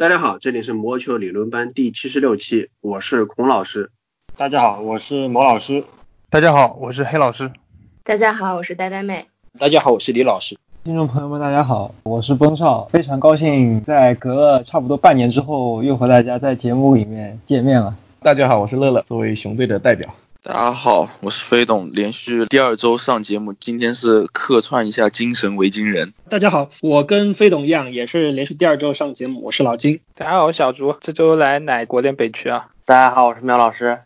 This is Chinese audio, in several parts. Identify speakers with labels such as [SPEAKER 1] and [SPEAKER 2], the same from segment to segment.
[SPEAKER 1] 大家好，这里是魔球理论班第七十六期，我是孔老师。
[SPEAKER 2] 大家好，我是魔老师。
[SPEAKER 3] 大家好，我是黑老师。
[SPEAKER 4] 大家好，我是呆呆妹。
[SPEAKER 5] 大家好，我是李老师。
[SPEAKER 6] 听众朋友们，大家好，我是崩少，非常高兴在隔了差不多半年之后，又和大家在节目里面见面了。
[SPEAKER 7] 大家好，我是乐乐，作为熊队的代表。
[SPEAKER 8] 大家好，我是飞董，连续第二周上节目，今天是客串一下精神维京人。
[SPEAKER 9] 大家好，我跟飞董一样，也是连续第二周上节目，我是老金。
[SPEAKER 10] 大家好，我小朱，这周来奶国联北区啊。
[SPEAKER 11] 大家好，我是苗老师。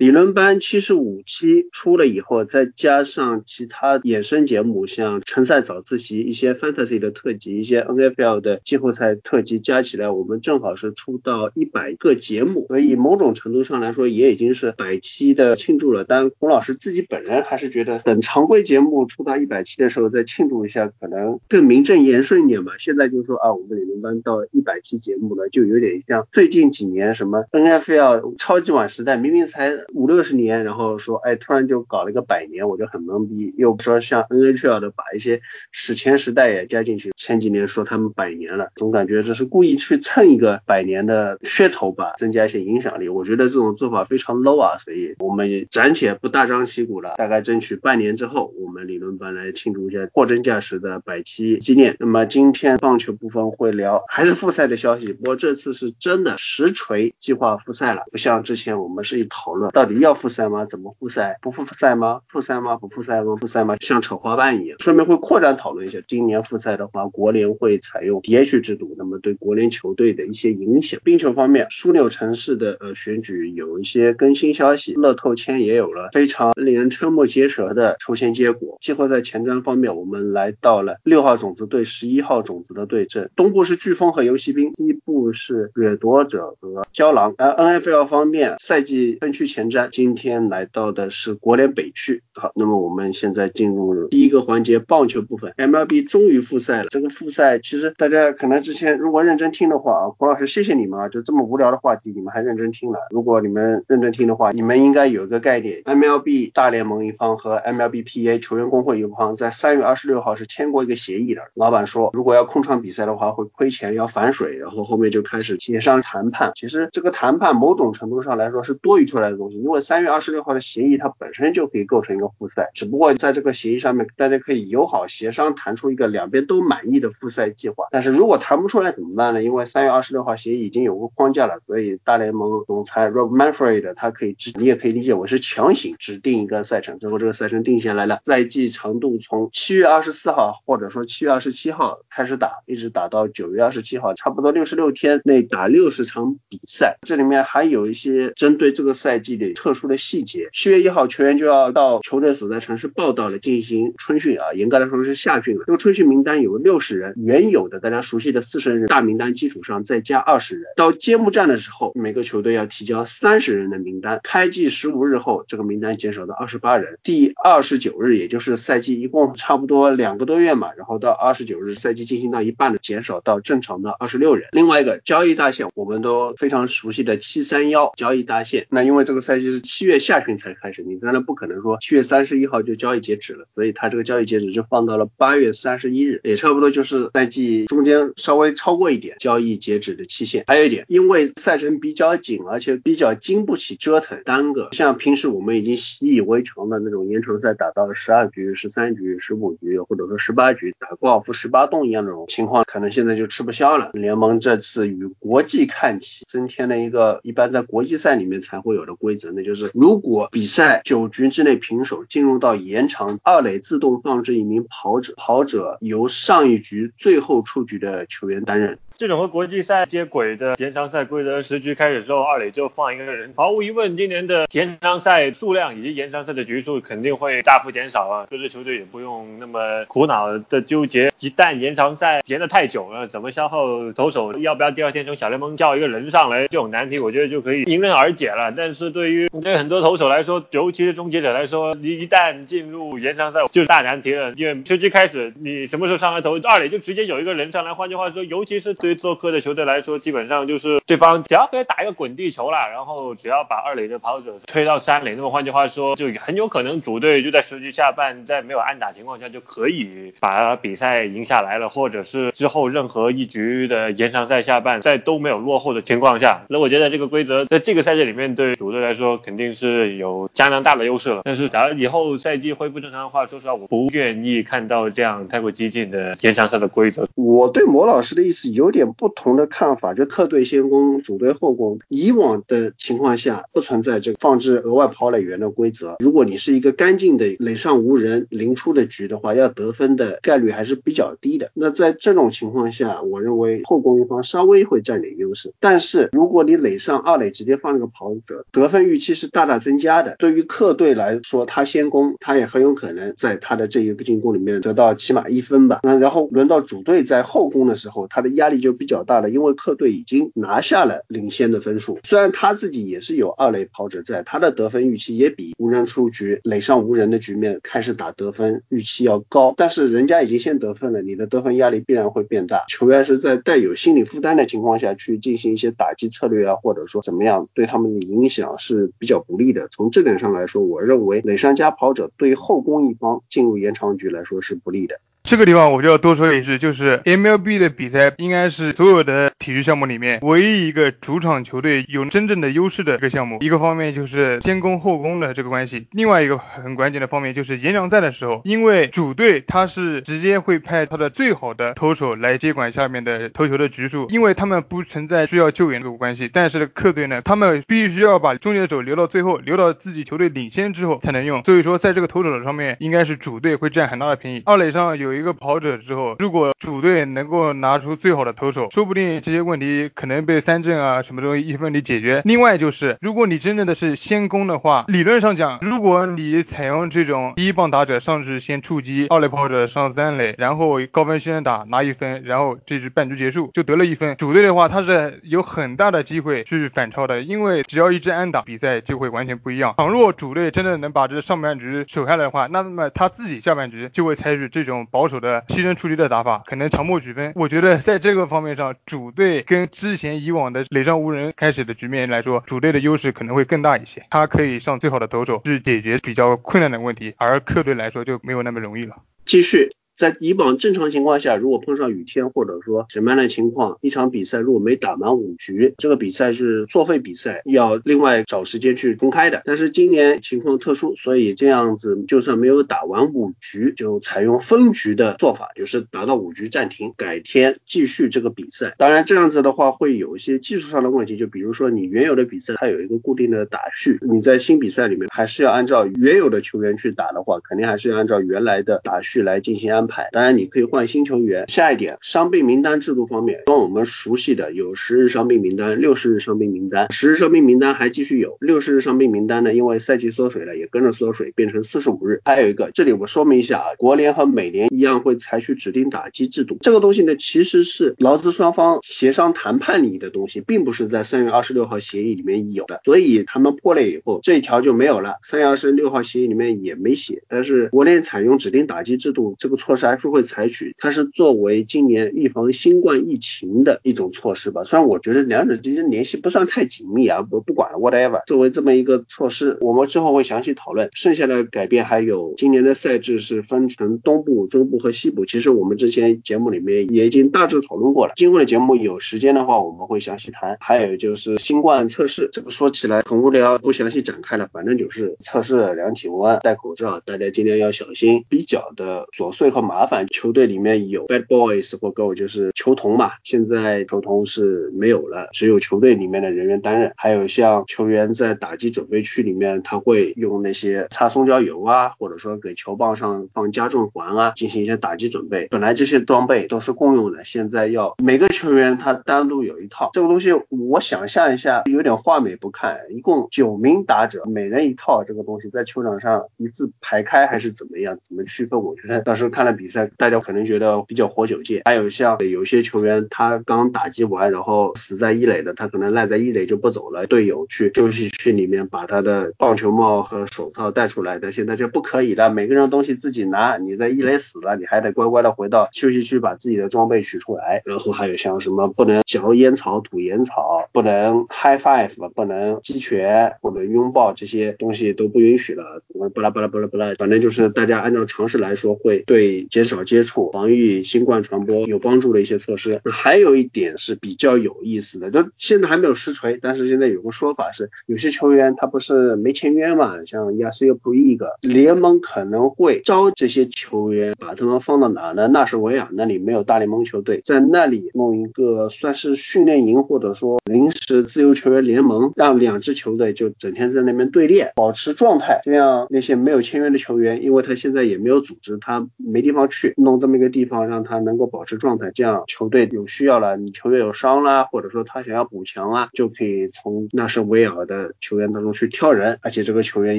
[SPEAKER 1] 理论班七十五期出了以后，再加上其他衍生节目，像晨赛早自习、一些 fantasy 的特辑、一些 NFL 的季后赛特辑，加起来我们正好是出到一百个节目，所以某种程度上来说，也已经是百期的庆祝了。但孔老师自己本人还是觉得，等常规节目出到一百期的时候再庆祝一下，可能更名正言顺一点吧。现在就说啊，我们理论班到一百期节目了，就有点像最近几年什么 NFL 超级碗时代，明明才。五六十年，然后说，哎，突然就搞了一个百年，我就很懵逼。又说像 NHL 的把一些史前时代也加进去，前几年说他们百年了，总感觉这是故意去蹭一个百年的噱头吧，增加一些影响力。我觉得这种做法非常 low 啊，所以我们暂且不大张旗鼓了，大概争取半年之后，我们理论班来庆祝一下货真价实的百期纪念。那么今天棒球部分会聊还是复赛的消息，不过这次是真的实锤计划复赛了，不像之前我们是一讨论。到底要复赛吗？怎么复赛？不复赛吗？复赛吗？不复赛吗？复赛吗？像扯花瓣一样。顺便会扩展讨论一下，今年复赛的话，国联会采用 DH 制度，那么对国联球队的一些影响。冰球方面，枢纽城市的呃选举有一些更新消息，乐透签也有了非常令人瞠目结舌的抽签结果。季后赛前瞻方面，我们来到了六号种子对十一号种子的对阵，东部是飓风和游骑兵，西部是掠夺者和胶囊。而 NFL 方面，赛季分区前。家今天来到的是国联北区，好，那么我们现在进入第一个环节，棒球部分。MLB 终于复赛了，这个复赛其实大家可能之前如果认真听的话啊，胡老师谢谢你们啊，就这么无聊的话题你们还认真听了。如果你们认真听的话，你们应该有一个概念，MLB 大联盟一方和 MLBPA 球员工会一方在三月二十六号是签过一个协议的，老板说如果要空场比赛的话会亏钱要反水，然后后面就开始协商谈判。其实这个谈判某种程度上来说是多余出来的东西。因为三月二十六号的协议，它本身就可以构成一个复赛，只不过在这个协议上面，大家可以友好协商，谈出一个两边都满意的复赛计划。但是如果谈不出来怎么办呢？因为三月二十六号协议已经有个框架了，所以大联盟总裁 Rob Manfred 他可以指，你也可以理解为是强行指定一个赛程，最后这个赛程定下来了，赛季长度从七月二十四号或者说七月二十七号开始打，一直打到九月二十七号，差不多六十六天内打六十场比赛。这里面还有一些针对这个赛季的。特殊的细节，七月一号球员就要到球队所在城市报道了，进行春训啊，严格来说是夏训了。这个春训名单有六十人，原有的大家熟悉的四十人大名单基础上再加二十人。到揭幕战的时候，每个球队要提交三十人的名单。开季十五日后，这个名单减少到二十八人。第二十九日，也就是赛季一共差不多两个多月嘛，然后到二十九日赛季进行到一半的减少到正常的二十六人。另外一个交易大线，我们都非常熟悉的七三幺交易大线，那因为这个赛赛季。是七月下旬才开始，你当然不可能说七月三十一号就交易截止了，所以它这个交易截止就放到了八月三十一日，也差不多就是赛季中间稍微超过一点交易截止的期限。还有一点，因为赛程比较紧，而且比较经不起折腾耽搁，像平时我们已经习以为常的那种延长赛打到十二局、十三局、十五局，或者说十八局打高尔夫十八洞一样那种情况，可能现在就吃不消了。联盟这次与国际看齐，增添了一个一般在国际赛里面才会有的规则。就是如果比赛九局之内平手，进入到延长，二垒自动放置一名跑者，跑者由上一局最后出局的球员担任。
[SPEAKER 2] 这种和国际赛接轨的延长赛规则，十局开始之后，二垒就放一个人。毫无疑问，今年的延长赛数量以及延长赛的局数肯定会大幅减少啊。各支球队也不用那么苦恼的纠结，一旦延长赛延得太久了，怎么消耗投手，要不要第二天从小联盟叫一个人上来，这种难题，我觉得就可以迎刃而解了。但是对对于对很多投手来说，尤其是终结者来说，你一旦进入延长赛就是大难题了。因为十局开始，你什么时候上来投，二垒就直接有一个人上来。换句话说，尤其是对于做客的球队来说，基本上就是对方只要可以打一个滚地球啦，然后只要把二垒的跑者推到三垒，那么换句话说，就很有可能主队就在十局下半，在没有安打情况下就可以把比赛赢下来了，或者是之后任何一局的延长赛下半，在都没有落后的情况下，那我觉得这个规则在这个赛季里面对主队来说说肯定是有相当大的优势了。但是假如以后赛季恢复正常的话，说实话我不愿意看到这样太过激进的延长赛的规则。
[SPEAKER 1] 我对魔老师的意思有点不同的看法，就客队先攻，主队后攻。以往的情况下不存在这个放置额外跑垒员的规则。如果你是一个干净的垒上无人零出的局的话，要得分的概率还是比较低的。那在这种情况下，我认为后攻一方稍微会占点优势。但是如果你垒上二垒直接放这个跑者，得分预期是大大增加的。对于客队来说，他先攻，他也很有可能在他的这一个进攻里面得到起码一分吧。那然后轮到主队在后攻的时候，他的压力就比较大了，因为客队已经拿下了领先的分数。虽然他自己也是有二垒跑者在，他的得分预期也比无人出局、垒上无人的局面开始打得分预期要高，但是人家已经先得分了，你的得分压力必然会变大。球员是在带有心理负担的情况下去进行一些打击策略啊，或者说怎么样，对他们的影响是比较不利的。从这点上来说，我认为垒山加跑者对后宫一方进入延长局来说是不利的。
[SPEAKER 3] 这个地方我就要多说一句，就是 MLB 的比赛应该是所有的体育项目里面唯一一个主场球队有真正的优势的一个项目。一个方面就是先攻后攻的这个关系，另外一个很关键的方面就是延长赛的时候，因为主队他是直接会派他的最好的投手来接管下面的投球的局数，因为他们不存在需要救援这个关系。但是客队呢，他们必须要把终结手留到最后，留到自己球队领先之后才能用。所以说，在这个投手的上面，应该是主队会占很大的便宜。二垒上有。有一个跑者之后，如果主队能够拿出最好的投手，说不定这些问题可能被三振啊什么东西一问题解决。另外就是，如果你真正的是先攻的话，理论上讲，如果你采用这种第一棒打者上去先触击，二垒跑者上三垒，然后高分先打拿一分，然后这局半局结束就得了一分。主队的话，他是有很大的机会去反超的，因为只要一支安打，比赛就会完全不一样。倘若主队真的能把这上半局守下来的话，那么他自己下半局就会采取这种保。保守的牺牲出局的打法，可能强迫举分。我觉得在这个方面上，主队跟之前以往的垒上无人开始的局面来说，主队的优势可能会更大一些。他可以上最好的投手，去解决比较困难的问题，而客队来说就没有那么容易了。
[SPEAKER 1] 继续。在以往正常情况下，如果碰上雨天或者说什么样的情况，一场比赛如果没打满五局，这个比赛是作废比赛，要另外找时间去公开的。但是今年情况特殊，所以这样子就算没有打完五局，就采用分局的做法，就是打到五局暂停，改天继续这个比赛。当然这样子的话会有一些技术上的问题，就比如说你原有的比赛它有一个固定的打序，你在新比赛里面还是要按照原有的球员去打的话，肯定还是要按照原来的打序来进行安排。当然，你可以换新球员。下一点，伤病名单制度方面，跟我们熟悉的有十日伤病名单、六十日伤病名单。十日伤病名单还继续有，六十日伤病名单呢，因为赛季缩水了，也跟着缩水，变成四十五日。还有一个，这里我说明一下啊，国联和美联一样会采取指定打击制度。这个东西呢，其实是劳资双方协商谈判里的东西，并不是在三月二十六号协议里面有的，所以他们破裂以后，这一条就没有了。三月二十六号协议里面也没写，但是国联采用指定打击制度这个措施。还是会采取，它是作为今年预防新冠疫情的一种措施吧。虽然我觉得两者之间联系不算太紧密啊，不不管了，whatever。作为这么一个措施，我们之后会详细讨论。剩下的改变还有，今年的赛制是分成东部、中部和西部。其实我们之前节目里面也已经大致讨论过了。今后的节目有时间的话，我们会详细谈。还有就是新冠测试，这个说起来很无聊，不详细展开了。反正就是测试、量体温、戴口罩，大家尽量要小心。比较的琐碎和麻烦，球队里面有 bad boys 或 go，就是球童嘛。现在球童是没有了，只有球队里面的人员担任。还有像球员在打击准备区里面，他会用那些擦松焦油啊，或者说给球棒上放加重环啊，进行一些打击准备。本来这些装备都是共用的，现在要每个球员他单独有一套。这个东西我想象一下，有点画美不看。一共九名打者，每人一套，这个东西在球场上一字排开还是怎么样？怎么区分？我觉得到时候看来。比赛，大家可能觉得比较活久见。还有像有些球员，他刚打击完，然后死在一垒的，他可能赖在一垒就不走了，队友去休息区里面把他的棒球帽和手套带出来的，现在就不可以了，每个人东西自己拿，你在一垒死了，你还得乖乖的回到休息区把自己的装备取出来。然后还有像什么不能嚼烟草、吐烟草，不能 high five，不能击拳，不能拥抱，这些东西都不允许了。巴拉巴拉巴拉巴拉，反正就是大家按照常识来说，会对减少接触、防御新冠传播有帮助的一些措施。还有一点是比较有意思的，就现在还没有实锤，但是现在有个说法是，有些球员他不是没签约嘛，像亚斯尤普伊个联盟可能会招这些球员，把他们放到哪呢？纳什维亚那里没有大联盟球队，在那里弄一个算是训练营，或者说临时自由球员联盟，让两支球队就整天在那边对练，保持状态，这样那些没有签约的球员，因为他现在也没有组织，他没地地方去，弄这么一个地方让他能够保持状态，这样球队有需要了，你球员有伤啦，或者说他想要补强啊，就可以从纳什维尔的球员当中去挑人，而且这个球员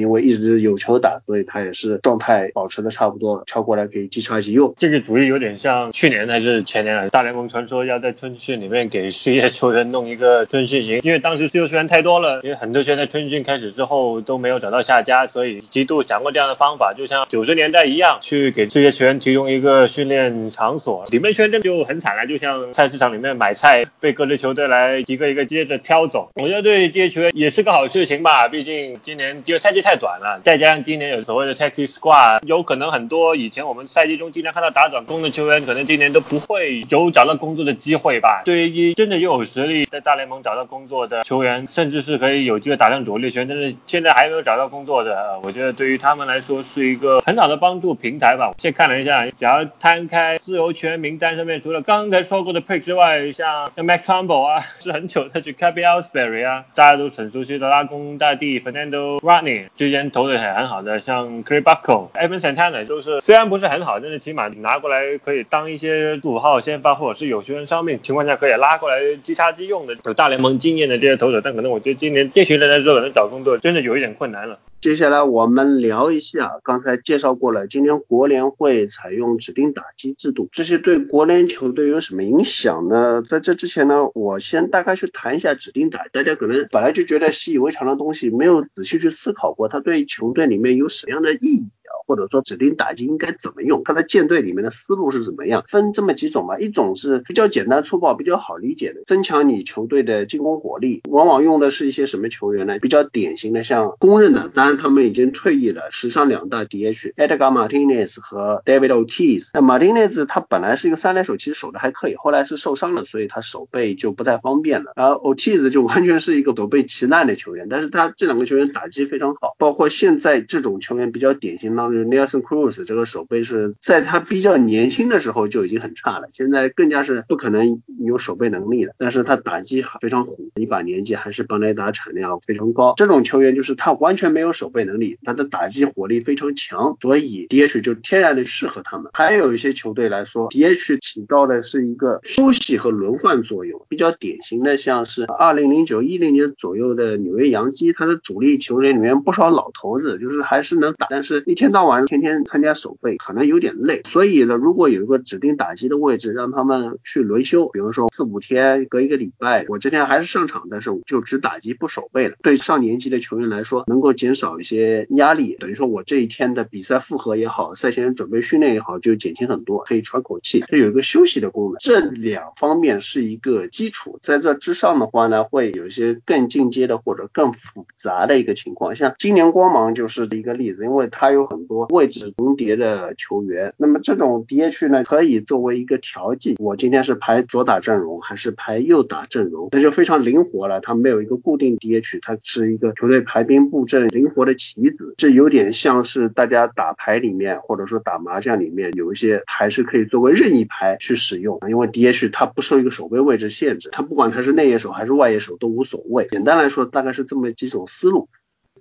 [SPEAKER 1] 因为一直有球打，所以他也是状态保持的差不多，挑过来可以即插即用。
[SPEAKER 2] 这个主意有点像去年还是前年，大联盟传说要在春训里面给失业球员弄一个春训营，因为当时自由球员太多了，因为很多球员在春训开始之后都没有找到下家，所以极度想过这样的方法，就像九十年代一样，去给这些球员其中一个训练场所。里面球员真的就很惨了，就像菜市场里面买菜被各支球队来一个一个接着挑走。我觉得对这些球员也是个好事情吧，毕竟今年这个赛季太短了，再加上今年有所谓的 taxi squad，有可能很多以前我们赛季中经常看到打短工的球员，可能今年都不会有找到工作的机会吧。对于真的又有实力在大联盟找到工作的球员，甚至是可以有机会打上主力圈，但是现在还没有找到工作的，我觉得对于他们来说是一个很好的帮助平台吧。先看了一下，假如摊开自由球员名单上面，除了刚才说过的 pick 之外，像 Mac Trumple 啊，是很久的，就 c a b y Ellsbury 啊，大家都很熟悉的拉弓大帝 Fernando Rodney，之前投的很很好的，像 c r a y Buckle、Evan Santana 都是虽然不是很好，但是起码拿过来可以当一些五号先发，或者是有球员伤病情况下可以拉过来即插即用的，有大联盟经验的这些投手。但可能我觉得今年这群人来说，可能找工作真的有一点困难了。
[SPEAKER 1] 接下来我们聊一下，刚才介绍过了，今天国联会采用指定打击制度，这些对国联球队有什么影响呢？在这之前呢，我先大概去谈一下指定打，大家可能本来就觉得习以为常的东西，没有仔细去思考过，它对球队里面有什么样的意义。或者说指定打击应该怎么用？它的舰队里面的思路是怎么样？分这么几种吧，一种是比较简单粗暴、比较好理解的，增强你球队的进攻火力，往往用的是一些什么球员呢？比较典型的，像公认的，当然他们已经退役了，史上两大 DH，Edgar Martinez 和 David Ortiz。那 Martinez 他本来是一个三垒手，其实守的还可以，后来是受伤了，所以他手背就不太方便了。然后 Ortiz 就完全是一个手背奇烂的球员，但是他这两个球员打击非常好，包括现在这种球员比较典型当中。Nelson Cruz 这个手背是在他比较年轻的时候就已经很差了，现在更加是不可能有手背能力了。但是他打击非常虎，一把年纪还是本垒打产量非常高。这种球员就是他完全没有手背能力，他的打击火力非常强，所以 DH 就天然的适合他们。还有一些球队来说，DH 起到的是一个休息和轮换作用。比较典型的像是二零零九一零年左右的纽约洋基，他的主力球员里面不少老头子，就是还是能打，但是一天到晚。天天参加守备可能有点累，所以呢，如果有一个指定打击的位置，让他们去轮休，比如说四五天，隔一个礼拜，我这天还是上场，但是我就只打击不守备了。对上年纪的球员来说，能够减少一些压力，等于说我这一天的比赛负荷也好，赛前准备训练也好，就减轻很多，可以喘口气，这有一个休息的功能。这两方面是一个基础，在这之上的话呢，会有一些更进阶的或者更复杂的一个情况，像今年光芒就是一个例子，因为它有很多。位置重叠的球员，那么这种 DH 呢，可以作为一个调剂。我今天是排左打阵容还是排右打阵容，那就非常灵活了。它没有一个固定 DH，它是一个球队排兵布阵灵活的棋子。这有点像是大家打牌里面，或者说打麻将里面有一些牌是可以作为任意牌去使用，因为 DH 它不受一个守备位置限制，它不管它是内野手还是外野手都无所谓。简单来说，大概是这么几种思路。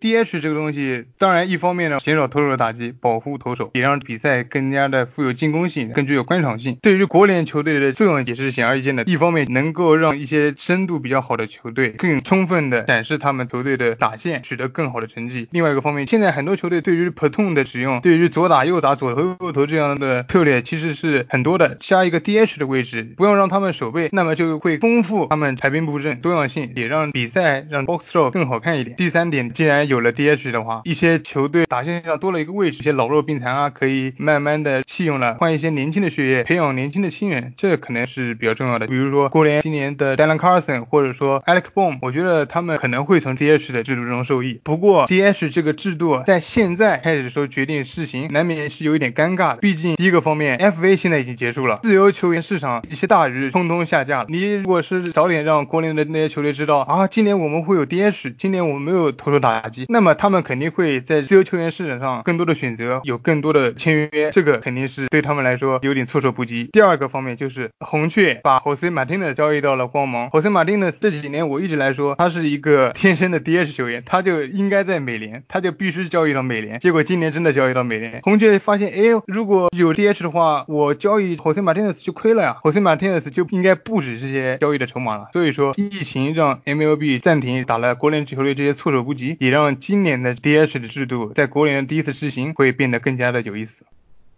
[SPEAKER 3] DH 这个东西，当然一方面呢减少投手的打击，保护投手，也让比赛更加的富有进攻性，更具有观赏性。对于国联球队的作用也是显而易见的。一方面能够让一些深度比较好的球队更充分的展示他们球队的打线，取得更好的成绩。另外一个方面，现在很多球队对于 platoon 的使用，对于左打右打左投右投这样的策略其实是很多的。加一个 DH 的位置，不用让他们守备，那么就会丰富他们排兵布阵多样性，也让比赛让 box score 更好看一点。第三点，既然有了 DH 的话，一些球队打线上多了一个位置，一些老弱病残啊，可以慢慢的弃用了，换一些年轻的血液，培养年轻的新人，这可能是比较重要的。比如说国联今年的 Dylan Carson，或者说 Alec Bohm，我觉得他们可能会从 DH 的制度中受益。不过 DH 这个制度在现在开始说决定试行，难免是有一点尴尬的。毕竟第一个方面，FA 现在已经结束了，自由球员市场一些大鱼通通下架了。你如果是早点让国联的那些球队知道啊，今年我们会有 DH，今年我们没有投手打击，那么他们肯定会在自由球员市场上更多的选择，有更多的签约，这个肯定是对他们来说有点措手不及。第二个方面就是红雀把 Jose m a r t i n 交易到了光芒，Jose m a r t i n 这几年我一直来说他是一个天生的 DH 球员，他就应该在美联，他就必须交易到美联。结果今年真的交易到美联，红雀发现，哎，如果有 DH 的话，我交易 Jose m a r t i n 就亏了呀，Jose m a r t i n 就应该不止这些交易的筹码了。所以说，疫情让 MLB 暂停打了国联球队这些措手不及，也让今年的 DH 的制度在国联第一次实行会变得更加的有意思。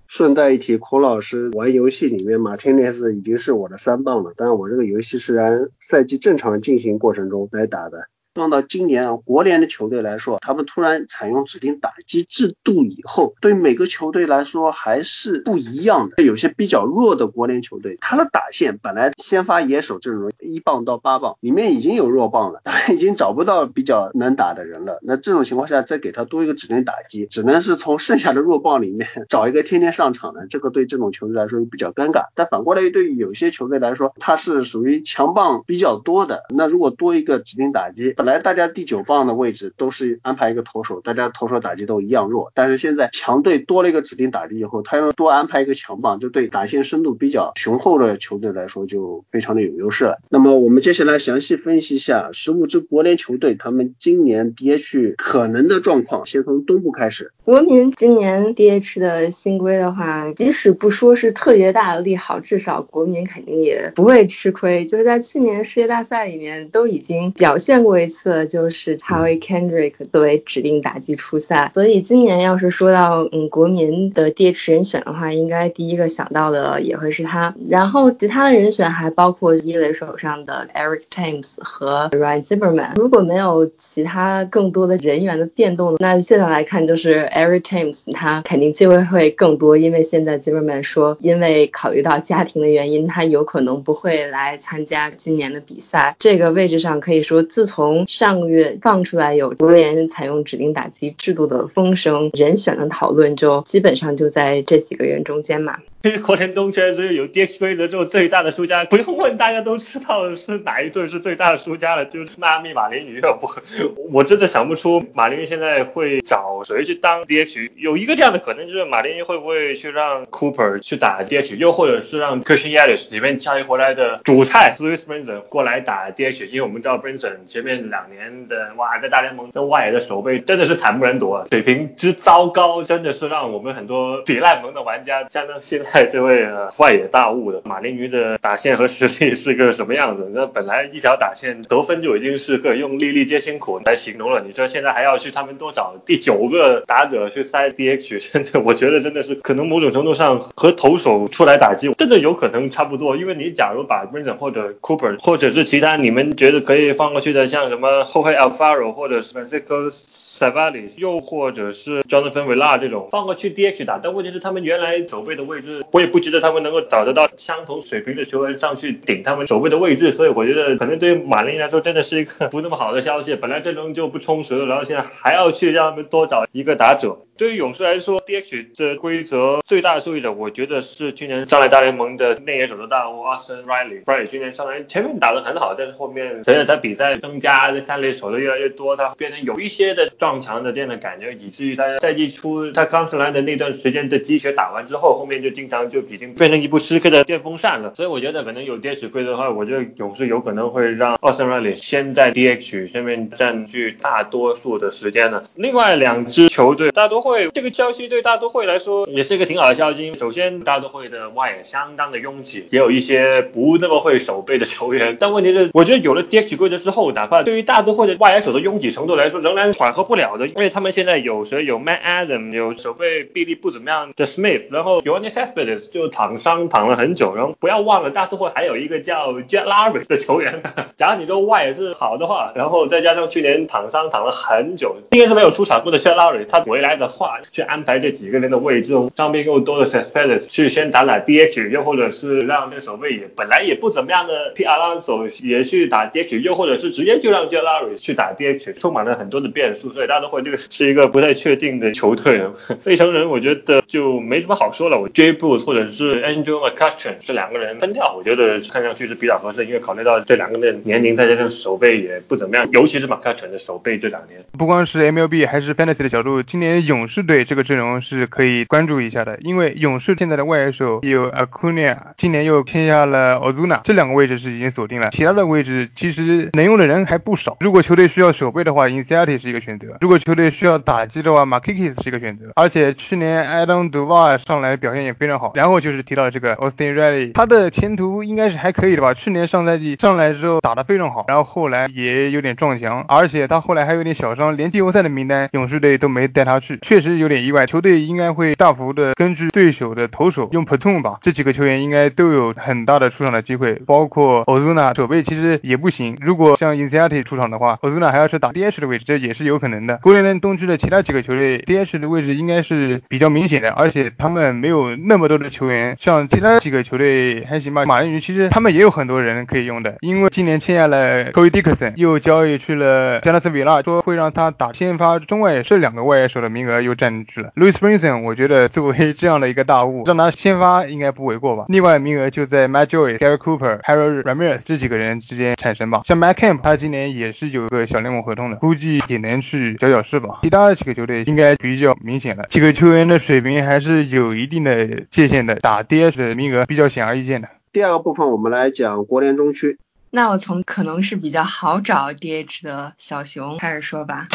[SPEAKER 1] 顺带一提，孔老师玩游戏里面马天尼斯已经是我的三棒了，但我这个游戏是按赛季正常进行过程中来打的。放到今年啊，国联的球队来说，他们突然采用指定打击制度以后，对每个球队来说还是不一样的。有些比较弱的国联球队，他的打线本来先发野手阵容一棒到八棒，里面已经有弱棒了，他 已经找不到比较能打的人了。那这种情况下再给他多一个指定打击，只能是从剩下的弱棒里面找一个天天上场的，这个对这种球队来说比较尴尬。但反过来对于有些球队来说，他是属于强棒比较多的，那如果多一个指定打击，本来大家第九棒的位置都是安排一个投手，大家投手打击都一样弱。但是现在强队多了一个指定打击以后，他要多安排一个强棒，就对打线深度比较雄厚的球队来说就非常的有优势了。那么我们接下来详细分析一下十五支国联球队他们今年 DH 可能的状况。先从东部开始，
[SPEAKER 4] 国民今年 DH 的新规的话，即使不说是特别大的利好，至少国民肯定也不会吃亏。就是在去年世界大赛里面都已经表现过一次。就是 Howie Kendrick 作为指定打击出赛，所以今年要是说到嗯国民的 DH 人选的话，应该第一个想到的也会是他。然后其他的人选还包括一垒手上的 Eric Thames 和 Ryan Zimmerman。如果没有其他更多的人员的变动，那现在来看就是 Eric Thames 他肯定机会会更多，因为现在 Zimmerman 说因为考虑到家庭的原因，他有可能不会来参加今年的比赛。这个位置上可以说自从上个。月放出来有国联采用指定打击制度的风声，人选的讨论就基本上就在这几个人中间嘛。
[SPEAKER 2] 国联东圈所以有 DH 规则之后最大的输家，不用问大家都知道是哪一队是最大的输家了，就是迈阿密马林鱼。我，我真的想不出马林鱼现在会找谁去当 DH。有一个这样的可能就是马林鱼会不会去让 Cooper 去打 DH，又或者是让 Christian Yelich 里面交易回来的主菜 Louis Brinson 过来打 DH，因为我们知道 Brinson 前面两年。的哇，在大联盟的外野的守备真的是惨不忍睹啊，水平之糟糕，真的是让我们很多比烂盟的玩家相当信赖这位外野大物的马林鱼的打线和实力是个什么样子？那本来一条打线得分就已经是可以用粒粒皆辛苦来形容了，你说现在还要去他们多找第九个打者去塞 DH，真的我觉得真的是可能某种程度上和投手出来打击真的有可能差不多，因为你假如把 b r i n s o n 或者 Cooper 或者是其他你们觉得可以放过去的，像什么后。黑 Alfaro 或者是 Francisco Savali，又或者是 Jonathan Villar 这种放过去 DH 打，但问题是他们原来守备的位置，我也不觉得他们能够找得到相同水平的球员上去顶他们守备的位置，所以我觉得可能对于马林来说真的是一个不那么好的消息。本来阵容就不充实，然后现在还要去让他们多找一个打者。对于勇士来说，DH 这规则最大的受益者，我觉得是去年上来大联盟的内野手的大物 Austin Riley。Riley 去年上来前面打得很好，但是后面随着他比赛增加，这三垒手的越来越多，他变成有一些的状撞墙的这样的感觉，以至于他赛季初他刚上来的那段时间的鸡血打完之后，后面就经常就已经变成一部吃亏的电风扇了。所以我觉得可能有 DH 规则的话，我觉得勇士有可能会让奥森 Riley 先在 DH 上面占据大多数的时间呢。另外两支球队，大都会这个消息对大都会来说也是一个挺好的消息。首先，大都会的外野相当的拥挤，也有一些不那么会守备的球员。但问题是，我觉得有了 DH 规则之后，哪怕对于大都会的外野手的拥挤程度来说，仍然缓和不不了的，因为他们现在有谁有 Matt Adam，有守备臂力不怎么样的 Smith，然后 Yoenis Cespedes 就躺伤躺了很久，然后不要忘了大都会还有一个叫 Jet Larry 的球员。假如你说外野是好的话，然后再加上去年躺伤躺了很久，今年是没有出场过的 Jet Larry，他回来的话，去安排这几个人的位置，伤病又多的 Cespedes 去先打打 DH，又或者是让这守备也本来也不怎么样的 P Alonso 也去打 DH，又或者是直接就让 Jet Larry 去打 DH，充满了很多的变数，所以大都会这个是一个不太确定的球队。费城人我觉得就没什么好说了，我 J 布或者是 Angel McCutcheon 这两个人分掉，我觉得看上去是比较合适，因为考虑到这两个人的年龄，再加上手背也不怎么样，尤其是 McCutchen 的手背这两年。
[SPEAKER 3] 不光是 MLB 还是 Fantasy 的角度，今年勇士队这个阵容是可以关注一下的，因为勇士现在的外野手有 Acuna，今年又签下了 Ozuna，这两个位置是已经锁定了，其他的位置其实能用的人还不少。如果球队需要守备的话 i n c i a t i 是一个选择；如果球队需要打击的话 m a k i k i s 是一个选择。而且去年 Adam d u v a 上来表现也非常好。然后就是提到这个 Austin Riley，他的前途应该是还可以的吧？去年上赛季上来之后打得非常好，然后后来也有点撞墙，而且他后来还有点小伤，连季后赛的名单勇士队都没带他去，确实有点意外。球队应该会大幅的根据对手的投手用 Platoon 吧，这几个球员应该都有很大的出场的机会，包括 Ozuna 守备其实也不行。如果像 i n c i a t i 出场的话，Ozuna 还要是打 DH 的位置，这也是有可能的。国联东区的其他几个球队 DH 的位置应该是比较明显的，而且他们没有那么多的球员，像其他几个球队还行吧。马林鱼其实他们也有很多人可以用的，因为今年签下了 Cody Dickerson，又交易去了加纳斯比拉，说会让他打先发中外这两个外野手的名额又占据了。Louis Brinson，我觉得作为这样的一个大物，让他先发应该不为过吧。另外名额就在 Matt Joy、Gary Cooper、Harold Ramirez 这几个人之间产生吧。像 Matt Camp，他今年也是有个小联盟合同的，估计也能去搅搅事吧。其他的几个球队应该比较明显了，几个球员的水平还是有一定的界限的，打 DH 的名额比较显而易见的。
[SPEAKER 1] 第二个部分我们来讲国联中区。
[SPEAKER 4] 那我从可能是比较好找 DH 的小熊开始说吧。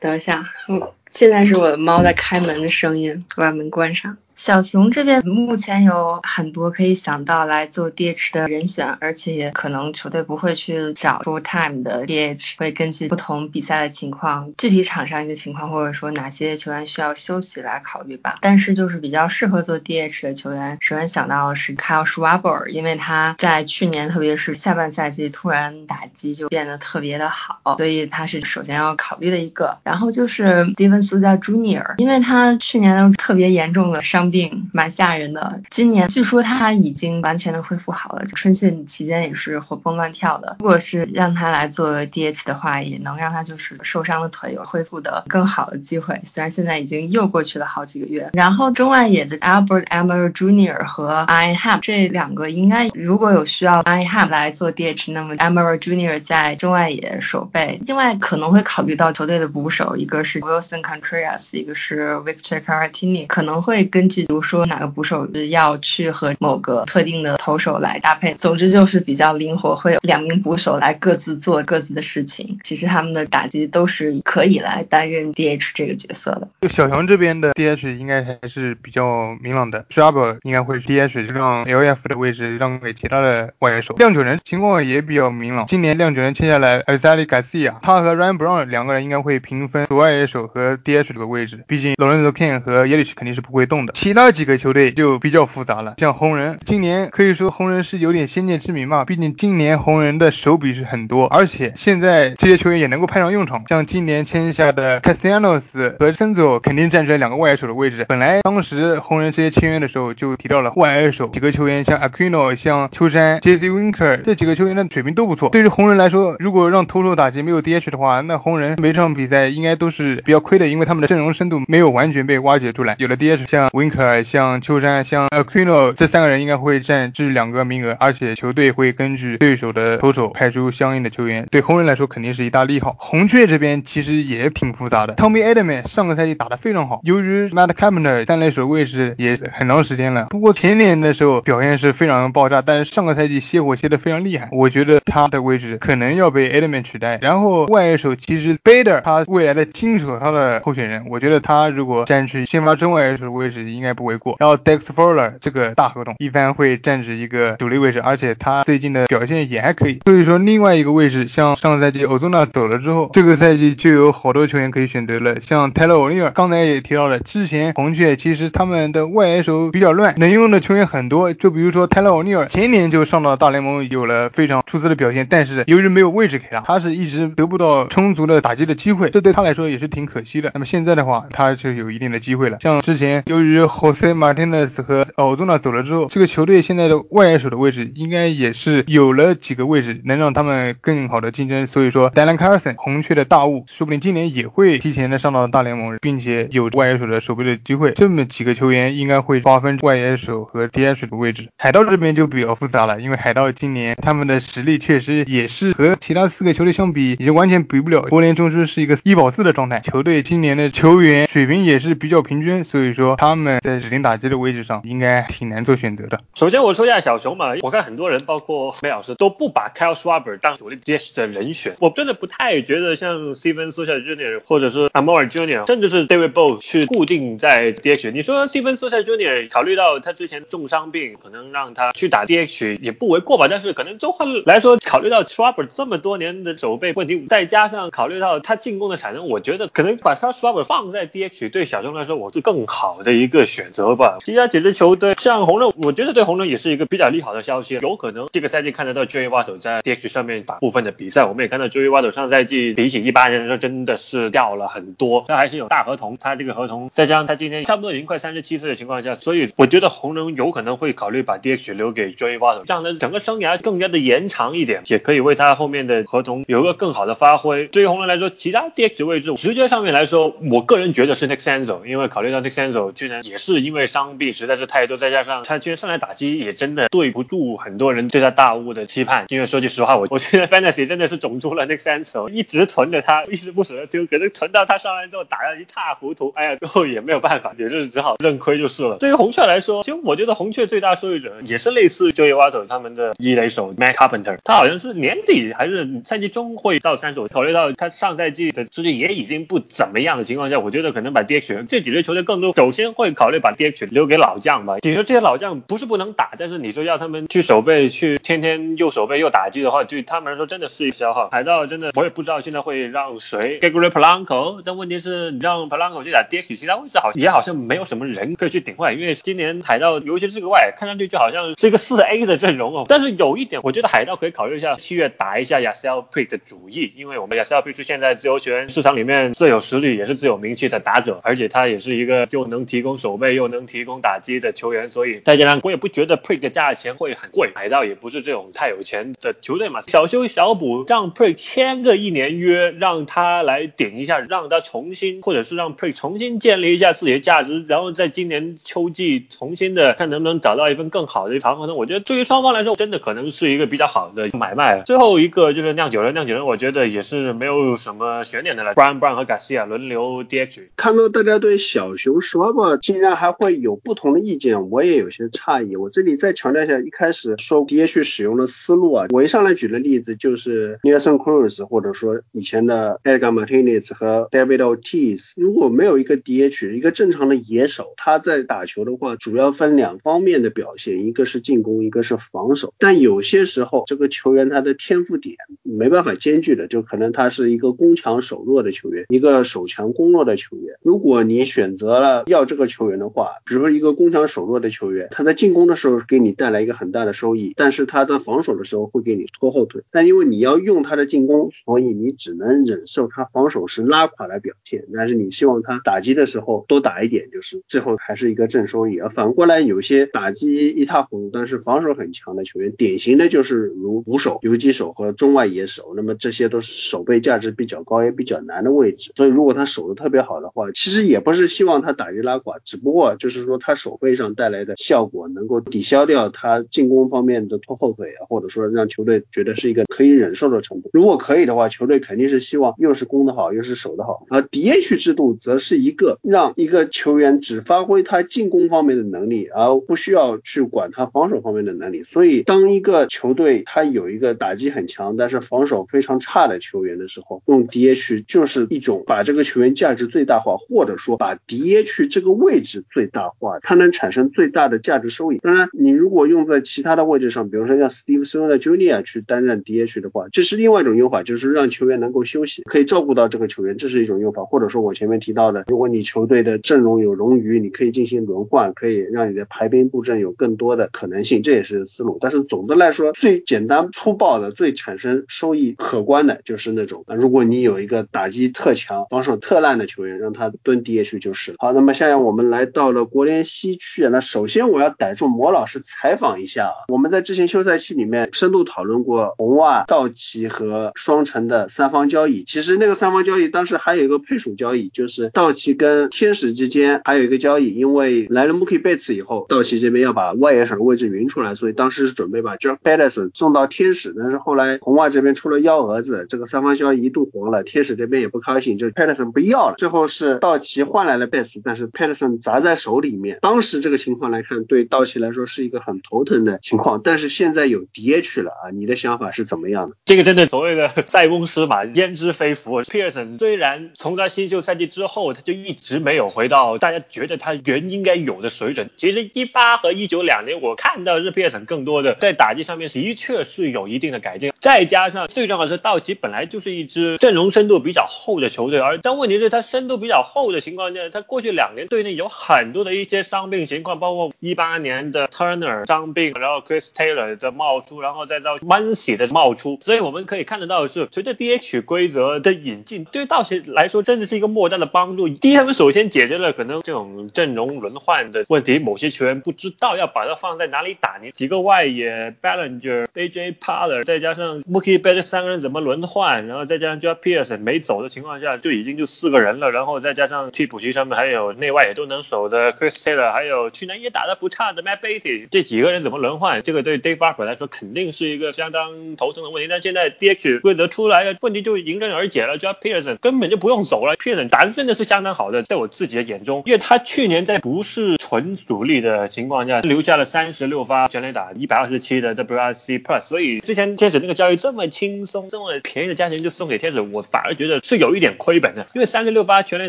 [SPEAKER 4] 等一下，我，现在是我的猫在开门的声音，我把门关上。小熊这边目前有很多可以想到来做 DH 的人选，而且也可能球队不会去找 full time 的 DH，会根据不同比赛的情况、具体场上一些情况，或者说哪些球员需要休息来考虑吧。但是就是比较适合做 DH 的球员，首先想到的是 Kyle Schwarber，因为他在去年特别是下半赛季突然打击就变得特别的好，所以他是首先要考虑的一个。然后就是 Steven Souza Junior，因为他去年特别严重的伤。病蛮吓人的，今年据说他已经完全的恢复好了，春训期间也是活蹦乱跳的。如果是让他来做 DH 的话，也能让他就是受伤的腿有恢复的更好的机会。虽然现在已经又过去了好几个月。然后中外野的 Albert e m e r Jr. 和 I Ham 这两个应该如果有需要 I Ham 来做 DH，那么 Emmer Jr. 在中外野守备。另外可能会考虑到球队的捕手，一个是 Wilson Contreras，一个是 Victor Caratini，可能会根据。比如说哪个捕手是要去和某个特定的投手来搭配，总之就是比较灵活，会有两名捕手来各自做各自的事情。其实他们的打击都是可以来担任 DH 这个角色的。
[SPEAKER 3] 就小熊这边的 DH 应该还是比较明朗的 s h a b e r 应该会 DH，让 LF 的位置让给其他的外野手。酿酒人情况也比较明朗，今年酿酒人签下来 a z a l i Garcia，他和 Ryan Brown 两个人应该会平分左外野手和 DH 这个位置。毕竟 Lorenzo King 和 Yelich 肯定是不会动的。其他几个球队就比较复杂了，像红人，今年可以说红人是有点先见之明嘛，毕竟今年红人的手笔是很多，而且现在这些球员也能够派上用场，像今年签下的 Castellanos 和 Senzo 肯定占据了两个外野手的位置。本来当时红人这些签约的时候就提到了外野手几个球员，像 Aquino、像秋山、Jesse Winker 这几个球员的水平都不错。对于红人来说，如果让投手打击没有 DH 的话，那红人每场比赛应该都是比较亏的，因为他们的阵容深度没有完全被挖掘出来。有了 DH，像 Winker。特尔、像秋山、像 Aquino 这三个人应该会占这两个名额，而且球队会根据对手的投手派出相应的球员，对红人来说肯定是一大利好。红雀这边其实也挺复杂的，Tommy Edman 上个赛季打得非常好，由于 Matt Carpenter 三垒手位置也很长时间了，不过前年的时候表现是非常爆炸，但是上个赛季歇火歇得非常厉害，我觉得他的位置可能要被 Edman 取代。然后外野手其实 Bader 他未来的金手套的候选人，我觉得他如果占据先发中外野手位置应该不为过。然后 Dex Fowler 这个大合同一般会占据一个主力位置，而且他最近的表现也还可以。所以说另外一个位置，像上赛季 Ozuna 走了之后，这个赛季就有好多球员可以选择了，像 Taylor O'Neill，刚才也提到了，之前红雀其实他们的外野手比较乱，能用的球员很多，就比如说 Taylor O'Neill 前年就上到大联盟，有了非常出色的表现，但是由于没有位置给他，他是一直得不到充足的打击的机会，这对他来说也是挺可惜的。那么现在的话，他就有一定的机会了。像之前由于 Jose Martinez 和 Ozuna 走了之后，这个球队现在的外野手的位置应该也是有了几个位置能让他们更好的竞争。所以说，Dylan Carlson 红雀的大物，说不定今年也会提前的上到大联盟，并且有外野手的守备的机会。这么几个球员应该会划分外野手和 DH 的位置。海盗这边就比较复杂了，因为海盗今年他们的实力确实也是和其他四个球队相比，已经完全比不了。国联中枢是一个一保四的状态，球队今年的球员水平也是比较平均，所以说他们在指定打击的位置上应该挺难做选择的。
[SPEAKER 2] 首先我说一下小熊嘛，我看很多人包括梅老师都不把 Kyle Schwarber 当主力 DH 的人选，我真的不太觉得像 Steven s o c i a Jr. 或者是 Amore Jr. 甚至是 David Bow 去固定在 DH。你说 Steven s o c i a Jr. 考虑到他之前重伤病，可能让他去打 DH 也不为过吧？但是可能综合来说，考虑到 Schwarber 这么多年的守备问题，再加上考虑到他进攻的产生，我觉得可能把他 Schwarber 放在 DH 对小熊来说，我是更好的一个选择吧。其他几支球队像红人，我觉得对红人也是一个比较利好的消息，有可能这个赛季看得到 Joey w a t t 在 DH 上面打部分的比赛。我们也看到 Joey w a t t 上赛季比起一八年来说真的是掉了很多，他还是有大合同，他这个合同再加上他今天差不多已经快三十七岁的情况下，所以我觉得红人有可能会考虑把 DH 留给 Joey w a t t 让他整个生涯更加的延长一点，也可以为他后面的合同有一个更好的发挥。对于红人来说，其他 DH 位置直接上面来说，我个人觉得是 Nick Senzel，因为考虑到 Nick Senzel 去年也是因为伤病实在是太多，再加上他其实上来打击也真的对不住很多人对他大物的期盼。因为说句实话，我 我觉得 Fantasy 真的是种出了那三手一直囤着他，一直不舍得丢，可是囤到他上来之后打得一塌糊涂，哎呀，最后也没有办法，也是只好认亏就是了。对于红雀来说，其实我觉得红雀最大受益者也是类似 Joey Votto 他们的一垒手 Matt Carpenter，他好像是年底还是赛季中会到三手。考虑到他上赛季的实力也已经不怎么样的情况下，我觉得可能把 DH 这几支球队更多首先会考虑把 DH 留给老将吧。你说这些老将不是不能打，但是你说要他们去守备，去天天又守备又打击的话，对他们来说真的是一消耗。海盗真的我也不知道现在会让谁 Gregory Polanco，但问题是你让 Polanco 去打 DH，其他位置好也好像没有什么人可以去顶换，因为今年海盗尤其是这个外，看上去就好像是一个四 A 的阵容哦。但是有一点，我觉得海盗可以考虑一下七月打一下 y a s e l p r i 的主意，因为我们 y a s e l p r i 是现在自由球员市场里面最有实力也是最有名气的打者，而且他也是一个又能提供守备又能提供打击的球员，所以再加上我也不觉得 Pre 的价钱会很贵，海盗也不是这种太有钱的球队嘛，小修小补让 Puig 签个一年约，让他来顶一下，让他重新或者是让 Puig 重新建立一下自己的价值，然后在今年秋季重新的看能不能找到一份更好的一长合同。我觉得对于双方来说，真的可能是一个比较好的买卖。最后一个就是酿酒人，酿酒人我觉得也是没有什么悬念的了，Brian Brown 和 Garcia 轮流 DH。
[SPEAKER 1] 看到大家对小熊 s c h w a b 竟然还会有不同的意见，我也有些诧异。我这里再强调一下，一开始说 DH 使用的思路啊，我一上来举的例子就是 Nelson Cruz，或者说以前的 Edgar Martinez 和 David Ortiz。如果没有一个 DH，一个正常的野手，他在打球的话，主要分两方面的表现，一个是进攻，一个是防守。但有些时候，这个球员他的天赋点没办法兼具的，就可能他是一个攻强守弱的球员，一个守强攻弱的球员。如果你选择了要这个球员员的话，比如说一个攻强守弱的球员，他在进攻的时候给你带来一个很大的收益，但是他在防守的时候会给你拖后腿。但因为你要用他的进攻，所以你只能忍受他防守是拉垮的表现。但是你希望他打击的时候多打一点，就是最后还是一个正收益。而反过来，有些打击一塌糊涂，但是防守很强的球员，典型的就是如捕手、游击手和中外野手。那么这些都是守备价值比较高也比较难的位置。所以如果他守的特别好的话，其实也不是希望他打击拉垮，只不过就是说他守备上带来的效果能够抵消掉他进攻方面的拖后腿啊，或者说让球队觉得是一个可以忍受的程度。如果可以的话，球队肯定是希望又是攻得好，又是守得好。而 DH 制度则是一个让一个球员只发挥他进攻方面的能力，而不需要去管他防守方面的能力。所以，当一个球队他有一个打击很强，但是防守非常差的球员的时候，用 DH 就是一种把这个球员价值最大化，或者说把 DH 这个位置是最大化，它能产生最大的价值收益。当然，你如果用在其他的位置上，比如说像 Steve s o n 的 Junior 去担任 DH 的话，这是另外一种用法，就是让球员能够休息，可以照顾到这个球员，这是一种用法。或者说我前面提到的，如果你球队的阵容有冗余，你可以进行轮换，可以让你的排兵布阵有更多的可能性，这也是思路。但是总的来说，最简单粗暴的、最产生收益可观的就是那种，如果你有一个打击特强、防守特烂的球员，让他蹲 DH 就是了。好，那么现在我们来来到了国联西区，那首先我要逮住魔老师采访一下啊，我们在之前休赛期里面深度讨论过红袜、道奇和双城的三方交易。其实那个三方交易当时还有一个配属交易，就是道奇跟天使之间还有一个交易，因为来了 Mookie Betts 以后，道奇这边要把外野手的位置匀出来，所以当时是准备把 Joe Pederson 送到天使，但是后来红袜这边出了幺蛾子，这个三方交易一度黄了，天使这边也不高兴，就 Pederson 不要了，最后是道奇换来了 Betts，但是 Pederson 砸在手里面，当时这个情况来看，对道奇来说是一个很头疼的情况，但是现在有 DH 了啊，你的想法是怎么样的？
[SPEAKER 2] 这个真的所谓的塞翁失马焉知非福 Pearson 虽然从他新秀赛季之后，他就一直没有回到大家觉得他原应该有的水准。其实一八和一九两年，我看到日 Pearson 更多的在打击上面的确是有一定的改进，再加上最重要的是道奇本来就是一支阵容深度比较厚的球队，而但问题是他深度比较厚的情况下，他过去两年队内有很多的一些伤病情况，包括一八年的 Turner 伤病，然后 Chris Taylor 的冒出，然后再到 Muncy 的冒出，所以我们可以看得到的是，随着 DH 规则的引进，对道奇来说真的是一个莫大的帮助。第一，他们首先解决了可能这种阵容轮换的问题，某些球员不知道要把它放在哪里打，你几个外野 Ballinger、AJ Parler，再加上 Mookie Betts 三个人怎么轮换，然后再加上 Joe Pearson 没走的情况下，就已经就四个人了，然后再加上替补席上面还有内外也都能守的 Chris Taylor，还有去年也打得不差的 Matt Beatty，这几个人怎么轮换，这个对 Dave Barber 来说肯定是一个相当头疼的问题。但现在 DH 规则出来了，问题就迎刃而解了，Joe Pearson 根本就不用走了，Pearson 打的真的是相当好的，在我自己的眼中，因为他去年在不是纯主力的情况下，留下了三十六发全垒打，一百二十七的 WRC Plus，所以之前天使那个交易这么轻松，这么便宜的价钱就送给天使，我反而觉得是有一点亏本的，因为三十六发全垒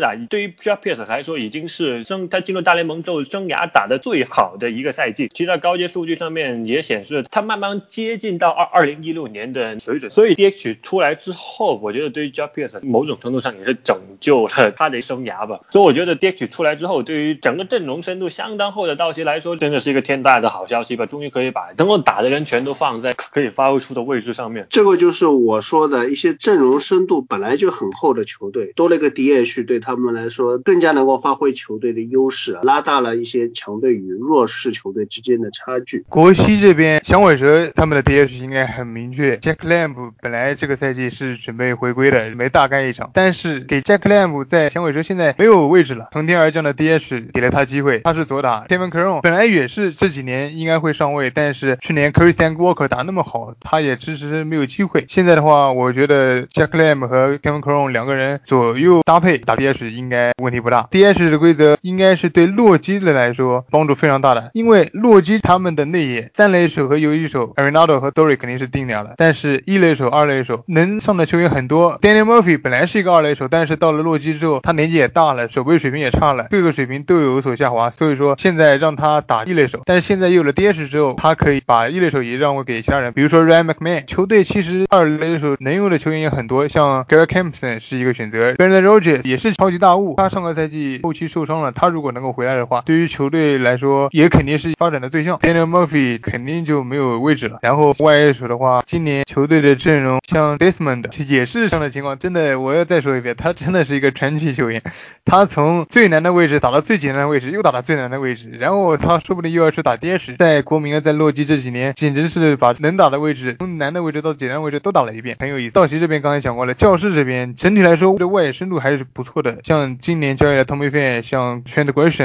[SPEAKER 2] 打对于 Joe Pearson 来说已经是升他进入大联盟之后生涯打的最好的一个赛季，其实在高阶数据上面也显示他慢慢接近到二二零一六年的水准，所以 DH 出来之后，我觉得对于 Joe Pearson 某种程度上也是拯救了他的生涯吧，所以我觉得 DH 出来之后，对于整个阵容深度相当厚的道奇来说，真的是一个天大的好消息吧，终于可以把能够打的人全都放在可以发挥出的位置上面。
[SPEAKER 1] 这个就是我说的一些阵容深度本来就很厚的球队，多了个 DH，对他们来说更加能够发挥球队的优优势，拉大了一些强队与弱势球队之间的差距。
[SPEAKER 3] 国西这边响尾蛇他们的 DH 应该很明确，Jack Lamb 本来这个赛季是准备回归的，没大干一场，但是给 Jack Lamb 在响尾蛇现在没有位置了，从天而降的 DH 给了他机会，他是左打，Kevin Cron 本来也是这几年应该会上位，但是去年 Christian Walker 打那么好，他也迟迟没有机会。现在的话，我觉得 Jack Lamb 和 Kevin Cron 两个人左右搭配打 DH 应该问题不大。DH 的规则应该应该是对洛基的来说帮助非常大的，因为洛基他们的内野三垒手和游击手 Arenado 和 Dory 肯定是定了，但是一垒手、二垒手能上的球员很多。Danny Murphy 本来是一个二垒手，但是到了洛基之后，他年纪也大了，守备水平也差了，各个水平都有所下滑，所以说现在让他打一垒手。但是现在有了 DH 之后，他可以把一垒手也让位给其他人，比如说 Ryan McMahon。球队其实二垒手能用的球员也很多，像 Gary Campson 是一个选择，Ben Rogers 也是超级大物。他上个赛季后期受伤了，他如果能够回来的话，对于球队来说也肯定是发展的对象。Danny Murphy 肯定就没有位置了。然后外野手的话，今年球队的阵容像 Desmond 也是这样的情况，真的我要再说一遍，他真的是一个传奇球员。他从最难的位置打到最简单的位置，又打到最难的位置，然后他说不定又要去打 DH。在国民啊，在洛基这几年，简直是把能打的位置，从难的位置到简单位置都打了一遍，很有意思。道奇这边刚才讲过了，教室这边整体来说的外野深度还是不错的，像今年交易的 Tommy Pham，像全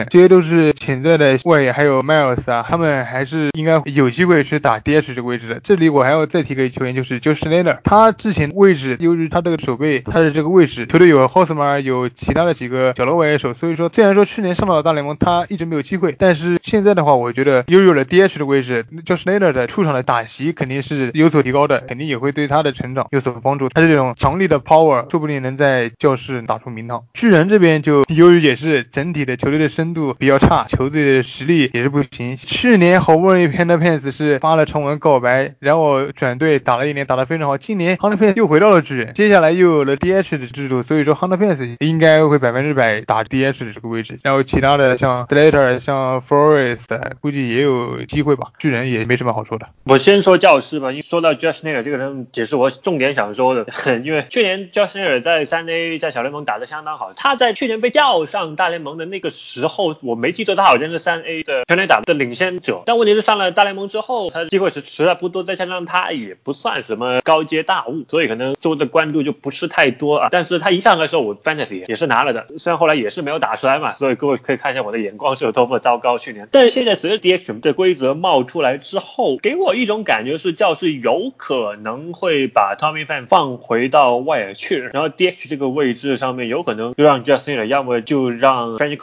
[SPEAKER 3] 这些都是潜在的外野，还有 Miles 啊，他们还是应该有机会去打 DH 这个位置的。这里我还要再提个球员，就是 Josh Naylor，他之前位置由于他这个手背，他的这个位置，球队有 Hosmer，有其他的几个角落外野手，所以说虽然说去年上到了大联盟，他一直没有机会，但是现在的话，我觉得拥有了 DH 的位置，Josh Naylor 的出场的打席肯定是有所提高的，肯定也会对他的成长有所帮助。他是这种强力的 power，说不定能在教室打出名堂。巨人这边就由于也是整体的球队的深度比较差，球队的实力也是不行。去年好不容易 Panda Pants 是发了长文告白，然后转队打了一年，打得非常好。今年 Hunter Pants 又回到了巨人，接下来又有了 DH 的制度，所以说 Hunter Pants 应该会百分之百打 DH 的这个位置。然后其他的像 Slater、像 Forest，估计也有机会吧。巨人也没什么好说的。
[SPEAKER 2] 我先说教师吧，因为说到 Josh Naylor 这个人，也是我重点想说的。因为去年 Josh Naylor 在三 A 在小联盟打得相当好，他在去年被叫上大联盟的那个时候，我没记错，他好像是三 A 的全垒打的领先者。但问题是上了大联盟之后，他的机会是实在不多，再加上他也不算什么高阶大物，所以可能受的关注就不是太多啊。但是他一上来的时候，我 Fantasy 也是拿了的，虽然后来也是没有打出来嘛，所以各位可以看一下我的眼光是有多么糟糕。去年，但是现在随着 DH 的规则冒出来之后，给我一种感觉是教室有可能会把 Tommy Fan 放回到外野去，然后 DH 这个位置上面有可能就让 Justin 要么就让 Frankie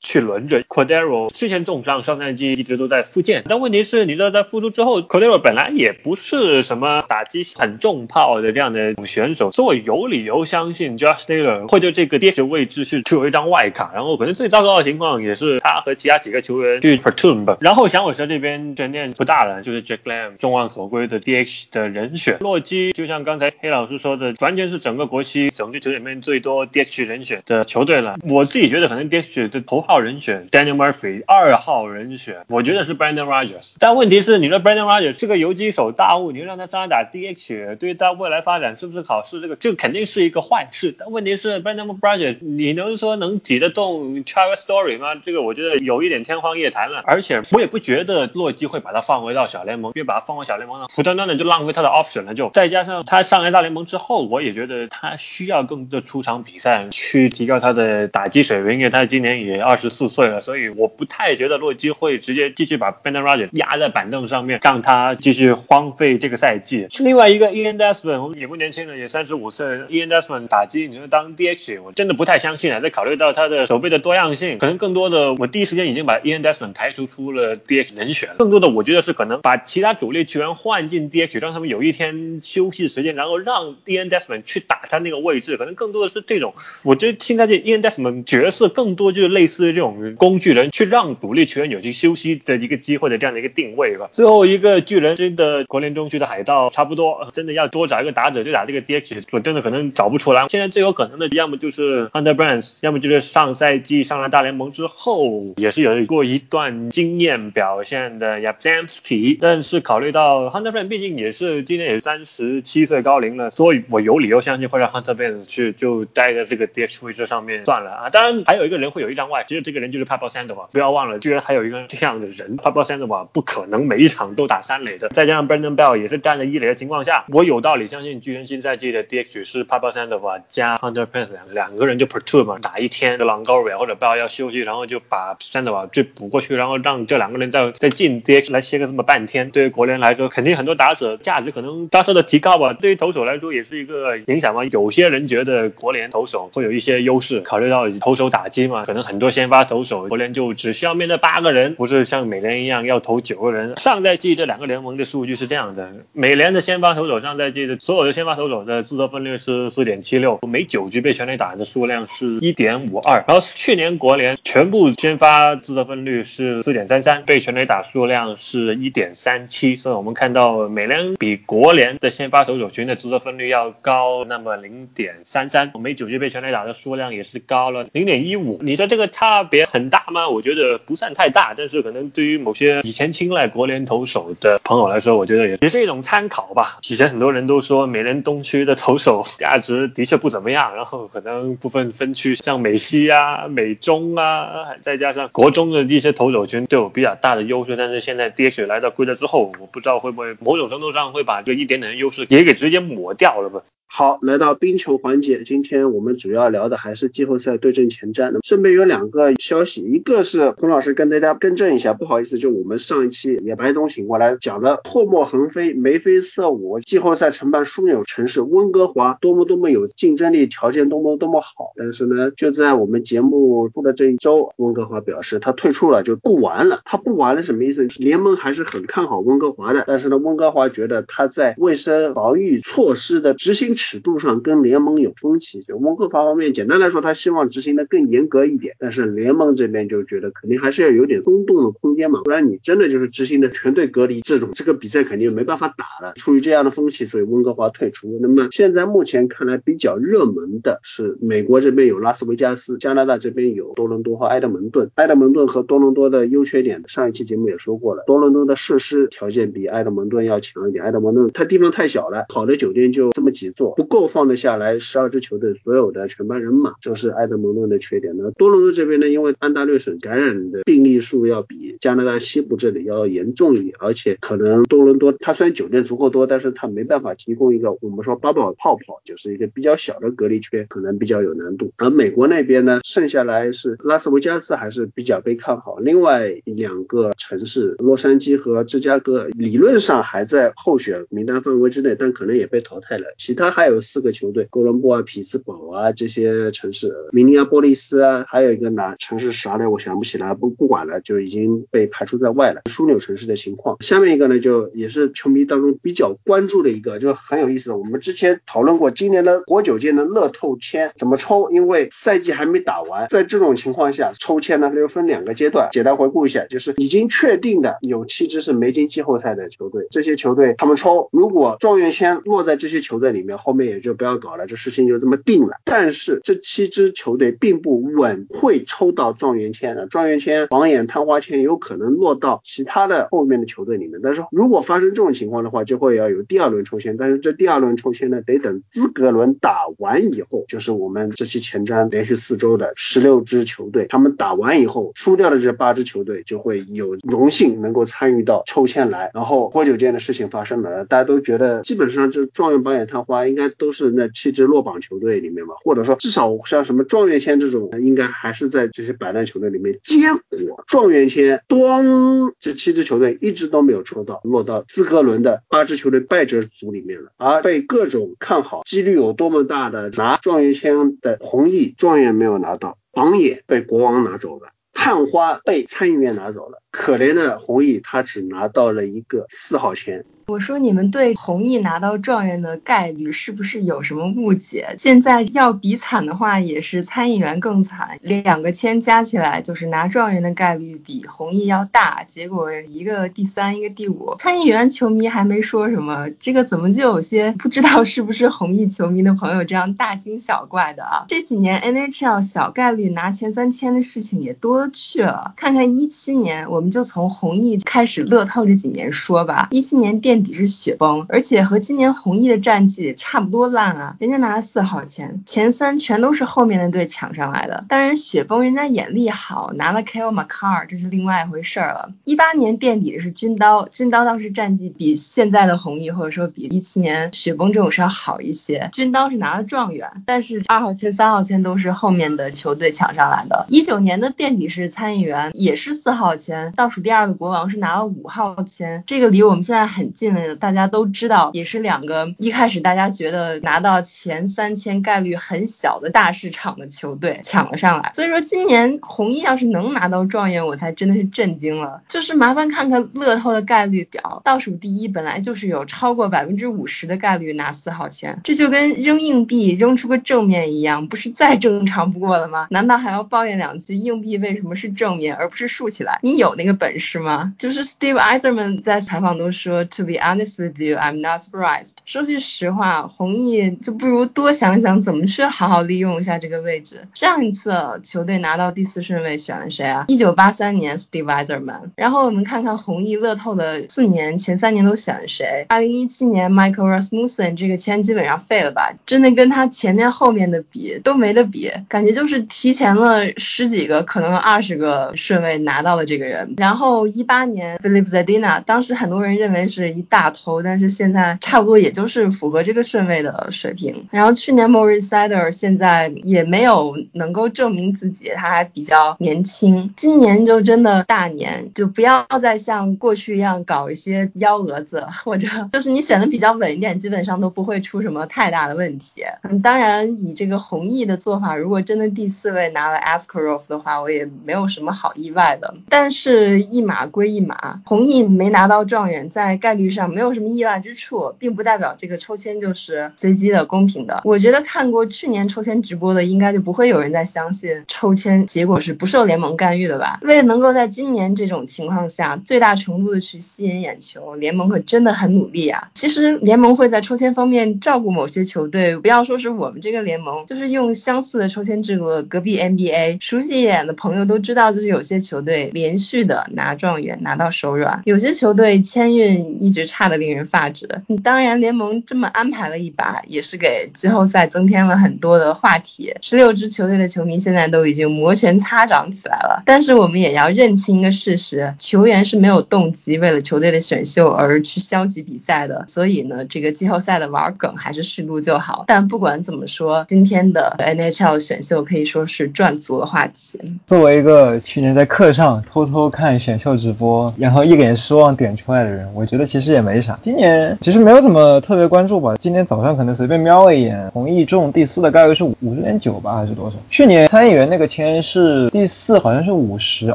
[SPEAKER 2] 去轮着。Cordero 之前重伤，上赛季一直都在复健，但问题是，你知道在复出之后，Cordero 本来也不是什么打击很重炮的这样的选手，所以我有理由相信 Josh Taylor 会对这个 DH 位置去出有一张外卡，然后可能最糟糕的情况也是他和其他几个球员去 platoon 吧。然后响尾蛇这边悬念不大了，就是 Jack Lamb 众望所归的 DH 的人选。洛基就像刚才黑老师说的，完全是整个国西整支球队里面最多 DH 人选的球队了。我自己觉得可能 DH 的头号人选 Daniel Murphy，二号人选我觉得是 Brandon Rogers。但问题是，你说 Brandon Rogers 是个游击手大物，你让他上来打 DH，对他未来发展是不是好事？这个这肯定是一个坏事。但问题是 Brandon Rogers，你能说能挤得动 Travis Story 吗？这个我觉得有一点天方夜谭了。而且我也不觉得洛基会把他放回到小联盟，因为把他放回小联盟呢，不端端的就浪费他的 option 了。就再加上他上来大联盟之后，我也觉得他需要更多的出场比赛去提高他的打击水平，因为他今年也二十四岁了，所以我不太觉得洛基会直接继续把 Ben r o g e r 压在板凳上面，让他继续荒废这个赛季。另外一个 Ian Desmond，我们也不年轻了，也三十五岁，Ian Desmond 打击你说当 DH，我真的不太相信啊。在考虑到他的手背的多样性，可能更多的我第一时间已经把 Ian Desmond 排除出了 DH 人选，更多的我觉得是可能把其他主力球员换进 DH，让他们有一天休息时间，然后让 Ian Desmond 去打他那个位置，可能更多的是这种。我觉得现在这 Ian Desmond 角色更多就是类似这种工具人，去让主力球员有去休息的一个机会的这样的一个定位吧。最后一个巨人真的国联中区的海盗差不多，真的要多找一个打者就打这个 DH，我真的可能找不出来。现在最有可能的要么就是 Hunter Brands，要么就是上赛季上了大联盟之后也是有过一段经验表现的 Yabzamski，但是考虑到 Hunter Brands 毕竟也是今年也三十七岁高龄了，所以我有理由相信会让 Hunter Brands 去就待在这个 DH 位置上面算了啊。当然还有一个人会有一张外，其实这个人就是 Pablo Sandoval，不要忘了居然还有一个这样的人，Pablo Sandoval 不可能每一场都打三垒的，再加上 Brandon Bell 也是干了一垒的情况下，我有道理相信巨人新赛季的 DH 是 Pablo Sandoval 加 Hunter Brands 两两个人就 platoon 嘛，打一天的 Longoria 或者 Bell 要休息，然后就把 Sandoval 就补过去，然后让这两个人再再进 DH 来歇个这么半天，对于国联来说肯定很多打者价值可能大大的提高吧，对于投手来说也是一个影响嘛。有些人觉得国联投手会有一些优势，考虑到投手打击嘛，可能很很多先发投手国联就只需要面对八个人，不是像美联一样要投九个人。上赛季这两个联盟的数据是这样的，美联的先发投手上赛季的所有的先发投手的自责分率是四点七六，每九局被全垒打的数量是一点五二，然后去年国联全部先发自责分率是四点三三，被全垒打数量是一点三七，所以我们看到美联比国联的先发投手群的自责分率要高那么零点三三，每九局被全垒打的数量也是高了零点一五。你在这个差别很大吗？我觉得不算太大，但是可能对于某些以前青睐国联投手的朋友来说，我觉得也也是一种参考吧。以前很多人都说美联东区的投手价值的确不怎么样，然后可能部分分区像美西啊、美中啊，再加上国中的一些投手群都有比较大的优势，但是现在 DH 来到规则之后，我不知道会不会某种程度上会把这一点点的优势也给直接抹掉了吧。
[SPEAKER 1] 好，来到冰球环节，今天我们主要聊的还是季后赛对阵前瞻。那么顺便有两个消息，一个是洪老师跟大家更正一下，不好意思，就我们上一期野白东请过来讲的唾沫横飞、眉飞色舞，季后赛承办枢纽城市温哥华多么多么有竞争力，条件多么多么好。但是呢，就在我们节目录的这一周，温哥华表示他退出了，就不玩了。他不玩了什么意思？联盟还是很看好温哥华的，但是呢，温哥华觉得他在卫生防御措施的执行。尺度上跟联盟有分歧，就温哥华方面，简单来说，他希望执行的更严格一点，但是联盟这边就觉得肯定还是要有点松动的空间嘛，不然你真的就是执行的全队隔离这种，这个比赛肯定没办法打了。出于这样的风气，所以温哥华退出。那么现在目前看来比较热门的是美国这边有拉斯维加斯，加拿大这边有多伦多和埃德蒙顿。埃德蒙顿和多伦多的优缺点，上一期节目也说过了，多伦多的设施条件比埃德蒙顿要强一点，埃德蒙顿它地方太小了，好的酒店就这么几座。不够放得下来十二支球队所有的全班人马，这是埃德蒙顿的缺点。那多伦多这边呢，因为安大略省感染的病例数要比加拿大西部这里要严重一点，而且可能多伦多它虽然酒店足够多，但是它没办法提供一个我们说八宝泡泡，就是一个比较小的隔离圈，可能比较有难度。而美国那边呢，剩下来是拉斯维加斯还是比较被看好，另外两个城市洛杉矶和芝加哥理论上还在候选名单范围之内，但可能也被淘汰了。其他还有四个球队，哥伦布啊、匹兹堡啊这些城市，明尼阿波利斯啊，还有一个哪城市啥的我想不起来，不不管了，就已经被排除在外了。枢纽城市的情况，下面一个呢，就也是球迷当中比较关注的一个，就很有意思。我们之前讨论过今年的国九届的乐透签怎么抽，因为赛季还没打完，在这种情况下抽签呢它，就分两个阶段，简单回顾一下，就是已经确定的有七支是没进季后赛的球队，这些球队他们抽，如果状元签落在这些球队里面，后面也就不要搞了，这事情就这么定了。但是这七支球队并不稳会抽到状元签的，状元签、榜眼、探花签有可能落到其他的后面的球队里面。但是如果发生这种情况的话，就会要有第二轮抽签。但是这第二轮抽签呢，得等资格轮打完以后，就是我们这期前瞻连续四周的十六支球队，他们打完以后，输掉的这八支球队就会有荣幸能够参与到抽签来。然后郭九件的事情发生了，大家都觉得基本上这状元、榜眼、探花应该都是那七支落榜球队里面吧，或者说至少像什么状元签这种，应该还是在这些摆烂球队里面。结果状元签，咣，这七支球队一直都没有抽到，落到资格轮的八支球队败者组里面了，而被各种看好，几率有多么大的拿状元签的弘毅状元没有拿到，榜眼被国王拿走了，探花被参议员拿走了，可怜的弘毅他只拿到了一个四号签。
[SPEAKER 4] 我说你们对弘毅拿到状元的概率是不是有什么误解？现在要比惨的话，也是参议员更惨，两个签加起来就是拿状元的概率比弘毅要大，结果一个第三，一个第五。参议员球迷还没说什么，这个怎么就有些不知道是不是弘毅球迷的朋友这样大惊小怪的啊？这几年 NHL 小概率拿前三签的事情也多了去了，看看一七年，我们就从弘毅开始乐透这几年说吧，一七年。垫底是雪崩，而且和今年弘毅的战绩差不多烂啊！人家拿了四号签，前三全都是后面的队抢上来的。当然，雪崩人家眼力好，拿了 Kale McCarr，这是另外一回事儿了。一八年垫底的是军刀，军刀倒是战绩比现在的弘毅或者说比一七年雪崩这种是要好一些。军刀是拿了状元，但是二号签、三号签都是后面的球队抢上来的。一九年的垫底是参议员，也是四号签，倒数第二个国王是拿了五号签，这个离我们现在很近了。大家都知道，也是两个一开始大家觉得拿到前三千概率很小的大市场的球队抢了上来。所以说今年弘毅要是能拿到状元，我才真的是震惊了。就是麻烦看看乐透的概率表，倒数第一本来就是有超过百分之五十的概率拿四号签，这就跟扔硬币扔出个正面一样，不是再正常不过了吗？难道还要抱怨两句硬币为什么是正面而不是竖起来？你有那一个本事吗？就是 Steve Eiserman 在采访都说，To be honest with you, I'm not surprised。说句实话，弘毅就不如多想想怎么去好好利用一下这个位置。上一次球队拿到第四顺位选了谁啊？一九八三年 Steve Eiserman。然后我们看看弘毅乐透的四年前三年都选了谁？二零一七年 Michael Rasmussen 这个签基本上废了吧？真的跟他前面后面的比都没得比，感觉就是提前了十几个可能二十个顺位拿到了这个人。然后一八年 Philip Zadina，当时很多人认为是一大头，但是现在差不多也就是符合这个顺位的水平。然后去年 Morris Sider 现在也没有能够证明自己，他还比较年轻。今年就真的大年，就不要再像过去一样搞一些幺蛾子，或者 就是你选的比较稳一点，基本上都不会出什么太大的问题。嗯，当然以这个弘毅的做法，如果真的第四位拿了 Askarov 的话，我也没有什么好意外的。但是是一码归一码，弘毅没拿到状元，在概率上没有什么意外之处，并不代表这个抽签就是随机的、公平的。我觉得看过去年抽签直播的，应该就不会有人再相信抽签结果是不受联盟干预的吧？为了能够在今年这种情况下最大程度的去吸引眼球，联盟可真的很努力啊。其实联盟会在抽签方面照顾某些球队，不要说是我们这个联盟，就是用相似的抽签制度，隔壁 NBA 熟悉一点的朋友都知道，就是有些球队连续的拿状元拿到手软，有些球队签运一直差的令人发指。当然，联盟这么安排了一把，也是给季后赛增添了很多的话题。十六支球队的球迷现在都已经摩拳擦掌起来了。但是我们也要认清一个事实，球员是没有动机为了球队的选秀而去消极比赛的。所以呢，这个季后赛的玩梗还是适度就好。但不管怎么说，今天的 NHL 选秀可以说是赚足了话题。
[SPEAKER 6] 作为一个去年在课上偷偷看选秀直播，然后一脸失望点出来的人，我觉得其实也没啥。今年其实没有怎么特别关注吧。今天早上可能随便瞄了一眼，弘毅中第四的概率是五十点九吧，还是多少？去年参议员那个签是第四，好像是五十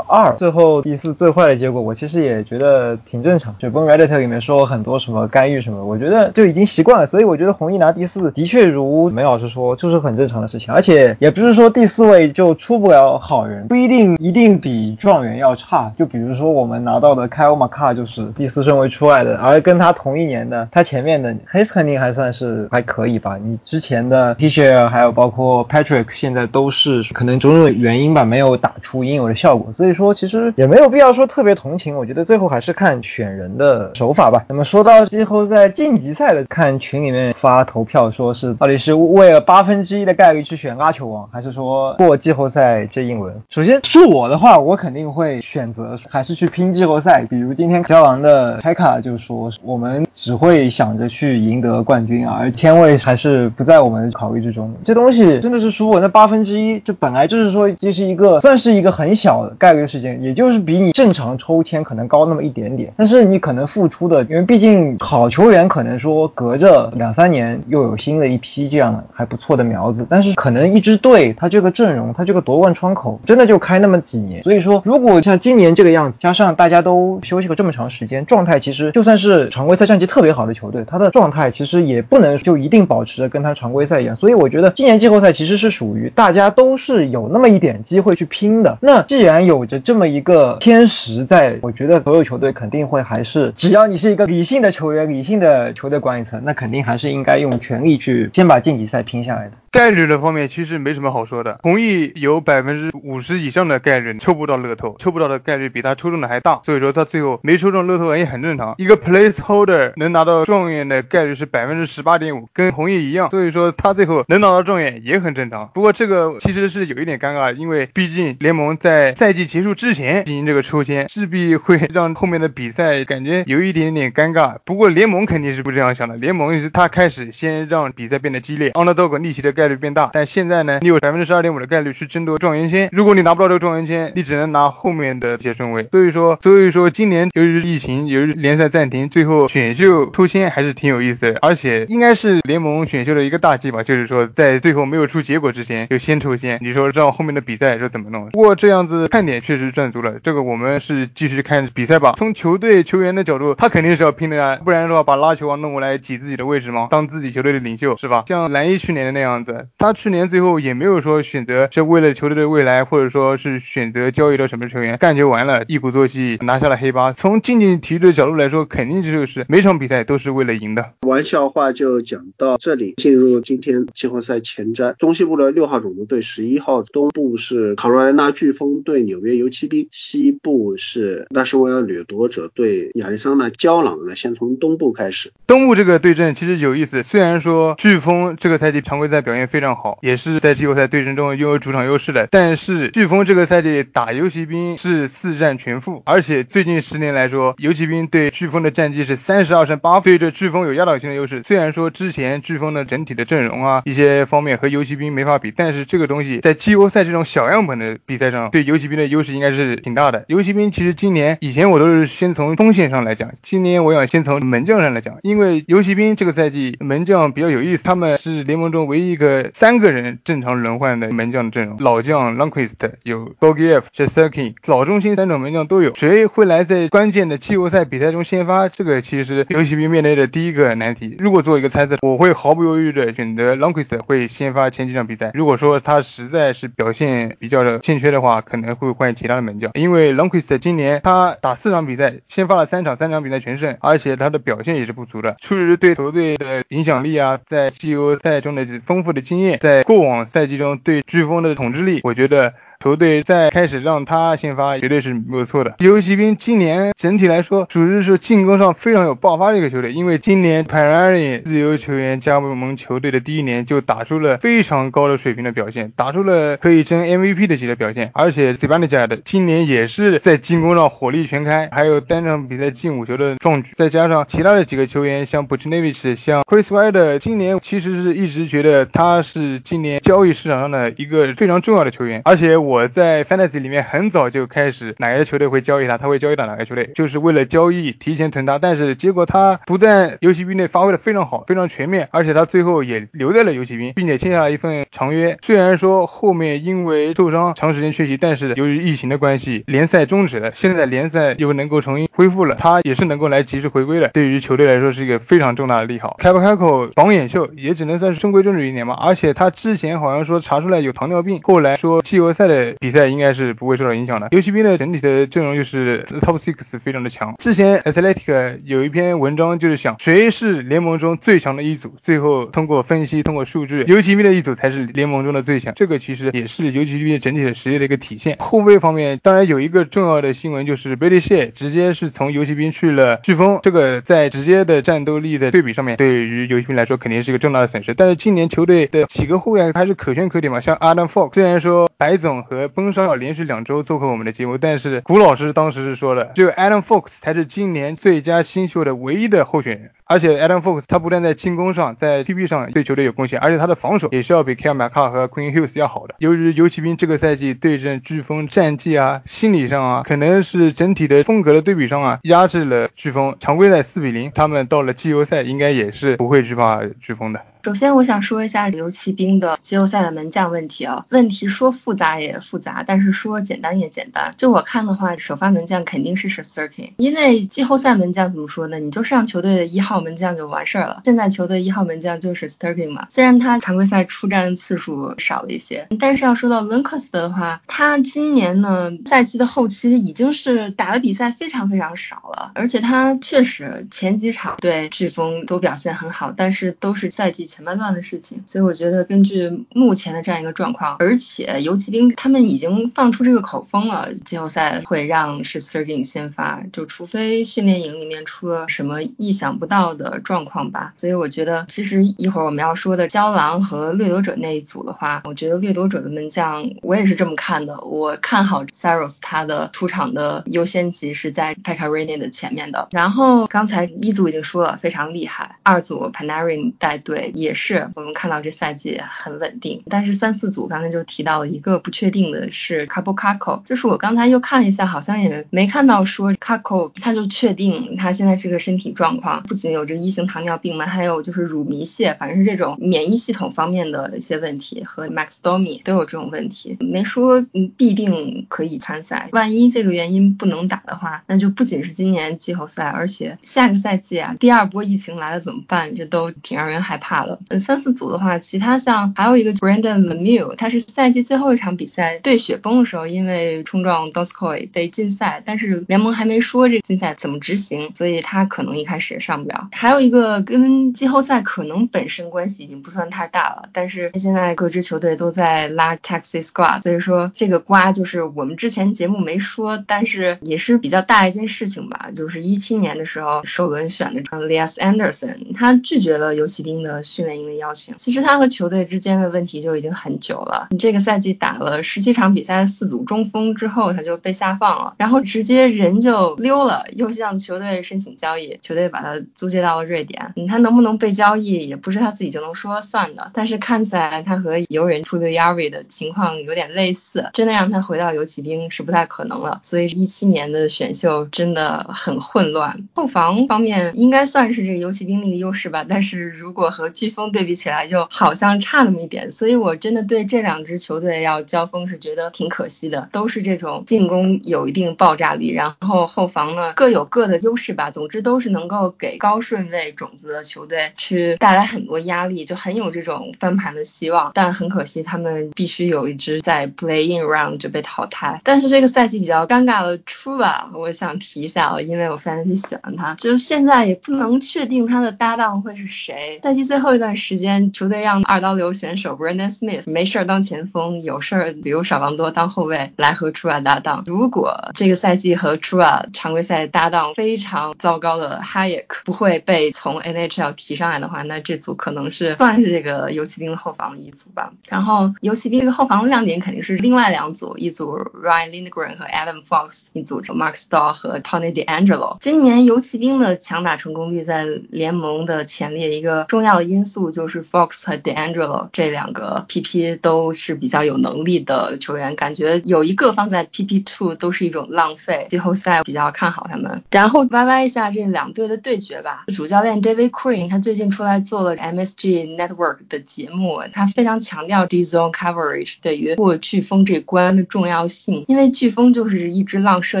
[SPEAKER 6] 二，最后第四最坏的结果，我其实也觉得挺正常。雪崩 Reddit 里面说很多什么干预什么，我觉得就已经习惯了。所以我觉得弘毅拿第四，的确如梅老师说，就是很正常的事情。而且也不是说第四位就出不了好人，不一定一定比状元要差。就比如说我们拿到的 Kyle m c c a r 就是第四顺位出来的，而跟他同一年的，他前面的 h a s 肯定还算是还可以吧。你之前的 t s h a r 还有包括 Patrick，现在都是可能种种原因吧，没有打出应有的效果。所以说其实也没有必要说特别同情。我觉得最后还是看选人的手法吧。那么说到季后赛晋级赛的，看群里面发投票说是到底是为了八分之一的概率去选拉球王，还是说过季后赛这一轮？首先是我的话，我肯定会选择还是去拼季后赛。比如今天交王的开卡就说，我们只会想着去赢得冠军，而签位还是不在我们考虑之中。这东西真的是输我那八分之一，这本来就是说这是一个算是一个很小的概率事件，也就是比你正常抽签可能高那么一点点。但是你可能付出的，因为毕竟好球员可能说隔着两三年又有新的一批这样还不错的苗子，但是可能一支队他这个阵容，他这个夺冠窗口真的就开那么几年。所以说，如果像今年这个样子，加上大家都休息了这么长时间，状态其实就算是常规赛战绩特别好的球队，他的状态其实也不能就一定保持着跟他常规赛一样。所以我觉得今年季后赛其实是属于大家都是有那么一点机会去拼的。那既然有着这么一个天时在，我觉得所有球队肯定会还是，只要你是一个理性的球员、理性的球队管理层，那肯定还是应该用全力去先把晋级赛拼下来的。
[SPEAKER 3] 概率的方面其实没什么好说的，弘毅有百分之五十以上的概率抽不到乐透，抽不到的概率比他抽中的还大，所以说他最后没抽中乐透也很正常。一个 placeholder 能拿到状元的概率是百分之十八点五，跟弘毅一样，所以说他最后能拿到状元也很正常。不过这个其实是有一点尴尬，因为毕竟联盟在赛季结束之前进行这个抽签，势必会让后面的比赛感觉有一点点尴尬。不过联盟肯定是不这样想的，联盟是他开始先让比赛变得激烈，underdog 逆袭的。概率变大，但现在呢，你有百分之十二点五的概率去争夺状元签。如果你拿不到这个状元签，你只能拿后面的一些顺位。所以说，所以说今年由于疫情，由于联赛暂停，最后选秀抽签还是挺有意思的，而且应该是联盟选秀的一个大忌吧，就是说在最后没有出结果之前就先抽签。你说让后面的比赛是怎么弄？不过这样子看点确实赚足了。这个我们是继续看比赛吧。从球队球员的角度，他肯定是要拼的呀，不然的话把拉球王弄过来挤自己的位置吗？当自己球队的领袖是吧？像蓝衣去年的那样子。他去年最后也没有说选择是为了球队的未来，或者说是选择交易到什么球员，干就完了，一鼓作气拿下了黑八。从竞技体育的角度来说，肯定就是每场比赛都是为了赢的。
[SPEAKER 1] 玩笑话就讲到这里，进入今天季后赛前瞻。东西部的六号种子队十一号，东部是卡罗莱纳飓风队纽约游骑兵，西部是纳什维尔掠夺者对亚利桑那胶囊。那先从东部开始，
[SPEAKER 3] 东部这个对阵其实有意思。虽然说飓风这个赛季常规赛表现非常好。也是在季后赛对阵中拥有主场优势的，但是飓风这个赛季打游骑兵是四战全负。而且最近十年来说，游骑兵对飓风的战绩是三十二胜八负，对着飓风有压倒性的优势。虽然说之前飓风的整体的阵容啊一些方面和游骑兵没法比，但是这个东西在季后赛这种小样本的比赛上，对游骑兵的优势应该是挺大的。游骑兵其实今年以前我都是先从锋线上来讲，今年我想先从门将上来讲，因为游骑兵这个赛季门将比较有意思，他们是联盟中唯一一个呃三个人正常轮换的门将阵容，老将 Longquist 有 b o g i e f s h e s k i n 老中心三种门将都有，谁会来在关键的季后赛比赛中先发？这个其实游戏兵面对的第一个难题。如果做一个猜测，我会毫不犹豫的选择 Longquist 会先发前几场比赛。如果说他实在是表现比较的欠缺的话，可能会换其他的门将，因为 Longquist 今年他打四场比赛，先发了三场，三场比赛全胜，而且他的表现也是不足的，出于对球队的影响力啊，在季后赛中的丰富的经验，在过往赛季中对飓风的统治力，我觉得。球队再开始让他先发，绝对是没有错的。游骑兵今年整体来说，属于是进攻上非常有爆发的一个球队，因为今年 p a r a r i 自由球员加盟球队的第一年就打出了非常高的水平的表现，打出了可以争 MVP 的级的表现。而且 z i b a n i a 的今年也是在进攻上火力全开，还有单场比赛进五球的壮举，再加上其他的几个球员，像 Buchnevich，像 Chris w i d e 今年其实是一直觉得他是今年交易市场上的一个非常重要的球员，而且我。我在 Fantasy 里面很早就开始哪个球队会交易他，他会交易到哪个球队，就是为了交易提前囤他。但是结果他不但游骑兵队发挥的非常好，非常全面，而且他最后也留在了游骑兵，并且签下了一份长约。虽然说后面因为受伤长时间缺席，但是由于疫情的关系，联赛终止了。现在联赛又能够重新恢复了，他也是能够来及时回归的。对于球队来说是一个非常重大的利好。开不开口榜眼秀也只能算是中规中矩一点嘛。而且他之前好像说查出来有糖尿病，后来说季后赛的。比赛应该是不会受到影响的。游骑兵的整体的阵容就是 top six 非常的强。之前 Athletic 有一篇文章就是想谁是联盟中最强的一组，最后通过分析，通过数据，游骑兵的一组才是联盟中的最强。这个其实也是游骑兵整体的实力的一个体现。后卫方面，当然有一个重要的新闻就是 Billy Shea 直接是从游骑兵去了飓风，这个在直接的战斗力的对比上面，对于游骑兵来说肯定是一个重大的损失。但是今年球队的几个后卫还是可圈可点嘛，像 Adam Fox，虽然说白总和崩伤要连续两周做客我们的节目，但是古老师当时是说了，只有 Adam Fox 才是今年最佳新秀的唯一的候选人。而且 Adam Fox 他不但在进攻上，在 PP 上对球队有贡献，而且他的防守也是要比 k a l m c c a 和 Queen Hughes 要好的。由于游骑兵这个赛季对阵飓风战绩啊，心理上啊，可能是整体的风格的对比上啊，压制了飓风。常规赛四比零，他们到了季后赛应该也是不会惧怕飓风的。
[SPEAKER 4] 首先，我想说一下游骑兵的季后赛的门将问题啊。问题说复杂也复杂，但是说简单也简单。就我看的话，首发门将肯定是 s h s t e r k i n 因为季后赛门将怎么说呢？你就上球队的一号门将就完事儿了。现在球队一号门将就是 s h s t e r k i n 嘛，虽然他常规赛出战次数少了一些，但是要说到 l u n c a s 的话，他今年呢赛季的后期已经是打的比赛非常非常少了，而且他确实前几场对飓风都表现很好，但是都是赛季。前半段的事情，所以我觉得根据目前的这样一个状况，而且游骑兵他们已经放出这个口风了，季后赛会让施特根先发，就除非训练营里面出了什么意想不到的状况吧。所以我觉得，其实一会儿我们要说的胶囊和掠夺者那一组的话，我觉得掠夺者的门将我也是这么看的，我看好 Saros 他的出场的优先级是在 p e k a r a n i 的前面的。然后刚才一组已经说了非常厉害，二组 Panarin 带队。也是我们看到这赛季很稳定，但是三四组刚才就提到了一个不确定的是 Capo Caco，就是我刚才又看了一下，好像也没看到说 Caco 他就确定他现在这个身体状况，不仅有这一型糖尿病嘛，还有就是乳糜泻，反正是这种免疫系统方面的一些问题，和 Max Domi 都有这种问题，没说必定可以参赛。万一这个原因不能打的话，那就不仅是今年季后赛，而且下个赛季啊，第二波疫情来了怎么办？这都挺让人害怕的。嗯，三四组的话，其他像还有一个 Brandon Lemieux，他是赛季最后一场比赛对雪崩的时候，因为冲撞 Doskoy 被禁赛，但是联盟还没说这个禁赛怎么执行，所以他可能一开始也上不了。还有一个跟季后赛可能本身关系已经不算太大了，但是现在各支球队都在拉 Taxi Squad，所以说这个瓜就是我们之前节目没说，但是也是比较大一件事情吧，就是一七年的时候首轮选的 Lias Anderson，他拒绝了游骑兵的。训练营的邀请。其实他和球队之间的问题就已经很久了。你这个赛季打了十七场比赛，四组中锋之后他就被下放了，然后直接人就溜了，又向球队申请交易，球队把他租借到了瑞典。他能不能被交易，也不是他自己就能说算的。但是看起来他和游人出的 Yari 的情况有点类似，真的让他回到游骑兵是不太可能了。所以一七年的选秀真的很混乱。后防方面应该算是这个游骑兵的一个优势吧，但是如果和飓风对比起来，就好像差那么一点。所以我真的对这两支球队要交锋是觉得挺可惜的，都是这种进攻有一定爆炸力，然后后防呢各有各的优势吧。总之都是能够给高顺位种子的球队去带来很多压力，就很有这种翻盘的希望。但很可惜，他们必须有一支在 Play In Round 就被淘汰。但是这个赛季比较尴尬的 Truba，我想提一下啊，因为我非常喜欢他，就是现在也不能确定他的搭档会是谁。赛季最后一段时间，球队让二刀流选手 Brandon Smith 没事儿当前锋，有事儿比如少王多当后卫来和 Trua 搭档。如果这个赛季和 Trua 常规赛搭档非常糟糕的 Hayek 不会被从 NHL 提上来的话，那这组可能是算是这个游骑兵的后防的一组吧。然后游骑兵的后防的亮点肯定是另外两组，一组 Ryan Lindgren 和 Adam Fox，一组 Mark Stahl 和 Tony DeAngelo。今年游骑兵的强打成功率在联盟的前列，一个重要的因素就是 Fox 和 Dangelo 这两个 PP 都是比较有能力的球员，感觉有一个放在 PP two 都是一种浪费。季后赛比较看好他们。然后 YY 一下这两队的对决吧，主教练 David Quinn 他最近出来做了 MSG Network 的节目，他非常强调 D zone coverage 对于过飓风这关的重要性，因为飓风就是一支浪射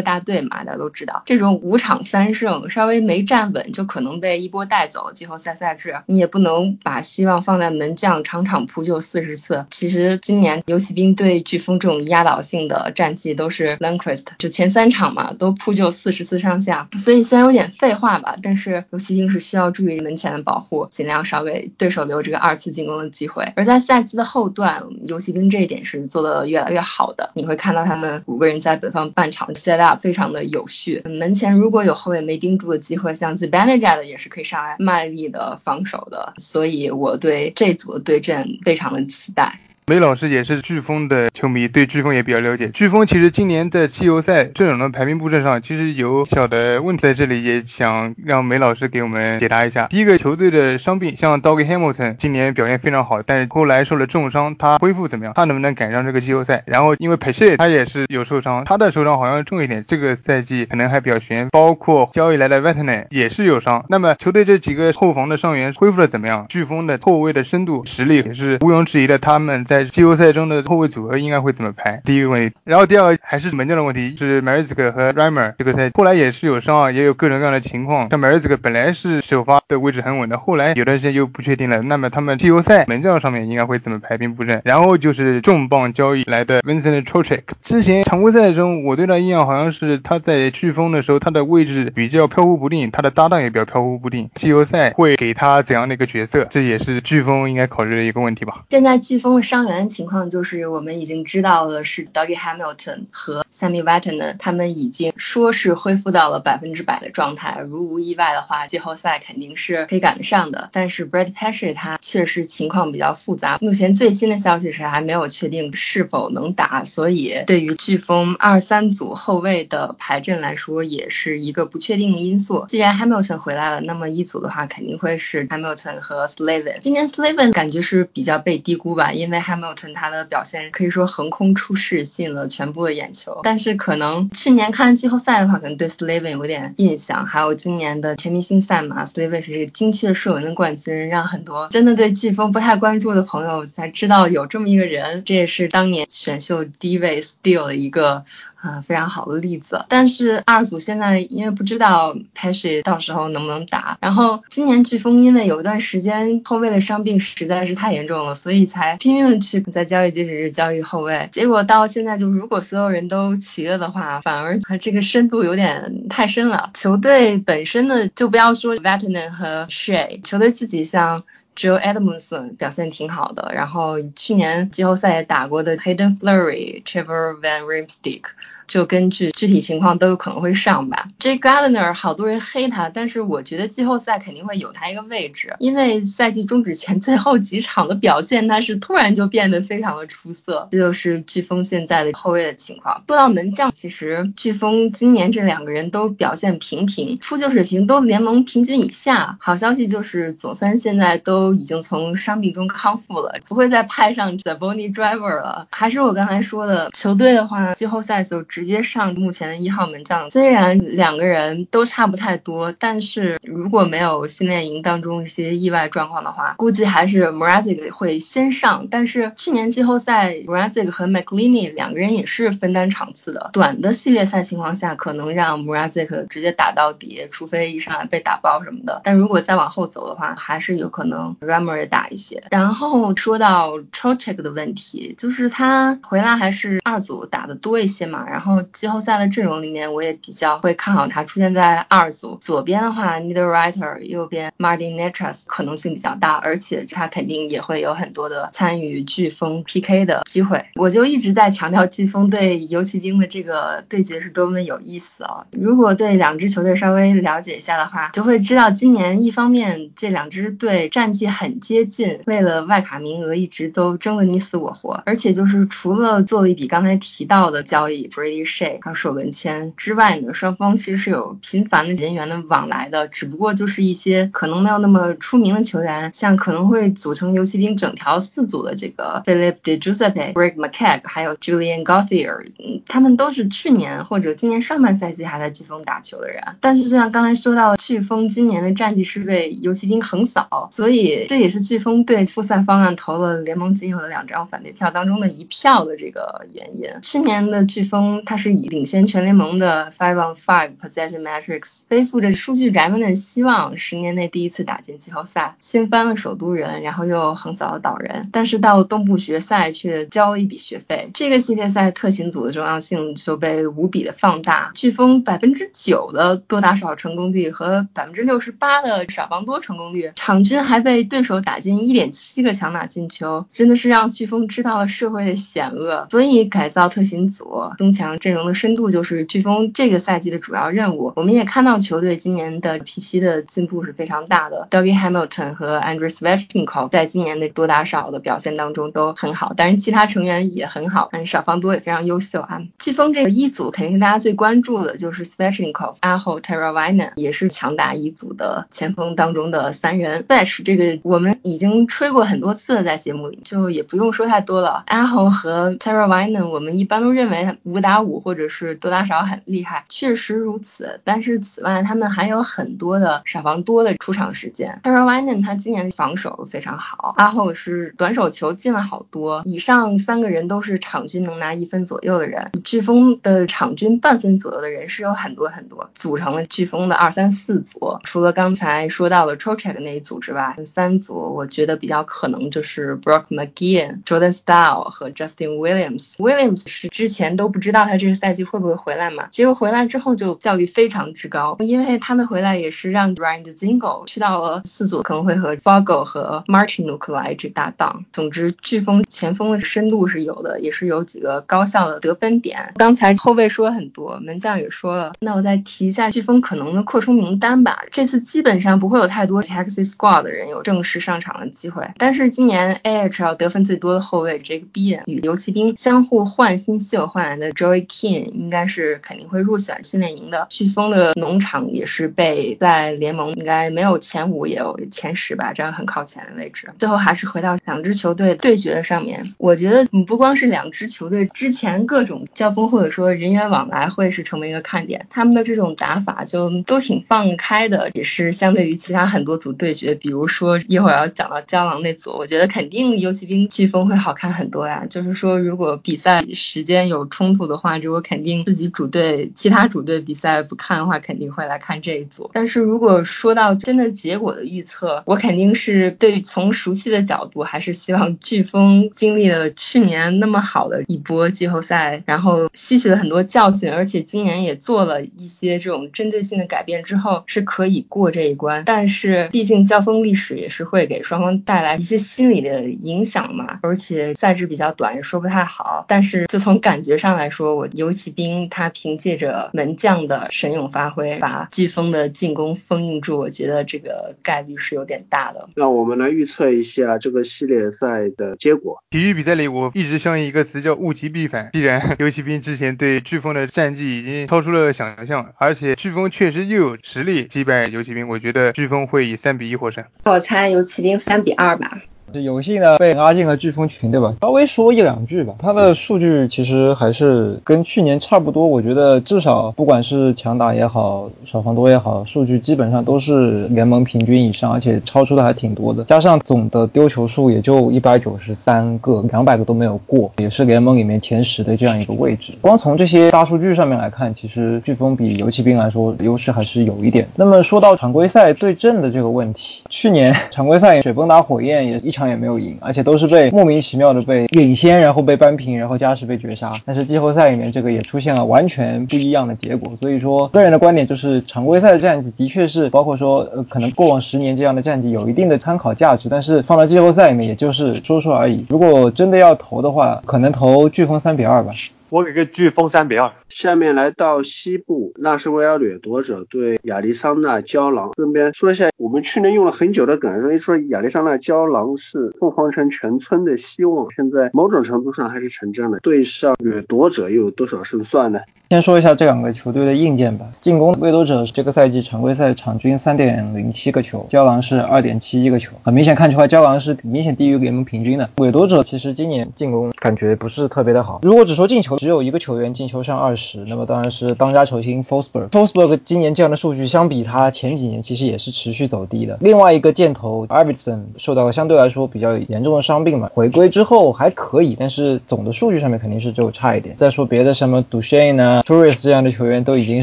[SPEAKER 4] 大队嘛，大家都知道，这种五场三胜稍微没站稳就可能被一波带走。季后赛赛制，你也不能把希望放在门将场场扑救四十次。其实今年游骑兵对飓风这种压倒性的战绩都是 l a n c r e s t 就前三场嘛都扑救四十次上下，所以虽然有点废话吧，但是游骑兵是需要注意门前的保护，尽量少给对手留这个二次进攻的机会。而在赛季的后段，游骑兵这一点是做的越来越好的，你会看到他们五个人在本方半场 set up 非常的有序，门前如果有后卫没盯住的机会，像 z i b a n e j a 的也是可以上来卖力的防守的，所所以我对这组的对阵非常的期待。
[SPEAKER 3] 梅老师也是飓风的球迷，对飓风也比较了解。飓风其实今年的季后赛阵容的排兵布阵上，其实有小的问题在这里，也想让梅老师给我们解答一下。第一个球队的伤病，像 Doggy Hamilton 今年表现非常好，但是后来受了重伤，他恢复怎么样？他能不能赶上这个季后赛？然后因为 p a c h e 他也是有受伤，他的受伤好像重一点，这个赛季可能还比较悬。包括交易来的 v e t e r 也是有伤。那么球队这几个后防的伤员恢复的怎么样？飓风的后卫的深度实力也是毋庸置疑的，他们在在季后赛中的后卫组合应该会怎么排？第一个问题，然后第二个还是门将的问题，是 m a r i z k 和 Rimer 这个赛后来也是有伤啊，也有各种各样的情况。像 m a r i z k 本来是首发的位置很稳的，后来有段时间又不确定了。那么他们季后赛门将上面应该会怎么排兵布阵？然后就是重磅交易来的 Vincent t r o c h e k 之前常规赛中我对他印象好像是他在飓风的时候他的位置比较飘忽不定，他的搭档也比较飘忽不定。季后赛会给他怎样的一个角色？这也是飓风应该考虑的一个问题吧。
[SPEAKER 4] 现在飓风的伤员情况就是我们已经知道了，是 Doug Hamilton 和 Sammy Vatanen，他们已经说是恢复到了百分之百的状态，如无意外的话，季后赛肯定是可以赶得上的。但是 Brad Pesce 他确实情况比较复杂，目前最新的消息是还没有确定是否能打，所以对于飓风二三组后卫的排阵来说，也是一个不确定的因素。既然 Hamilton 回来了，那么一组的话肯定会是 Hamilton 和 Slavin。今年 Slavin 感觉是比较被低估吧，因为 Ham 没有囤他的表现可以说横空出世，吸引了全部的眼球。但是可能去年看季后赛的话，可能对 Slavin 有点印象。还有今年的全明星赛嘛，Slavin 是这个精确射门的冠军，让很多真的对飓风不太关注的朋友才知道有这么一个人。这也是当年选秀第一位 steal 的一个。啊，非常好的例子。但是二组现在因为不知道 p a s h 到时候能不能打，然后今年飓风因为有一段时间后卫的伤病实在是太严重了，所以才拼命的去在交易截止日交易后卫。结果到现在就如果所有人都齐了的话，反而这个深度有点太深了。球队本身的就不要说 v e t e r n 和 Shay，球队自己像。Joe Edmondson 表现挺好的，然后去年季后赛也打过的 Hayden Flurry、Trevor Van Riemsdyk。就根据具体情况都有可能会上吧。J. Gardner 好多人黑他，但是我觉得季后赛肯定会有他一个位置，因为赛季终止前 最后几场的表现，他是突然就变得非常的出色。这就是飓风现在的后卫的情况。说到门将，其实飓风今年这两个人都表现平平，扑救水平都联盟平均以下。好消息就是总三现在都已经从伤病中康复了，不会再派上 The Bonnie Driver 了。还是我刚才说的，球队的话，季后赛就直接上目前的一号门将。虽然两个人都差不太多，但是如果没有训练营当中一些意外状况的话，估计还是 Mrazek 会先上。但是去年季后赛 Mrazek 和 McLeany 两个人也是分担场次的，短的系列赛情况下，可能让 Mrazek 直接打到底，除非一上来被打爆什么的。但如果再往后走的话，还是有可能 Rammer 打一些。然后说到 Trocheck 的问题，就是他回来还是二组打的多一些嘛。然后然后季后赛的阵容里面，我也比较会看好他出现在二组。左边的话 n e i t h e r w r i t e r 右边 Martin Netras 可能性比较大，而且他肯定也会有很多的参与飓风 PK 的机会。我就一直在强调飓风对游骑兵的这个对决是多么的有意思啊！如果对两支球队稍微了解一下的话，就会知道今年一方面这两支队战绩很接近，为了外卡名额一直都争得你死我活，而且就是除了做了一笔刚才提到的交易 Brady Shea 还有首轮签之外呢，双方其实是有频繁的人员的往来的，只不过就是一些可能没有那么出名的球员，像可能会组成游骑兵整条四组的这个 Philip De Giuseppe、Greg McKegg 还有 Julian Gauthier，嗯，他们都是去年或者今年上半赛季还在飓风打球的人，但是就像刚才说到，飓风今年的战绩是被游骑兵横扫，所以这也是飓风对复赛方案投了联盟仅有的两张反对票当中的一票的这个原因。去年的飓风，它是以领先全联盟的 five on five possession metrics，背负着数据宅们的希望，十年内第一次打进季后赛，掀翻了首都人，然后又横扫了岛人。但是到东部决赛却交了一笔学费，这个系列赛特勤组的重要性就被无比的放大。飓风百分之九的多打少成功率和百分之六十八的少防多成功率，场均还被对手打进一点七个强打进球，真的是让飓风知道了社会的险恶。所以改造特勤组，增强阵容的深度，就是飓风这个赛季的主要任务。我们也看到球队今年的 PP 的进步是非常大的，Dougie Hamilton 和 Andrew Svechnikov 在今年的多打少的表现当中都很好，但是其他成员也很好，嗯，少防多也非常优秀啊。飓风这个一组肯定是大家最关注的，就是 Svechnikov、阿后 t e r a v i n a 也是强打一组的前锋当中的三人。Svech 这个我们已经吹过很多次了，在节目里就也不用说太多了。阿后和 t e r a v i n a 我们一般都认为五打五或者是多打少很厉害，确实如此。但是此外，他们还有很多的少防多的出场时间。Tara v i n a 他今年防守非常好，阿后是短手球进了好多，以上三个人都是场均能拿一分左右的人。飓风的场均半分左右的人是有很多很多，组成了飓风的二三四组。除了刚才说到的 Trocheck 那一组之外，三组我觉得比较可能就是 Brock McGinn、Jordan Style 和 Justin Williams。Williams 是之前都不知道他这个赛季会不会回来嘛，结果回来之后就效率非常之高，因为他们回来也是让 Ryan Zingle 去到了四组，可能会和 Fogo 和 Martinuk 来这搭档。总之，飓风前锋的深度是有的，也是有几个高效的得分点。刚才后卫说了很多，门将也说了，那我再提一下飓风可能的扩充名单吧。这次基本上不会有太多 Taxi Squad 的人有正式上场的机会，但是今年 AHL 得分最多的后卫 Jake Bean 与游骑兵相互换新秀换来的 Joey King 应该是肯定会入选训练营的。飓风的农场也是被在联盟应该没有前五也有前十吧，这样很靠前的位置。最后还是回到两支球队对决的上面，我觉得不光是两支球队之前各种交锋或者说人员往来会是成为一个看点，他们的这种打法就都挺放开的，也是相对于其他很多组对决，比如说一会儿要讲到胶囊那组，我觉得肯定游骑兵飓风会好看很多呀。就是说如果比赛时间有冲突的话，就我肯定自己主队其他主队比赛不看的话，肯定会来看这一组。但是如果说到真的结果的预测，我肯定是对从熟悉的角度，还是希望飓风经历了去年那么好的一波季后赛，然后吸取了很多教训，而且今年也做了一些这种针对性的改变之后，是可以过这一关。但是毕竟交锋历史也是会给双方带来一些心理的影响嘛，而且赛制比较短，也说不太好。但是就从感觉上来说，我游骑兵他凭借着门将的神勇发挥，把飓风的进攻封印住，我觉得这个概率是有点大的。
[SPEAKER 1] 让我们来预测一下这个系列赛的结果。
[SPEAKER 3] 体育比赛里，我一直相信一个词叫物极必反。既然游骑兵之前对飓风的战绩已经超出了想象，而且飓风确实又有实力击败游骑兵，我觉得飓风会以三比一获胜。
[SPEAKER 4] 我猜游骑兵三比二吧。
[SPEAKER 6] 这游戏呢被拉进了飓风群，对吧？稍微说一两句吧。它的数据其实还是跟去年差不多，我觉得至少不管是强打也好，少防多也好，数据基本上都是联盟平均以上，而且超出的还挺多的。加上总的丢球数也就一百九十三个，两百个都没有过，也是联盟里面前十的这样一个位置。光从这些大数据上面来看，其实飓风比游骑兵来说优势还是有一点。那么说到常规赛对阵的这个问题，去年常规赛水崩打火焰也一。场也没有赢，而且都是被莫名其妙的被领先，然后被扳平，然后加时被绝杀。但是季后赛里面这个也出现了完全不一样的结果。所以说，个人的观点就是，常规赛的战绩的确是，包括说呃可能过往十年这样的战绩有一定的参考价值，但是放到季后赛里面也就是说说而已。如果真的要投的话，可能投飓风三比二吧。
[SPEAKER 2] 我给个飓风三比二。
[SPEAKER 1] 下面来到西部，纳什维尔掠夺者对亚利桑那胶囊。顺便说一下，我们去年用了很久的梗，所以说亚利桑那胶囊是凤凰城全村的希望，现在某种程度上还是成真了。对上掠夺者又有多少胜算呢？
[SPEAKER 6] 先说一下这两个球队的硬件吧。进攻，掠夺者这个赛季常规赛场均三点零七个球，胶囊是二点七一个球，很明显看出来胶囊是明显低于联盟平均的。掠夺者其实今年进攻感觉不是特别的好。如果只说进球，只有一个球员进球上二十，那么当然是当家球星 Forsberg。Forsberg 今年这样的数据，相比他前几年其实也是持续走低的。另外一个箭头 a r v i s o n 受到了相对来说比较严重的伤病嘛，回归之后还可以，但是总的数据上面肯定是就差一点。再说别的，什么 Duchene 呢？Torres 这样的球员都已经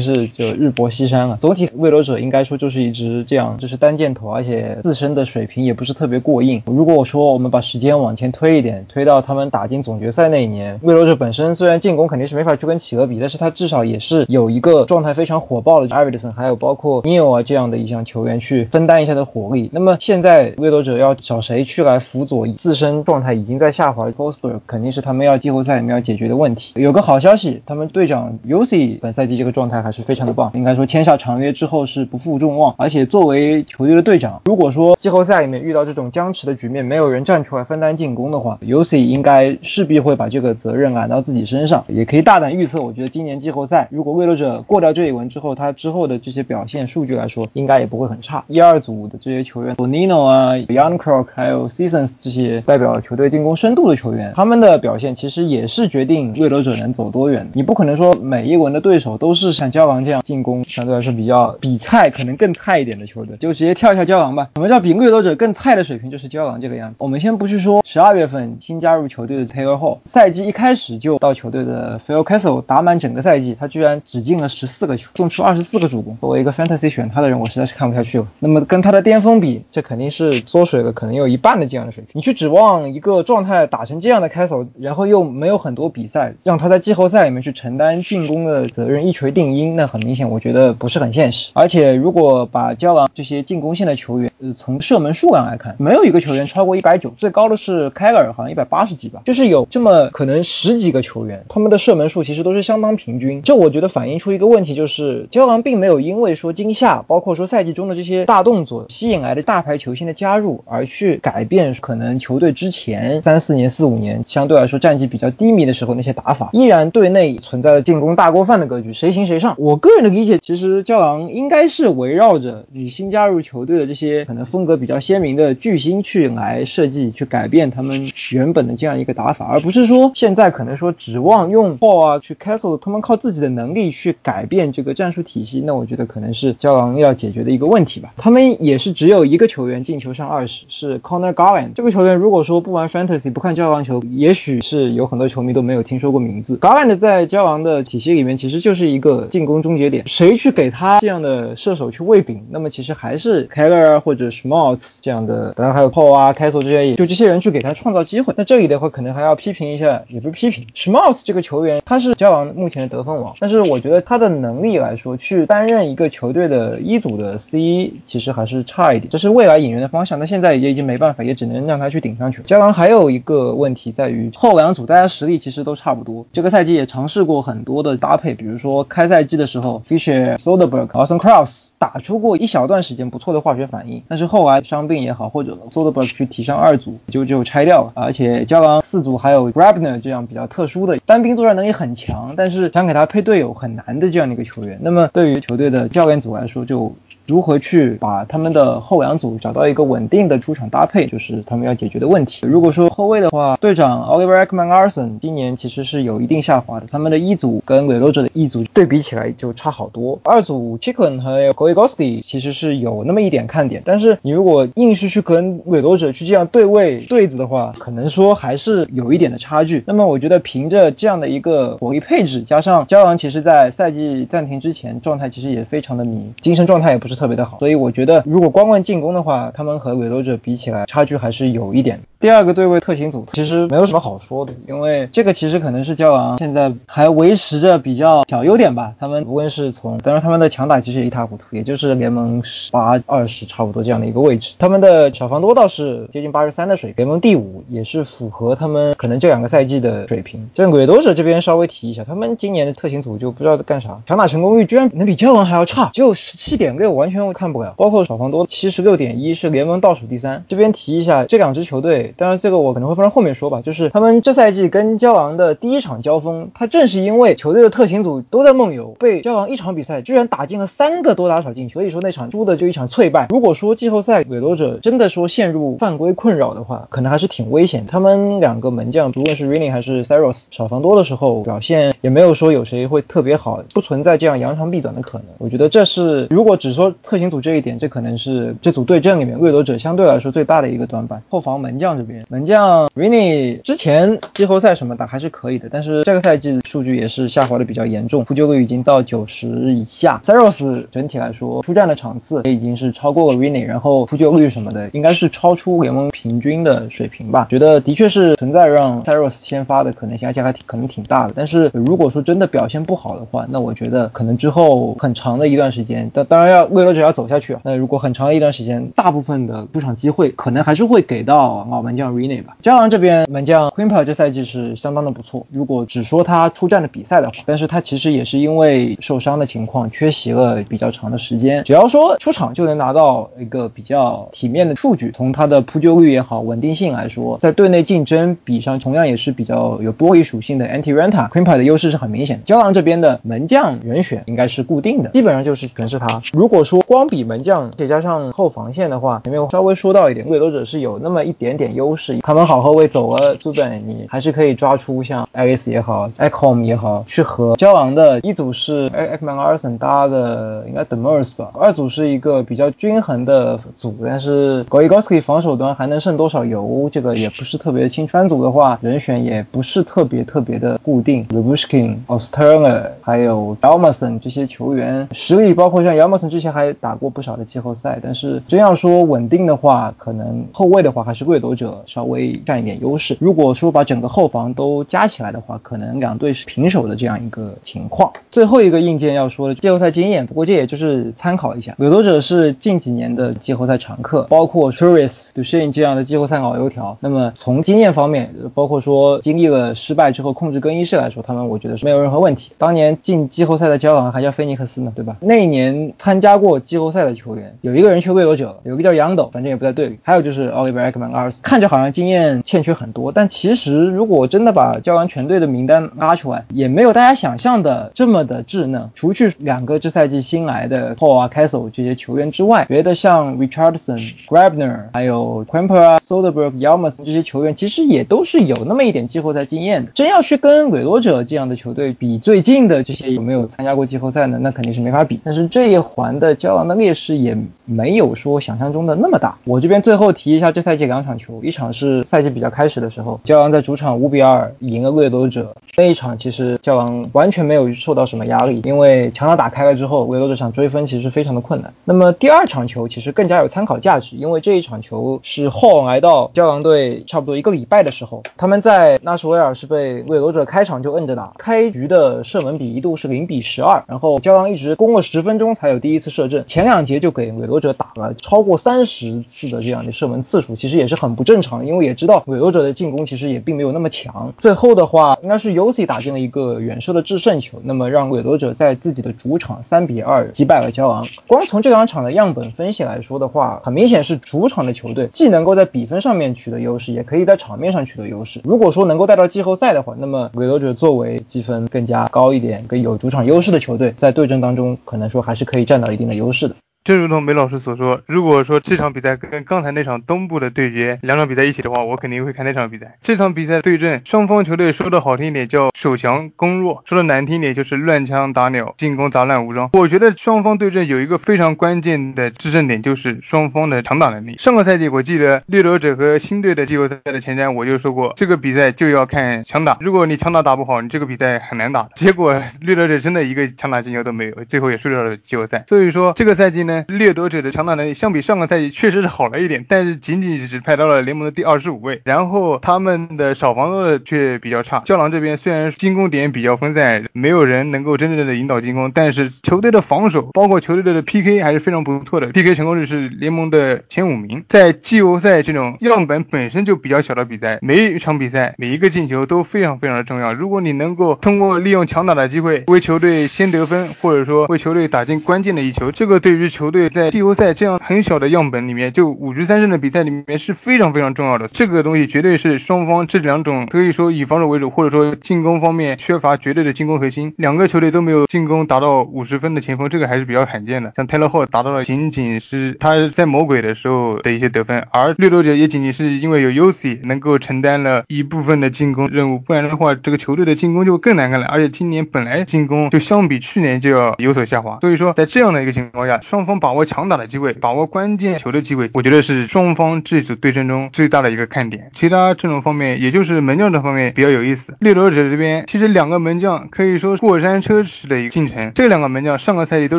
[SPEAKER 6] 是就日薄西山了。总体卫罗者应该说就是一支这样，就是单箭头，而且自身的水平也不是特别过硬。如果我说我们把时间往前推一点，推到他们打进总决赛那一年，卫罗者本身虽然进攻肯定是没法去跟企鹅比，但是他至少也是有一个状态非常火爆的艾维德森还有包括 Neil 啊这样的一项球员去分担一下的火力。那么现在掠夺者要找谁去来辅佐自身状态已经在下滑 Forsberg，肯定是他们要季后赛里面要解决的问题。有个好消息，他们队长 u c。本赛季这个状态还是非常的棒，应该说签下长约之后是不负众望，而且作为球队的队长，如果说季后赛里面遇到这种僵持的局面，没有人站出来分担进攻的话，UC 应该势必会把这个责任揽到自己身上，也可以大胆预测，我觉得今年季后赛如果未落者过掉这一轮之后，他之后的这些表现数据来说，应该也不会很差。一二组的这些球员，Bonino 啊，Young Crook 还有 Seasons 这些代表球队进攻深度的球员，他们的表现其实也是决定未落者能走多远。你不可能说每一轮的。对手都是像胶囊这样进攻相对来说比较比菜，可能更菜一点的球队，就直接跳一下胶囊吧。什么叫比掠夺者更菜的水平？就是胶囊这个样子。我们先不去说十二月份新加入球队的 Taylor Hall，赛季一开始就到球队的 Phil Castle 打满整个赛季，他居然只进了十四个球，送出二十四个助攻。作为一个 Fantasy 选他的人，我实在是看不下去了。那么跟他的巅峰比，这肯定是缩水了，可能有一半的这样的水平。你去指望一个状态打成这样的 Castle，然后又没有很多比赛，让他在季后赛里面去承担进攻的。责任一锤定音，那很明显，我觉得不是很现实。而且，如果把胶囊这些进攻线的球员，呃，从射门数量来看，没有一个球员超过一百九，最高的是凯尔，好像一百八十几吧。就是有这么可能十几个球员，他们的射门数其实都是相当平均。这我觉得反映出一个问题，就是胶囊并没有因为说今夏，包括说赛季中的这些大动作吸引来的大牌球星的加入，而去改变可能球队之前三四年、四五年相对来说战绩比较低迷的时候那些打法，依然队内存在了进攻大锅饭。的格局谁行谁上？我个人的理解，其实胶囊应该是围绕着与新加入球队的这些可能风格比较鲜明的巨星去来设计、去改变他们原本的这样一个打法，而不是说现在可能说指望用 Ball 啊去 Castle 他们靠自己的能力去改变这个战术体系。那我觉得可能是胶囊要解决的一个问题吧。他们也是只有一个球员进球上二十，是 Connor Garland 这个球员。如果说不玩 Fantasy 不看胶囊球，也许是有很多球迷都没有听说过名字。Garland 在胶囊的体系里面。其实就是一个进攻终结点，谁去给他这样的射手去喂饼，那么其实还是凯勒啊或者 Schmaltz 这样的，当然还有 Po 啊、Castle 这些，就这些人去给他创造机会。那这里的话，可能还要批评一下，也不是批评 Schmaltz 这个个球员，他是交王目前的得分王，但是我觉得他的能力来说，去担任一个球队的一组的 C，其实还是差一点，这是未来引援的方向。那现在也已经没办法，也只能让他去顶上去。交王还有一个问题在于后两组大家实力其实都差不多，这个赛季也尝试过很多的搭配，比如说开赛季的时候，Fisher、Soderberg、Austin Cross 打出过一小段时间不错的化学反应，但是后来伤病也好，或者 Soderberg 去提上二组就就拆掉了，而且胶囊四组还有 Grabner 这样比较特殊的单兵作战能力很强，但是想给他配队友很难的这样的一个球员，那么对于球队的教练组来说就。如何去把他们的后两组找到一个稳定的出场搭配，就是他们要解决的问题。如果说后卫的话，队长 Oliver Ekman a r s o n 今年其实是有一定下滑的，他们的一组跟韦罗者的一组对比起来就差好多。二组 Chicken 和 Goigoski 其实是有那么一点看点，但是你如果硬是去跟韦罗者去这样对位对子的话，可能说还是有一点的差距。那么我觉得凭着这样的一个火力配置，加上焦阳其实在赛季暂停之前状态其实也非常的迷，精神状态也不是。特别的好，所以我觉得如果光问进攻的话，他们和韦罗者比起来，差距还是有一点。第二个对位特勤组其实没有什么好说的，因为这个其实可能是教王现在还维持着比较小优点吧。他们无论是从，当然他们的强打其实也一塌糊涂，也就是联盟十八二十差不多这样的一个位置。他们的小防多倒是接近八十三的水平，联盟第五，也是符合他们可能这两个赛季的水平。这韦罗者这边稍微提一下，他们今年的特勤组就不知道在干啥，强打成功率居然能比教王还要差，只有十七点六，完全看不了。包括小防多七十六点一，是联盟倒数第三。这边提一下这两支球队。当然，这个我可能会放在后面说吧。就是他们这赛季跟骄王的第一场交锋，他正是因为球队的特勤组都在梦游，被骄王一场比赛居然打进了三个多打少进球，所以说那场输的就一场脆败。如果说季后赛韦罗者真的说陷入犯规困扰的话，可能还是挺危险。他们两个门将，不论是 Rini 还是 Saros，少防多的时候表现也没有说有谁会特别好，不存在这样扬长避短的可能。我觉得这是如果只说特勤组这一点，这可能是这组对阵里面掠夺者相对来说最大的一个短板。后防门将这边，门将 Rini 之前季后赛什么的还是可以的，但是这个赛季数据也是下滑的比较严重，扑救率已经到九十以下。Saros 整体来说出战的场次也已经是超过了 Rini，然后扑救率什么的应该是超出联盟平均的水平吧。觉得的确是存在让 Saros 先发的可能性，而且还可能挺大的。但是如果说真的表现不好的话，那我觉得可能之后很长的一段时间，当当然要为了只要走下去啊。那如果很长的一段时间，大部分的出场机会可能还是会给到老门将 Rene 吧。加上这边门将 Quimper 这赛季是相当的不错。如果只说他出战的比赛的话，但是他其实也是因为受伤的情况缺席了比较长的时间。只要说出场就能拿到一个比较体面的数据，从他的扑救率也好，稳定性来说，在队内竞争比上同样也是比较有玻璃属性的 Anti Renta Quimper 的优势是很明显的。胶囊这边的门将人选应该是固定的，基本上就是全是他。如果说光比门将，再加上后防线的话，前面稍微说到一点，掠夺者是有那么一点点优势。他们好后卫走了，朱本，你还是可以抓出像 Alice 也好 e c h o m 也好，去和交王的一组是 Ekman Arson 搭的，应该 Demers 吧。二组是一个比较均衡的组，但是 Goigoski 防守端还能剩多少油，这个也不是特别清楚。三组的话，人选也不是特别特别的固定 l u b u s h k i n Osterner 还有 a l m a s o n 这些球员实力，包括像 a l m a s o n 之前还打过不少的季后赛。但是真要说稳定的话，可能后卫的话还是掠夺者稍微占一点优势。如果说把整个后防都加起来的话，可能两队是平手的这样一个情况。最后一个硬件要说的季后赛经验，不过这也就是参考一下。掠夺者是近几年的季后赛常客，包括 t r i s Duchene 这样的季后赛老油条。那么从经验方面，包括说经历了失败之后控制更衣室来说，他们我觉得是没有任何问题。当年进季后赛的交往还叫菲尼克斯呢，对吧？那一年参加过季后赛的球员有一个人去掠夺者，有一个叫杨斗，反正也不在队里。还有就是 Oliver Ekman Ars，看看着好像经验欠缺很多，但其实如果真的把教完全队的名单拉出来，也没有大家想象的这么的稚嫩。除去两个这赛季新来的 Paul 啊、Castle 这些球员之外，别的像 Richardson、Grabner，还有 Quimper 啊、Soderberg、Yalmas 这些球员，其实也都是有那么一点季后赛经验的。真要去跟掠夺者这样的球队比，最近的这些有没有参加过季后赛呢？那肯定是没法比。但是这一环的交王的劣势也没有说想象中的那么大。我这边最后提一下这赛季两场球，一场是赛季比较开始的时候，骄阳在主场五比二赢了掠夺者。那一场其实骄阳完全没有受到什么压力，因为强打打开了之后，掠夺者想追分其实非常的困难。那么第二场球其实更加有参考价值，因为这一场球是后来到骄阳队差不多一个礼拜的时候，他们在纳什维尔是被掠夺者开场就摁着打，开局的射门比一度是零比十二，然后骄阳一直攻了十分钟才有第一次射正，前两节就给掠夺者打了超过三十次的这样的射门次数，其实也是很不正正常，因为也知道掠夺者的进攻其实也并没有那么强。最后的话，应该是尤 C 打进了一个远射的制胜球，那么让掠夺者在自己的主场三比二击败了骄昂。光从这两场的样本分析来说的话，很明显是主场的球队既能够在比分上面取得优势，也可以在场面上取得优势。如果说能够带到季后赛的话，那么掠夺者作为积分更加高一点、更有主场优势的球队，在对阵当中可能说还是可以占到一定的优势的。
[SPEAKER 3] 正如同梅老师所说，如果说这场比赛跟刚才那场东部的对决两场比赛一起的话，我肯定会看那场比赛。这场比赛对阵双方球队说的好听一点叫守强攻弱，说的难听点就是乱枪打鸟，进攻杂乱无章。我觉得双方对阵有一个非常关键的制胜点，就是双方的强打能力。上个赛季我记得掠夺者和新队的季后赛的前瞻，我就说过这个比赛就要看强打，如果你强打打不好，你这个比赛很难打。结果掠夺者真的一个强打进球都没有，最后也输掉了季后赛。所以说这个赛季呢。掠夺者的强打能力相比上个赛季确实是好了一点，但是仅仅只排到了联盟的第二十五位。然后他们的少防的却比较差。教狼这边虽然进攻点比较分散，没有人能够真正的引导进攻，但是球队的防守，包括球队的 PK 还是非常不错的，PK 成功率是联盟的前五名。在季后赛这种样本本身就比较小的比赛，每一场比赛每一个进球都非常非常的重要。如果你能够通过利用强打的机会为球队先得分，或者说为球队打进关键的一球，这个对于球球队在季后赛这样很小的样本里面，就五局三胜的比赛里面是非常非常重要的。这个东西绝对是双方这两种可以说以防守为主，或者说进攻方面缺乏绝对的进攻核心，两个球队都没有进攻达到五十分的前锋，这个还是比较罕见的。像泰勒霍达到了仅仅是他在魔鬼的时候的一些得分，而掠夺者也仅仅是因为有 UC 能够承担了一部分的进攻任务，不然的话这个球队的进攻就更难看了。而且今年本来进攻就相比去年就要有所下滑，所以说在这样的一个情况下，双方把握强打的。机会把握关键球的机会，我觉得是双方这组对阵中最大的一个看点。其他阵容方面，也就是门将这方面比较有意思。掠夺者这边其实两个门将可以说过山车式的一个进程。这两个门将上个赛季都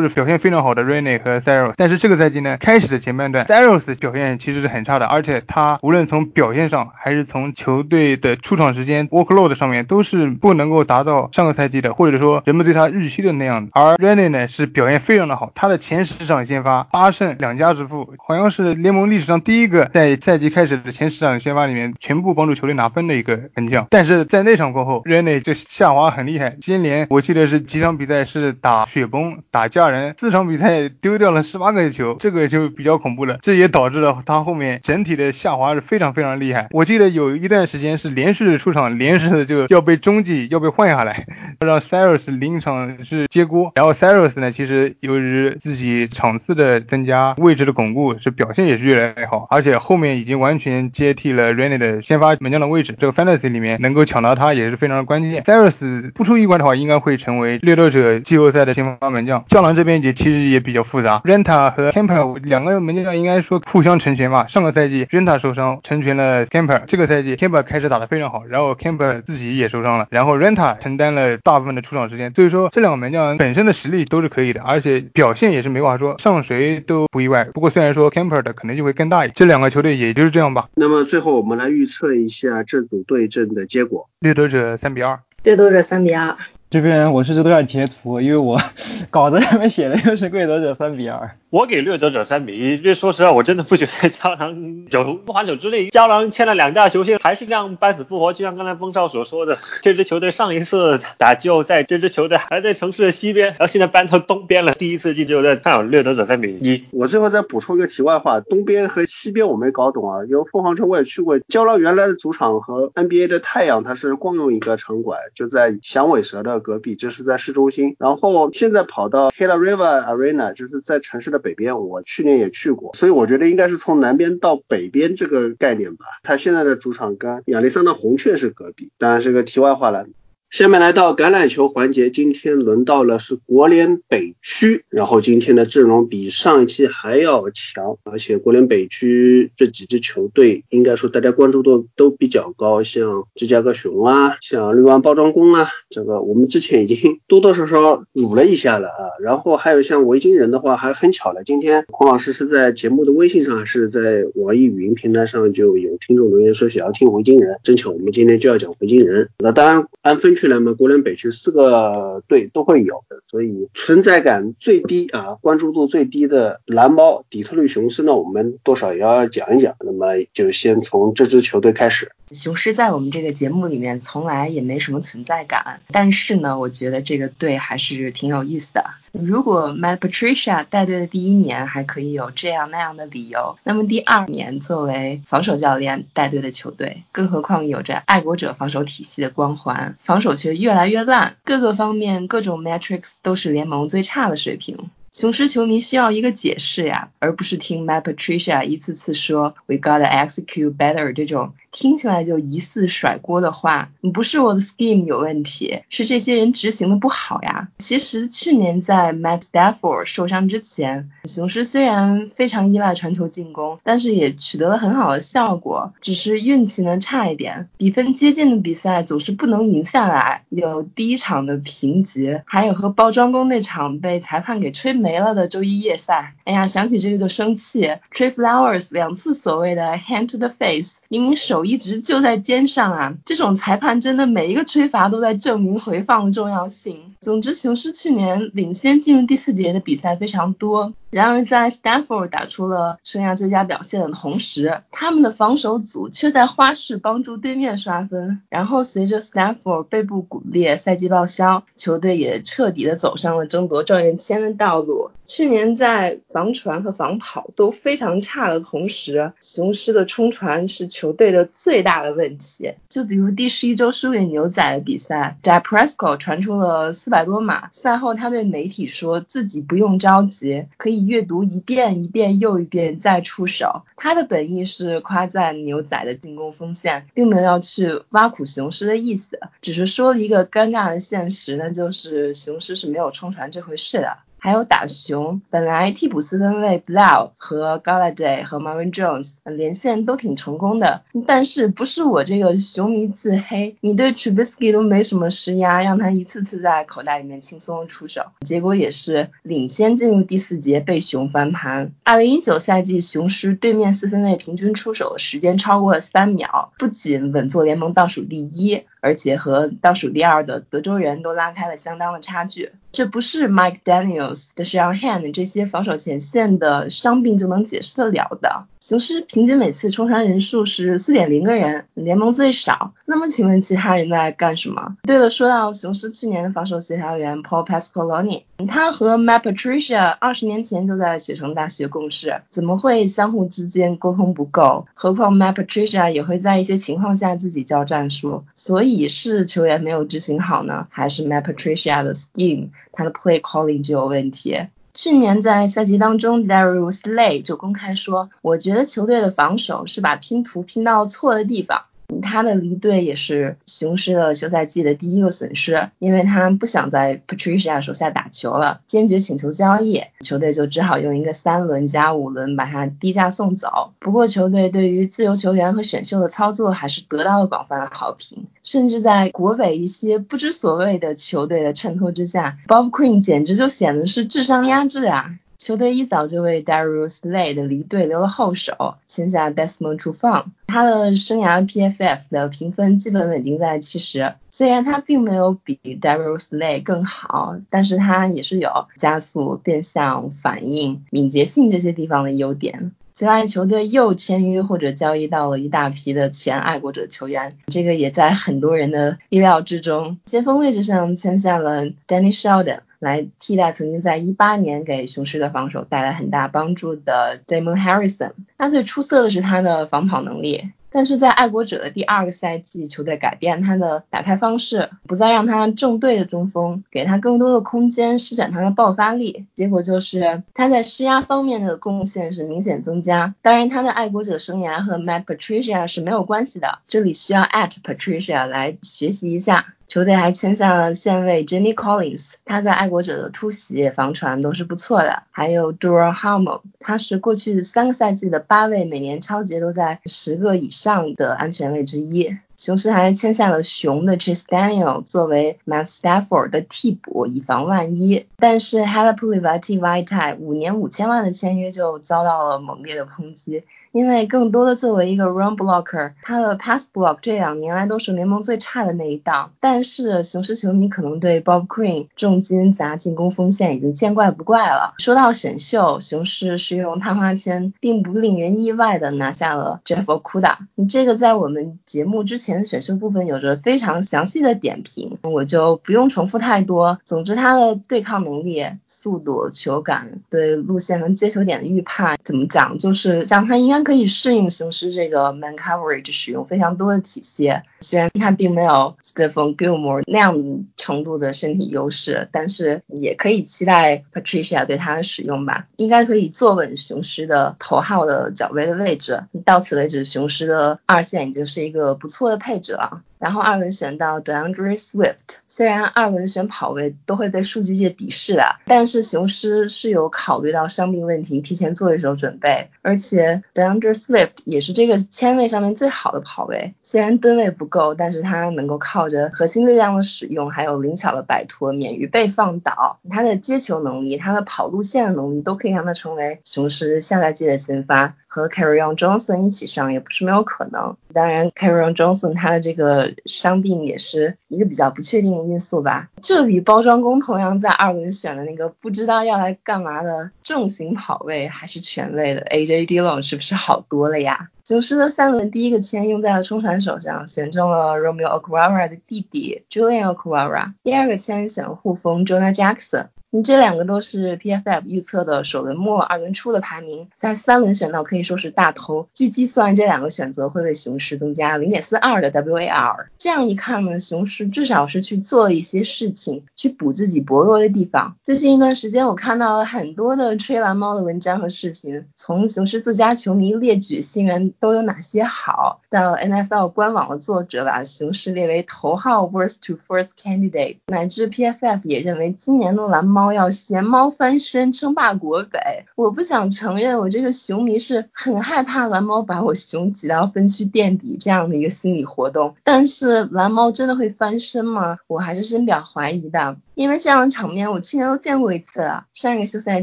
[SPEAKER 3] 是表现非常好的 Rene 和 z e r o 但是这个赛季呢，开始的前半段 z e r o s 表现其实是很差的，而且他无论从表现上还是从球队的出场时间 workload 上面都是不能够达到上个赛季的，或者说人们对他预期的那样的。而 Rene 呢是表现非常的好，他的前十场先发八胜。两家之负，好像是联盟历史上第一个在赛季开始的前十场先发里面全部帮助球队拿分的一个门将。但是在那场过后，Rene 就下滑很厉害，接连我记得是几场比赛是打雪崩、打家人，四场比赛丢掉了十八个球，这个就比较恐怖了。这也导致了他后面整体的下滑是非常非常厉害。我记得有一段时间是连续出场，连续的就要被中继要被换下来，让 Cyrus 临场是接锅。然后 Cyrus 呢，其实由于自己场次的增加。位置的巩固是表现也是越来越好，而且后面已经完全接替了 Rene 的先发门将的位置。这个 Fantasy 里面能够抢到他也是非常的关键。Cyrus 不出意外的话，应该会成为掠夺者季后赛的先发门将。教狼这边也其实也比较复杂，Renta 和 Camper 两个门将应该说互相成全吧。上个赛季 Renta 受伤成全了 Camper，这个赛季 Camper 开始打得非常好，然后 Camper 自己也受伤了，然后 Renta 承担了大部分的出场时间。所以说这两个门将本身的实力都是可以的，而且表现也是没话说，上谁都。不意外，不过虽然说 Camper 的可能就会更大一点，这两个球队也就是这样吧。
[SPEAKER 1] 那么最后我们来预测一下这组对阵的结果：
[SPEAKER 3] 掠夺者三比二，
[SPEAKER 4] 掠夺者三比二。
[SPEAKER 6] 这边我是这都要截图，因为我 稿子上面写的又是掠夺者三比二。
[SPEAKER 2] 我给掠夺者三比一，因为说实话，我真的不觉得胶囊有不还手之力。胶囊签了两大球星，还是这样半死不活。就像刚才风少所说的，这支球队上一次打季后赛，这支球队还在城市的西边，然后现在搬到东边了。第一次进季后赛，看好掠夺者三比一。
[SPEAKER 1] 我最后再补充一个题外话，东边和西边我没搞懂啊。因为凤凰城我也去过，胶囊原来的主场和 NBA 的太阳它是共用一个场馆，就在响尾蛇的隔壁，这是在市中心。然后现在跑到 Hila River Arena，就是在城市的北边。我去年也去过，所以我觉得应该是从南边到北边这个概念吧。他现在的主场跟亚历山大红雀是隔壁，当然是个题外话了。下面来到橄榄球环节，今天轮到了是国联北区，然后今天的阵容比上一期还要强，而且国联北区这几支球队应该说大家关注度都比较高，像芝加哥熊啊，像绿湾包装工啊，这个我们之前已经多多少少辱了一下了啊，然后还有像维京人的话，还很巧了，今天孔老师是在节目的微信上，还是在网易语音平台上就有听众留言说想要听维京人，正巧我们今天就要讲维京人，那当然按分。去来嘛，国联北区四个队都会有的，所以存在感最低啊，关注度最低的蓝猫底特律雄狮呢，我们多少也要讲一讲。那么就先从这支球队开始。
[SPEAKER 4] 雄狮在我们这个节目里面从来也没什么存在感，但是呢，我觉得这个队还是挺有意思的。如果 My Patricia 带队的第一年还可以有这样那样的理由，那么第二年作为防守教练带队的球队，更何况有着爱国者防守体系的光环，防守却越来越烂，各个方面各种 metrics 都是联盟最差的水平。雄狮球迷需要一个解释呀，而不是听 My Patricia 一次次说 We gotta execute better 这种。听起来就疑似甩锅的话，不是我的 scheme 有问题，是这些人执行的不好呀。其实去年在 Matt Stafford 受伤之前，雄狮虽然非常依赖传球进攻，但是也取得了很好的效果，只是运气呢差一点，比分接近的比赛总是不能赢下来，有第一场的平局，还有和包装工那场被裁判给吹没没了的周一夜赛。哎呀，想起这个就生气。Trey Flowers 两次所谓的 hand to the face，明明手。手一直就在肩上啊！这种裁判真的每一个吹罚都在证明回放的重要性。总之，雄狮去年领先进入第四节的比赛非常多。然而，在 Stanford 打出了生涯最佳表现的同时，他们的防守组却在花式帮助对面刷分。然后，随着 Stanford 背部骨裂，赛季报销，球队也彻底的走上了争夺状元签的道路。去年在防传和防跑都非常差的同时，雄狮的冲传是球队的最大的问题。就比如第十一周输给牛仔的比赛 j a p r e s c o 传出了四百多码，赛后他对媒体说自己不用着急，可以。阅读一遍一遍又一遍再出手，他的本意是夸赞牛仔的进攻锋线，并没有要去挖苦雄狮的意思，只是说了一个尴尬的现实，那就是雄狮是没有冲传这回事的。还有打熊，本来替补四分卫 Blau 和 Gala Day 和 Marvin Jones 连线都挺成功的，但是不是我这个熊迷自黑，你对 Trubisky 都没什么施压，让他一次次在口袋里面轻松出手，结果也是领先进入第四节被熊翻盘。二零一九赛季雄狮对面四分卫平均出手时间超过了三秒，不仅稳坐联盟倒数第一。而且和倒数第二的德州人都拉开了相当的差距，这不是 Mike Daniel 这是让 Hand 这些防守前线的伤病就能解释得了的。雄狮平均每次冲传人数是四点零个人，联盟最少。那么请问其他人在干什么？对了，说到雄狮去年的防守协调员 Paul Pasqualoni，他和 Matt Patricia 二十年前就在雪城大学共事，怎么会相互之间沟通不够？何况 Matt Patricia 也会在一些情况下自己教战术，所以是球员没有执行好呢，还是 Matt Patricia 的 scheme 他的 play calling 就有问题？去年在赛季当中，Darius Lay 就公开说，我觉得球队的防守是把拼图拼到错的地方。他的离队也是雄狮的休赛季的第一个损失，因为他不想在 Patricia 手下打球了，坚决请求交易，球队就只好用一个三轮加五轮把他低价送走。不过球队对于自由球员和选秀的操作还是得到了广泛的好评，甚至在国北一些不知所谓的球队的衬托之下，Bob Quinn 简直就显得是智商压制啊！球队一早就为 Darius Lay 的离队留了后手，签下 Desmond t r u f a n。他的生涯 PFF 的评分基本稳定在七十。虽然他并没有比 Darius Lay 更好，但是他也是有加速、变向、反应、敏捷性这些地方的优点。此外，球队又签约或者交易到了一大批的前爱国者球员，这个也在很多人的意料之中。先锋位置上签下了 Danny Sheldon。来替代曾经在一八年给雄狮的防守带来很大帮助的 Damon Harrison。他最出色的是他的防跑能力，但是在爱国者的第二个赛季，球队改变他的打开方式，不再让他正对着中锋，给他更多的空间施展他的爆发力。结果就是他在施压方面的贡献是明显增加。当然，他的爱国者生涯和 Matt Patricia 是没有关系的，这里需要 at Patricia 来学习一下。球队还签下了线位 Jimmy Collins，他在爱国者的突袭、防传都是不错的。还有 Dura Hamo，他是过去三个赛季的八位每年超级都在十个以上的安全位之一。雄狮还签下了熊的 Chase Daniel 作为 m a t Stafford 的替补，以防万一。但是 Halapulivati Vaitai 五年五千万的签约就遭到了猛烈的抨击，因为更多的作为一个 run blocker，他的 pass block 这两年来都是联盟最差的那一档。但是雄狮球迷可能对 Bob Quinn 重金砸进攻锋线已经见怪不怪了。说到选秀，雄狮是用探花签，并不令人意外的拿下了 Jeff Okuda。这个在我们节目之前。前选秀部分有着非常详细的点评，我就不用重复太多。总之，他的对抗能力、速度、球感、对路线和接球点的预判，怎么讲，就是像他应该可以适应雄狮这个 man coverage 使用非常多的体系。虽然他并没有 Stephen Gilmore 那样程度的身体优势，但是也可以期待 Patricia 对他的使用吧。应该可以坐稳雄狮的头号的角位的位置。到此为止，雄狮的二线已经是一个不错的。配置了。然后二轮选到 DeAndre Swift，虽然二轮选跑位都会被数据界鄙视的，但是雄狮是有考虑到伤病问题，提前做一手准备。而且 DeAndre Swift 也是这个签位上面最好的跑位，虽然吨位不够，但是他能够靠着核心力量的使用，还有灵巧的摆脱，免于被放倒。他的接球能力，他的跑路线的能力，都可以让他成为雄狮下赛季的先发，和 Carryon Johnson 一起上也不是没有可能。当然，Carryon Johnson 他的这个。伤病也是一个比较不确定的因素吧。这比包装工同样在二轮选的那个不知道要来干嘛的重型跑位还是全位的 AJ DILON 是不是好多了呀？雄狮的三轮第一个签用在了冲船手上，选中了 Romeo Acuara 的弟弟 Julian o c u a r a 第二个签选护锋 Jonah Jackson。你这两个都是 PFF 预测的首轮末二轮初的排名，在三轮选到可以说是大头。据计算，这两个选择会为雄狮增加零点四二的 WAR。这样一看呢，雄狮至少是去做了一些事情，去补自己薄弱的地方。最近一段时间，我看到了很多的吹蓝猫的文章和视频，从雄狮自家球迷列举新援都有哪些好，到 NFL 官网的作者把雄狮列为头号 worst to first candidate，乃至 PFF 也认为今年的蓝猫。猫要嫌猫翻身称霸国北，我不想承认我这个熊迷是很害怕蓝猫把我熊挤到分区垫底这样的一个心理活动，但是蓝猫真的会翻身吗？我还是深表怀疑的，因为这样的场面我去年都见过一次了，上一个休赛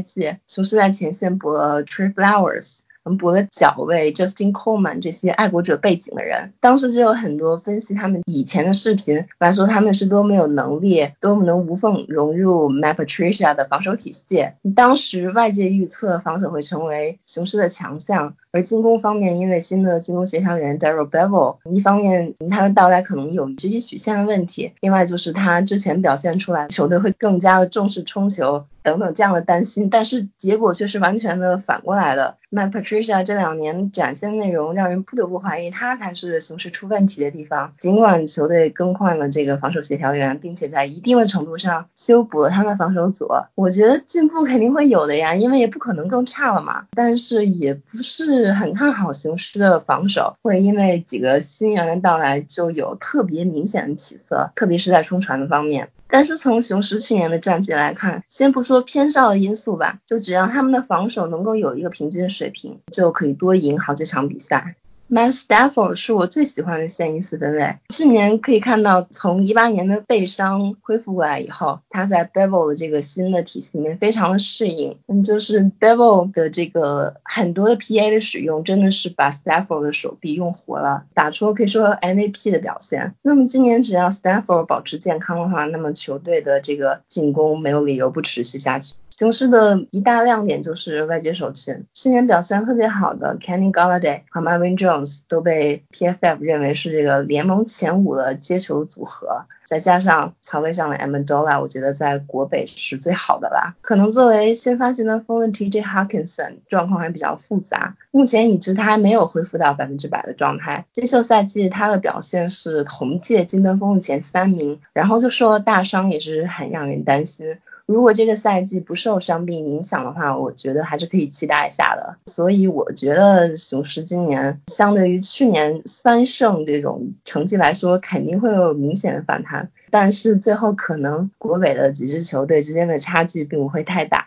[SPEAKER 4] 季雄狮在前线播 Tree Flowers。补了脚位 Justin Coleman 这些爱国者背景的人，当时就有很多分析他们以前的视频来说他们是多么有能力，多么能无缝融入 Matt Patricia 的防守体系。当时外界预测防守会成为雄狮的强项。而进攻方面，因为新的进攻协调员 Daryl Bevel，一方面他的到来可能有职业曲线的问题，另外就是他之前表现出来球队会更加的重视冲球等等这样的担心，但是结果却是完全的反过来的。My Patricia 这两年展现内容让人不得不怀疑他才是雄狮出问题的地方。尽管球队更换了这个防守协调员，并且在一定的程度上修补了他们防守组，我觉得进步肯定会有的呀，因为也不可能更差了嘛。但是也不是。很看好雄狮的防守，会因为几个新员的到来就有特别明显的起色，特别是在冲传的方面。但是从雄狮去年的战绩来看，先不说偏少的因素吧，就只要他们的防守能够有一个平均水平，就可以多赢好几场比赛。Matt Stafford 是我最喜欢的现役四分卫。去年可以看到，从一八年的背伤恢复过来以后，他在 Bevel 的这个新的体系里面非常的适应。嗯，就是 Bevel 的这个很多的 PA 的使用，真的是把 Stafford 的手臂用活了，打出可以说 MVP 的表现。那么今年只要 Stafford 保持健康的话，那么球队的这个进攻没有理由不持续下去。雄狮的一大亮点就是外接手群，去年表现特别好的 Kenny Galladay 和 Marvin Jones 都被 PFF 认为是这个联盟前五的接球组合，再加上曹位上的 Amendola，我觉得在国北是最好的啦。可能作为先发型的锋的 TJ Hawkinson 状况还比较复杂，目前已知他还没有恢复到百分之百的状态。新秀赛季他的表现是同届金登锋的前三名，然后就受了大伤，也是很让人担心。如果这个赛季不受伤病影响的话，我觉得还是可以期待一下的。所以我觉得雄狮今年相对于去年三胜这种成绩来说，肯定会有明显的反弹，但是最后可能国北的几支球队之间的差距并不会太大。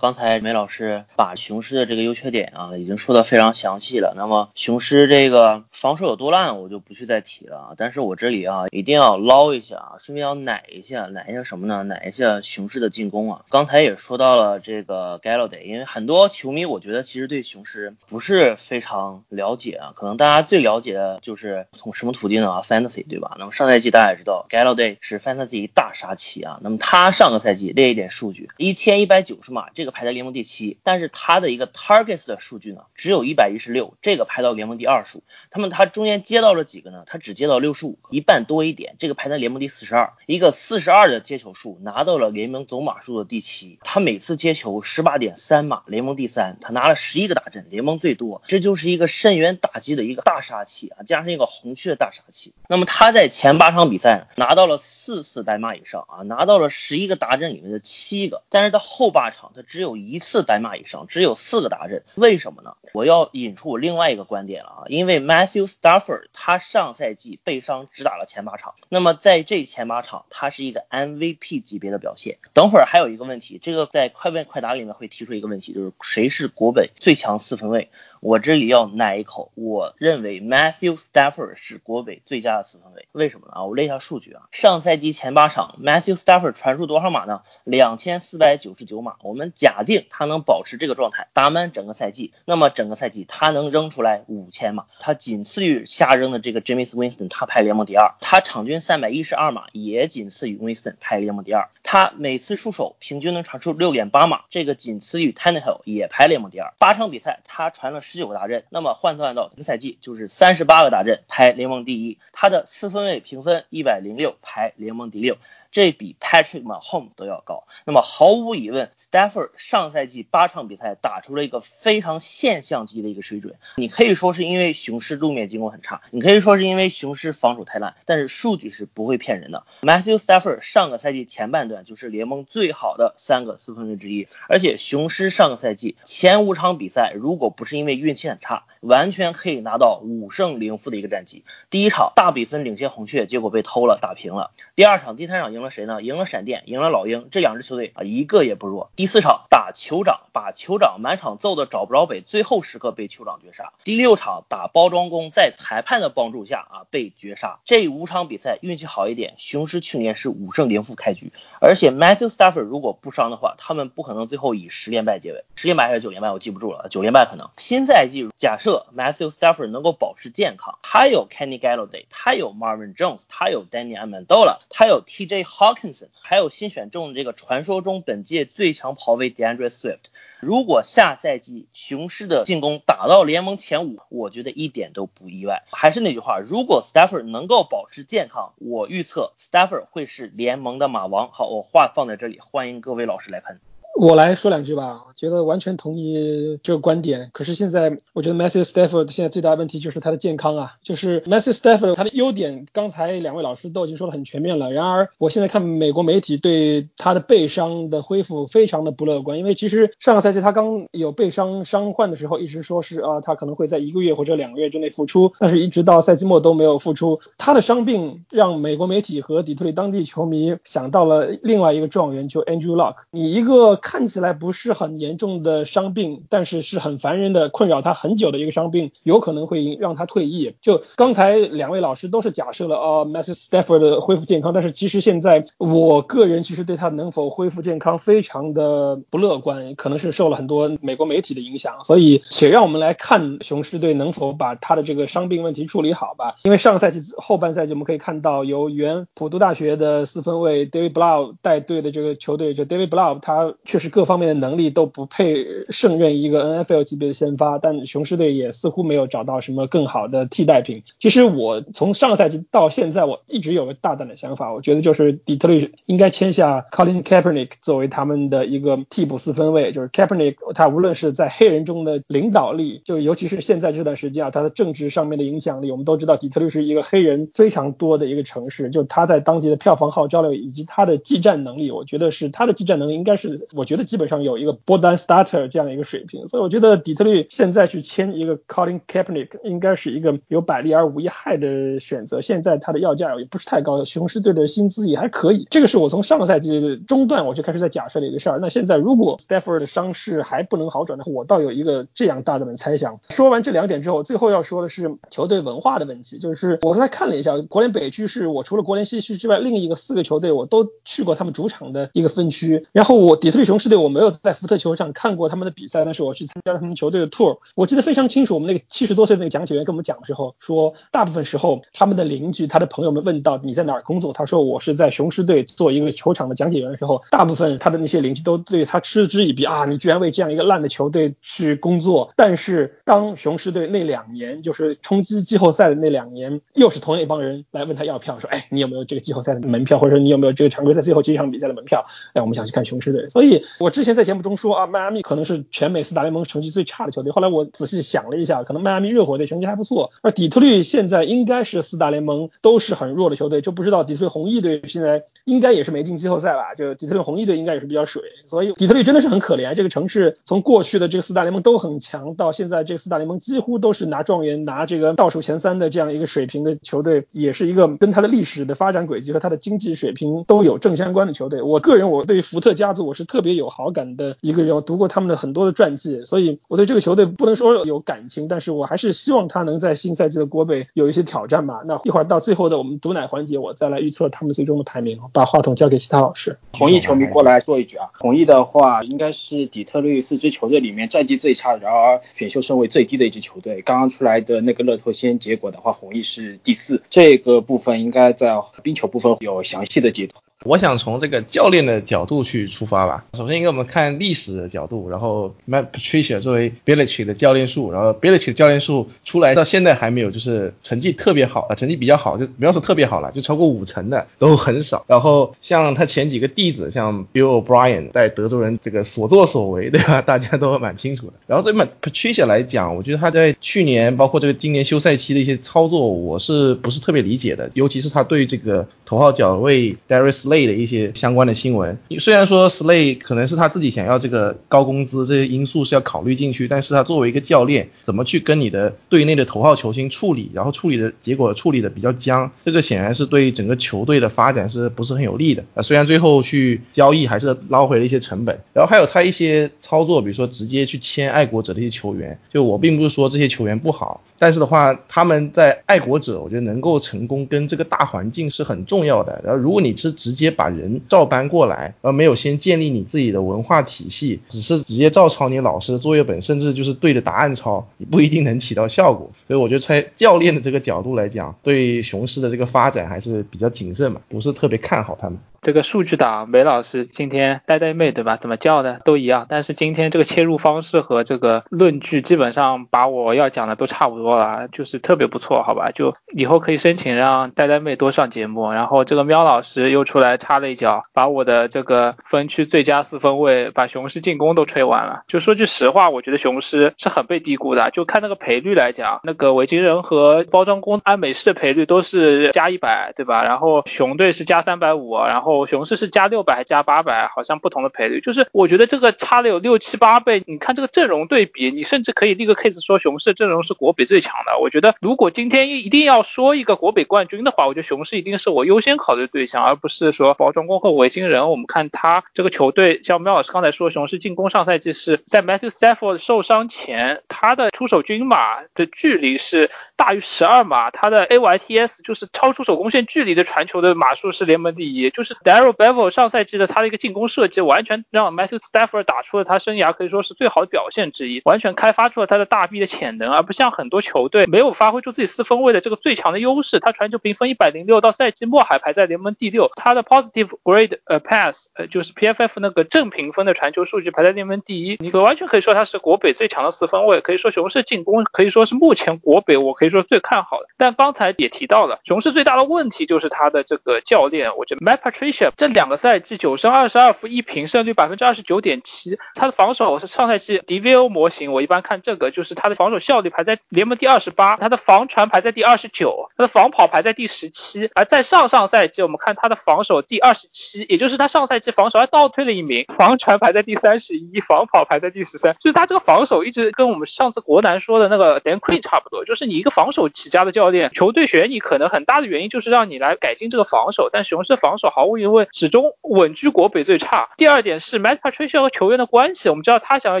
[SPEAKER 5] 刚才梅老师把雄狮的这个优缺点啊，已经说的非常详细了。那么雄狮这个防守有多烂，我就不去再提了啊。但是我这里啊，一定要捞一下啊，顺便要奶一下，奶一下什么呢？奶一下雄狮的进攻啊。刚才也说到了这个 Galladay，因为很多球迷我觉得其实对雄狮不是非常了解啊，可能大家最了解的就是从什么途径呢？Fantasy 对吧？那么上赛季大家也知道，Galladay 是 Fantasy 大杀器啊。那么他上个赛季列一点数据，一千一百九十码，这个。排在联盟第七，但是他的一个 targets 的数据呢，只有一百一十六，这个排到联盟第二十五。他们他中间接到了几个呢？他只接到六十五，一半多一点，这个排在联盟第四十二。一个四十二的接球数，拿到了联盟总码数的第七。他每次接球十八点三码，联盟第三。他拿了十一个打阵，联盟最多。这就是一个深远打击的一个大杀器啊，加上一个红区的大杀器。那么他在前八场比赛拿到了四次白马以上啊，拿到了十一个打阵里面的七个，但是他后八场他只只有一次白马以上，只有四个达阵，为什么呢？我要引出我另外一个观点了啊，因为 Matthew Stafford 他上赛季被伤只打了前八场，那么在这前八场他是一个 MVP 级别的表现。等会儿还有一个问题，这个在快问快答里面会提出一个问题，就是谁是国本最强四分卫？我这里要奶一口，我认为 Matthew Stafford 是国北最佳的四分卫，为什么呢？啊，我列一下数据啊，上赛季前八场 Matthew Stafford 传输多少码呢？两千四百九十九码。我们假定他能保持这个状态，打满整个赛季，那么整个赛季他能扔出来五千码，他仅次于下扔的这个 James Winston，他排联盟第二。他场均三百一十二码，也仅次于 Winston，排联盟第二。他每次出手平均能传出六点八码，这个仅次于 Tannehill，也排联盟第二。八场比赛他传了十。九个大阵，那么换算到一个赛季就是三十八个大阵，排联盟第一。他的四分位评分一百零六，排联盟第六。这比 Patrick Mahomes 都要高。那么毫无疑问，Stafford 上赛季八场比赛打出了一个非常现象级的一个水准。你可以说是因为雄狮路面进攻很差，你可以说是因为雄狮防守太烂，但是数据是不会骗人的。Matthew Stafford 上个赛季前半段就是联盟最好的三个四分卫之一，而且雄狮上个赛季前五场比赛，如果不是因为运气很差，完全可以拿到五胜零负的一个战绩。第一场大比分领先红雀，结果被偷了，打平了。第二场、第三场赢。赢了谁呢？赢了闪电，赢了老鹰，这两支球队啊，一个也不弱。第四场打酋长，把酋长满场揍的找不着北，最后时刻被酋长绝杀。第六场打包装工，在裁判的帮助下啊被绝杀。这五场比赛运气好一点，雄狮去年是五胜零负开局，而且 Matthew Stafford 如果不伤的话，他们不可能最后以十连败结尾，十连败还是九连败，我记不住了，九连败可能。新赛季假设 Matthew Stafford 能够保持健康，他有 Kenny Galladay，他有 Marvin Jones，他有 Danny Amendola，他有 TJ。Hawkinson 还有新选中的这个传说中本届最强跑位 DeAndre Swift，如果下赛季雄狮的进攻打到联盟前五，我觉得一点都不意外。还是那句话，如果 Stafford 能够保持健康，我预测 Stafford 会是联盟的马王。好，我话放在这里，欢迎各位老师来喷。
[SPEAKER 9] 我来说两句吧，我觉得完全同意这个观点。可是现在，我觉得 Matthew Stafford 现在最大的问题就是他的健康啊。就是 Matthew Stafford 他的优点，刚才两位老师都已经说的很全面了。然而，我现在看美国媒体对他的背伤的恢复非常的不乐观，因为其实上个赛季他刚有背伤伤患的时候，一直说是啊，他可能会在一个月或者两个月之内复出，但是一直到赛季末都没有复出。他的伤病让美国媒体和底特律当地球迷想到了另外一个状元，就 Andrew Luck。你一个看起来不是很严重的伤病，但是是很烦人的、困扰他很久的一个伤病，有可能会让他退役。就刚才两位老师都是假设了啊，Matthew Stafford 的恢复健康，但是其实现在我个人其实对他能否恢复健康非常的不乐观，可能是受了很多美国媒体的影响。所以，且让我们来看雄狮队能否把他的这个伤病问题处理好吧。因为上个赛季后半赛季我们可以看到，由原普渡大学的四分卫 David Blau 带队的这个球队，就 David Blau 他。确实各方面的能力都不配胜任一个 NFL 级别的先发，但雄狮队也似乎没有找到什么更好的替代品。其实我从上个赛季到现在，我一直有个大胆的想法，我觉得就是底特律应该签下 Colin Kaepernick 作为他们的一个替补四分卫，就是 Kaepernick 他无论是在黑人中的领导力，就尤其是现在这段时间啊，他的政治上面的影响力，我们都知道底特律是一个黑人非常多的一个城市，就他在当地的票房号召力以及他的技战能力，我觉得是他的技战能力应该是，我我觉得基本上有一个 border starter 这样一个水平，所以我觉得底特律现在去签一个 Colin Kaepernick 应该是一个有百利而无一害的选择。现在他的要价也不是太高，雄狮队的薪资也还可以，这个是我从上个赛季中段我就开始在假设的一个事儿。那现在如果 Stafford 的伤势还不能好转的话，我倒有一个这样大胆的猜想。说完这两点之后，最后要说的是球队文化的问题，就是我刚才看了一下，国联北区是我除了国联西区之外，另一个四个球队我都去过他们主场的一个分区。然后我底特律雄狮队我没有在福特球场看过他们的比赛，但是我去参加了他们球队的 tour，我记得非常清楚。我们那个七十多岁那个讲解员跟我们讲的时候说，大部分时候他们的邻居、他的朋友们问到你在哪儿工作，他说我是在雄狮队做一个球场的讲解员的时候，大部分他的那些邻居都对他嗤之以鼻啊，你居然为这样一个烂的球队去工作。但是当雄狮队那两年就是冲击季后赛的那两年，又是同样一帮人来问他要票，说哎，你有没有这个季后赛的门票，或者说你有没有这个常规赛最后几场比赛的门票？哎，我们想去看雄狮队。所以我之前在节目中说啊，迈阿密可能是全美四大联盟成绩最差的球队。后来我仔细想了一下，可能迈阿密热火队成绩还不错，而底特律现在应该是四大联盟都是很弱的球队，就不知道底特律红翼队现在应该也是没进季后赛吧？就底特律红翼队应该也是比较水，所以底特律真的是很可怜。这个城市从过去的这个四大联盟都很强，到现在这个四大联盟几乎都是拿状元、拿这个倒数前三的这样一个水平的球队，也是一个跟它的历史的发展轨迹和它的经济水平都有正相关的球队。我个人我对福特家族我是特特别有好感的一个人，我读过他们的很多的传记，所以我对这个球队不能说有感情，但是我还是希望他能在新赛季的国北有一些挑战吧。那一会儿到最后的我们毒奶环节，我再来预测他们最终的排名。把话筒交给其他老师。
[SPEAKER 11] 红翼球迷过来说一句啊，红翼的话应该是底特律四支球队里面战绩最差，然而选秀顺位最低的一支球队。刚刚出来的那个乐透先结果的话，红翼是第四。这个部分应该在冰球部分有详细的解读。
[SPEAKER 7] 我想从这个教练的角度去出发吧。首先，应该我们看历史的角度，然后 Matt Patricia 作为 b i l l i c h 的教练数，然后 b i l l i c h 的教练数出来到现在还没有，就是成绩特别好啊，成绩比较好，就不要说特别好了，就超过五成的都很少。然后像他前几个弟子，像 Bill O'Brien 在德州人这个所作所为，对吧？大家都蛮清楚的。然后对 Matt Patricia 来讲，我觉得他在去年包括这个今年休赛期的一些操作，我是不是特别理解的？尤其是他对这个头号角位 Darius Slay 的一些相关的新闻，虽然说 Slay 可能是他自己想要这个高工资这些因素是要考虑进去，但是他作为一个教练，怎么去跟你的队内的头号球星处理，然后处理的结果处理的比较僵，这个显然是对整个球队的发展是不是很有利的啊？虽然最后去交易还是捞回了一些成本，然后还有他一些操作，比如说直接去签爱国者的一些球员，就我并不是说这些球员不好。但是的话，他们在爱国者，我觉得能够成功跟这个大环境是很重要的。然后，如果你是直接把人照搬过来，而没有先建立你自己的文化体系，只是直接照抄你老师的作业本，甚至就是对着答案抄，你不一定能起到效果。所以，我觉得从教练的这个角度来讲，对雄狮的这个发展还是比较谨慎嘛，不是特别看好他们。
[SPEAKER 10] 这个数据党梅老师今天呆呆妹对吧？怎么叫的都一样，但是今天这个切入方式和这个论据基本上把我要讲的都差不多了，就是特别不错，好吧？就以后可以申请让呆呆妹多上节目。然后这个喵老师又出来插了一脚，把我的这个分区最佳四分卫，把雄狮进攻都吹完了。就说句实话，我觉得雄狮是很被低估的。就看那个赔率来讲，那个维京人和包装工按美式的赔率都是加一百，对吧？然后熊队是加三百五，然后。雄狮是加六百还加八百，好像不同的赔率，就是我觉得这个差了有六七八倍。你看这个阵容对比，你甚至可以立个 case 说雄狮阵容是国北最强的。我觉得如果今天一定要说一个国北冠军的话，我觉得雄狮一定是我优先考虑对象，而不是说包装工和维京人。我们看他这个球队，像喵老师刚才说，雄狮进攻上赛季是在 Matthew Stafford 受伤前，他的出手均码的距离是大于十二码，他的 AYTS 就是超出手攻线距离的传球的码数是联盟第一，就是。Daryl Bevel 上赛季的他的一个进攻设计，完全让 Matthew Stafford 打出了他生涯可以说是最好的表现之一，完全开发出了他的大臂的潜能，而不像很多球队没有发挥出自己四分卫的这个最强的优势。他传球评分一百零六，到赛季末还排在联盟第六。他的 Positive Grade 呃 Pass 呃就是 PFF 那个正评分的传球数据排在联盟第一。你可完全可以说他是国北最强的四分卫，可以说雄狮进攻可以说是目前国北我可以说最看好的。但刚才也提到了，雄狮最大的问题就是他的这个教练，我觉得 Matt Patricia 这两个赛季九胜二十二负一平，胜率百分之二十九点七。他的防守是上赛季 DVO 模型，我一般看这个就是他的防守效率排在联盟第二十八，他的防传排在第二十九，他的防跑排在第十七。而在上上赛季，我们看他的防守第二十七，也就是他上赛季防守还倒退了一名，防传排在第三十一，防跑排在第十三。就是他这个防守一直跟我们上次国南说的那个 Dan Quinn 差不多，就是你一个防守起家的教练，球队选你可能很大的原因就是让你来改进这个防守，但雄狮防守毫无因为始终稳居国北最差。第二点是 Matt Patricia 和球员的关系，我们知道他想要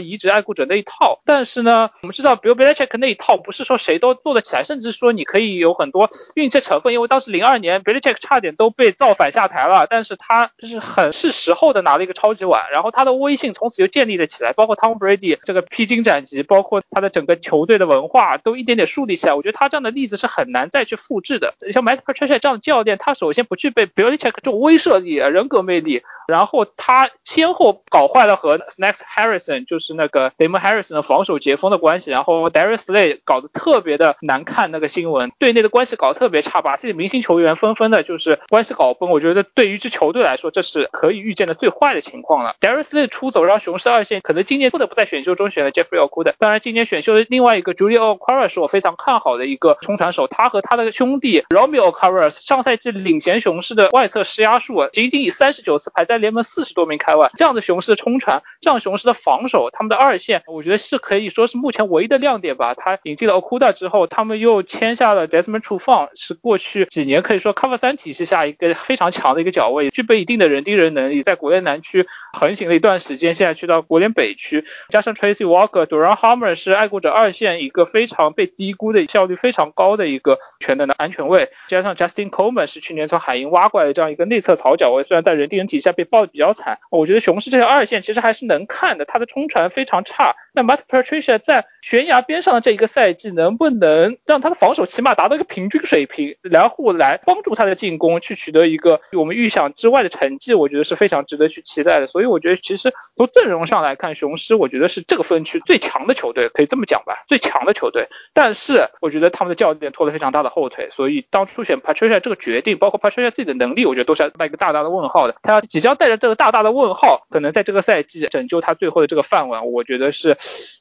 [SPEAKER 10] 移植爱国者那一套，但是呢，我们知道 Bill Belichick 那一套不是说谁都做得起来，甚至说你可以有很多运气成分，因为当时零二年 Belichick 差点都被造反下台了，但是他就是很是时候的拿了一个超级碗，然后他的威信从此就建立了起来，包括 Tom Brady 这个披荆斩棘，包括他的整个球队的文化都一点点树立起来。我觉得他这样的例子是很难再去复制的。像 Matt Patricia 这样的教练，他首先不具备 Belichick 这种威慑力、人格魅力，然后他先后搞坏了和 Snacks Harrison 就是那个 Damon Harrison 的防守截锋的关系，然后 Darius Slay 搞得特别的难看，那个新闻队内的关系搞得特别差，把自己明星球员纷纷的就是关系搞崩。我觉得对于一支球队来说，这是可以预见的最坏的情况了。Darius Slay 出走，让雄狮二线可能今年不得不在选秀中选了 Jeffrey o k u d。当然，今年选秀的另外一个 Julio Okwara 是我非常看好的一个冲传手，他和他的兄弟 Romeo Okwara 上赛季领衔雄狮的外侧施压数，仅仅以三十九次排在联盟四十多名开外。这样的雄狮的冲传，这样雄狮的防守，他们的二线，我觉得是可以说是目前唯一的亮点吧。他引进了 Okuda 之后，他们又签下了 Desmond Trufant，是过去几年可以说 Cover 三体系下一个非常强的一个脚位，具备一定的人盯人能力，在国联南区横行了一段时间，现在去到国联北区，加上 Tracy Walker、Duran Harmer 是爱国者二线一个非常被低估的效率非常高的一个全能的安全卫，加上 Justin Coleman 是去年从海鹰挖过来的这样一个内侧槽脚位，虽然在人盯人体系下被爆的比较惨，我觉得雄狮这条二线其实还是能看的，他的冲传非常差。那 Matt Patricia 在悬崖边上的这一个赛季，能不能让他的防守起码达到一个平均水平，然后来帮助他的进攻去取得一个我们预想之外的成绩？我觉得是非常值得去期待的。所以我觉得其实从阵容上来看，雄狮我觉得是这个分区最强的球队，可以这么讲吧，最强的球队。但是我觉得他们的教练拖了非常大的后腿，所以当初选 Patricia 这个决定，包括 Patricia 自己的能力，我觉得都是带一个大大的问号的。他要即将带着这个大大的问号，可能在这个赛季拯救他最后的这个饭碗，我觉得是。